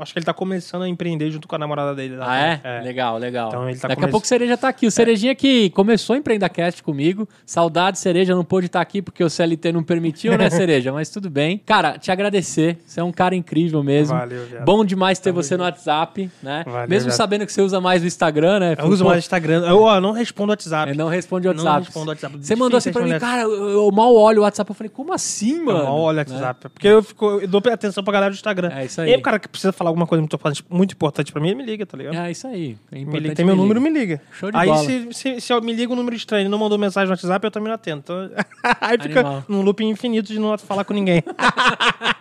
Acho que ele tá começando a empreender junto com a namorada dele. Ah, é? Legal, legal. Então ele tá Daqui a come- pouco o Cereja tá aqui. O Cerejinha que começou a empreender cast comigo. Saudade, Cereja, não pôde estar aqui porque o CLT não permitiu, né, Cereja? Mas tudo bem. Cara, te agradecer. Você é um cara incrível mesmo. Valeu, viado. Bom demais ter você no WhatsApp, né? Valeu, mesmo viado. sabendo que você usa mais o Instagram, né? Eu uso mais Instagram. Eu ó, não respondo WhatsApp. Eu não responde o Não WhatsApp. respondo WhatsApp. Você mandou assim pra mim, cara, eu, mal olho o WhatsApp. Eu falei, como assim, mano? Eu mal olho o Né? WhatsApp. Porque eu, fico, eu dou atenção pra galera do Instagram. É isso E aí. aí o cara que precisa falar alguma coisa muito importante, muito importante pra mim, ele me liga, tá ligado? É isso aí. É me liga, tem meu me número, me liga. Show de aí bola. se, se, se eu me liga um número estranho e não mandou mensagem no WhatsApp, eu também não atendo. Então, [laughs] aí fica Animal. Num loop infinito de não falar com ninguém. [laughs]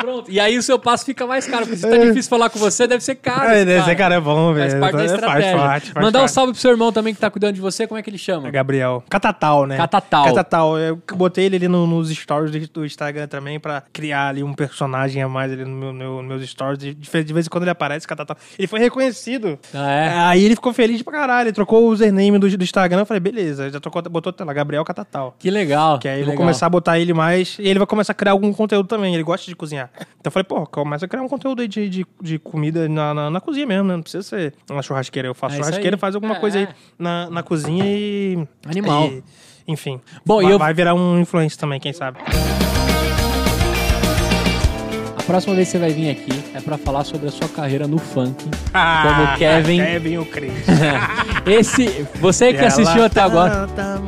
Pronto. E aí o seu passo fica mais caro. Porque se tá difícil falar com você, deve ser caro. Aí, cara. esse cara é bom, velho. Faz parte da Faz estratégia. parte, faz Mandar um salve pro seu irmão também que tá cuidando de você. Como é que ele chama? É Gabriel. Catatal, né? Catatal. Catatal. Eu botei ele ali no- nos stories do- Instagram também pra criar ali um personagem a mais ali no meu, no- meus stories. De, vez em quando ele aparece, Catatal. Ele foi reconhecido. Ah, é? Aí ele ficou feliz pra caralho. Ele trocou o username do, do Instagram. Eu falei, beleza. Já trocou, botou lá, Gabriel Catatal. Que legal. Que aí que eu vou legal. começar a botar ele mais. E ele vai começar a criar algum conteúdo também. Ele gosta de cozinhar. Então eu falei, pô, começa a criar um conteúdo aí de, de, de comida na, na, na cozinha mesmo, né? Não precisa ser uma churrasqueira. Eu faço É churrasqueira, faz alguma É, coisa aí é. na, na cozinha e. Animal. e- enfim. Bom, vai, eu- vai virar um influencer também, quem sabe. A próxima vez que você vai vir aqui é pra falar sobre a sua carreira no funk. Como Kevin. Kevin o Cris. [laughs] Esse, você que assistiu até agora. Tá.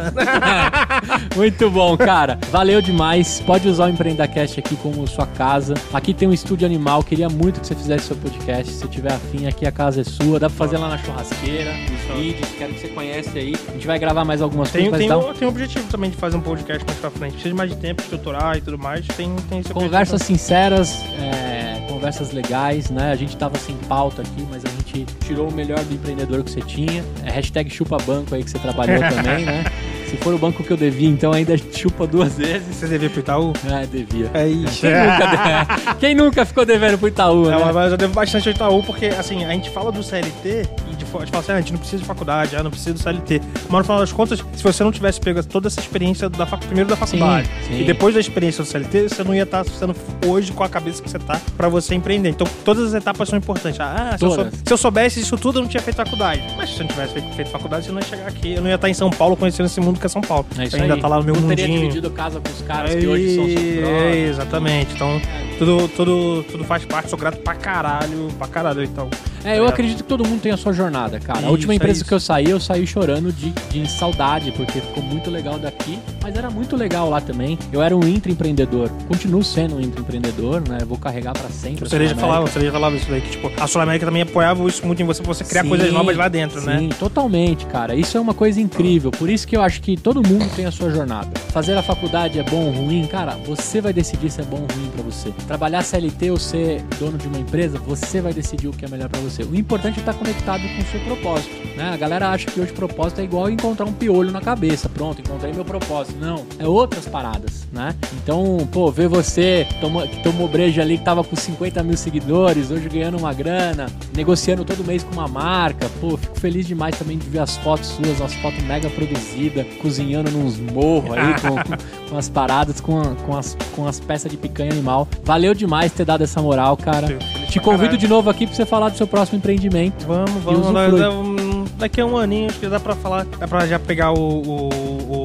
[laughs] Muito bom, cara. Valeu demais. Pode usar o Empreendacast aqui como sua casa. Aqui tem um estúdio animal. Queria muito que você fizesse seu podcast. Se tiver afim, aqui a casa é sua. Dá pra fazer lá na churrasqueira, nos vídeos. Quero que você conhece aí. A gente vai gravar mais algumas Tem, coisas, tem, dá um- o- tem o objetivo também de fazer um podcast mais pra frente. Precisa de mais de tempo, estruturar e tudo mais. Tem, tem Conversas sinceras, é, conversas legais, né? A gente tava sem pauta aqui, mas a gente tirou o melhor do empreendedor que você tinha. É hashtag chupa banco aí que você trabalhou [laughs] também, né? Se for o banco que eu devia, então ainda chupa duas vezes. Você devia pro Itaú? Ah, devia. É isso. Quem nunca, [laughs] Quem nunca ficou devendo pro Itaú, né? Não, mas eu devo bastante ao Itaú, porque assim, a gente fala do CLT e de a gente fala assim, ah, a gente não precisa de faculdade, ah, não precisa do CLT. Mas no final das contas, se você não tivesse pego toda essa experiência da fac... primeiro da faculdade sim. e depois da experiência do CLT, você não ia estar sendo hoje com a cabeça que você tá pra você empreender. Então, todas as etapas são importantes. Ah, se eu, sou- se eu soubesse isso tudo, eu não tinha feito faculdade. Mas se eu não tivesse feito, feito faculdade, você não ia chegar aqui. Eu não ia estar em São Paulo conhecendo esse mundo que é São Paulo. É isso eu ainda aí. tá lá no meu não teria mundinho. dividido casa com os caras que hoje são É, exatamente. Então, tudo, tudo, tudo faz parte. Sou grato pra caralho, pra caralho. Então, É, eu acredito que todo mundo tem a sua jornada, cara. a Isso, última é empresa isso. que eu saí, eu saí chorando de, de saudade, porque ficou muito legal daqui, mas era muito legal lá também. Eu era um intraempreendedor, continuo sendo um intraempreendedor, né? Vou carregar pra sempre. a Cereja Sul falava, América. Cereja falava isso daí, que tipo, a Sul América também apoiava isso muito em você, pra você criar Sim, coisas novas lá dentro, sim, né? totalmente, cara. Isso é uma coisa incrível. Por isso que eu acho que todo mundo tem a sua jornada. Fazer a faculdade é bom ou ruim, cara, você vai decidir se é bom ou ruim pra você. Trabalhar CLT ou ser dono de uma empresa, você vai decidir o que é melhor pra você. O importante é estar conectado com o seu propósito, né? A galera acha que hoje propósito é igual encontrar um piolho na cabeça. Pronto, encontrei meu propósito. Não, é outras paradas, né? Então, pô, ver você que tomou breja ali, que tava com 50 mil seguidores, hoje ganhando uma grana, negociando todo mês com uma marca. Pô, fico feliz demais também de ver as fotos suas, as fotos mega produzidas, cozinhando nos morros aí, com, com, [laughs] com as paradas, com, com, as, com as peças de picanha animal. Valeu demais ter dado essa moral, cara. Te convido caralho. de novo aqui pra você falar do seu próximo empreendimento. Vamos, vamos. Daqui a um aninho, acho que dá pra falar. Dá pra já pegar o, o, o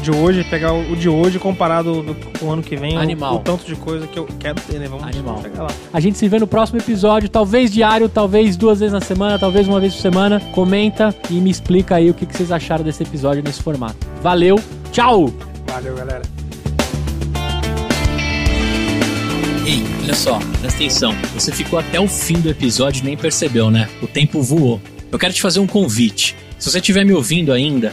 de hoje, pegar o, o de hoje comparado do- com o ano que vem. o- Animal. O, tanto de coisa que eu quero ter, né? Vamos Animal. chegar lá. A gente se vê no próximo episódio, talvez diário, talvez duas vezes na semana, talvez uma vez por semana. Comenta e me explica aí o que que vocês acharam desse episódio nesse formato. Valeu, tchau! Valeu, galera. Ei, olha só, presta atenção. Você ficou até o fim do episódio e nem percebeu, né? O tempo voou. Eu quero te fazer um convite. Se você estiver me ouvindo ainda,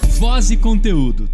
voz e conteúdo.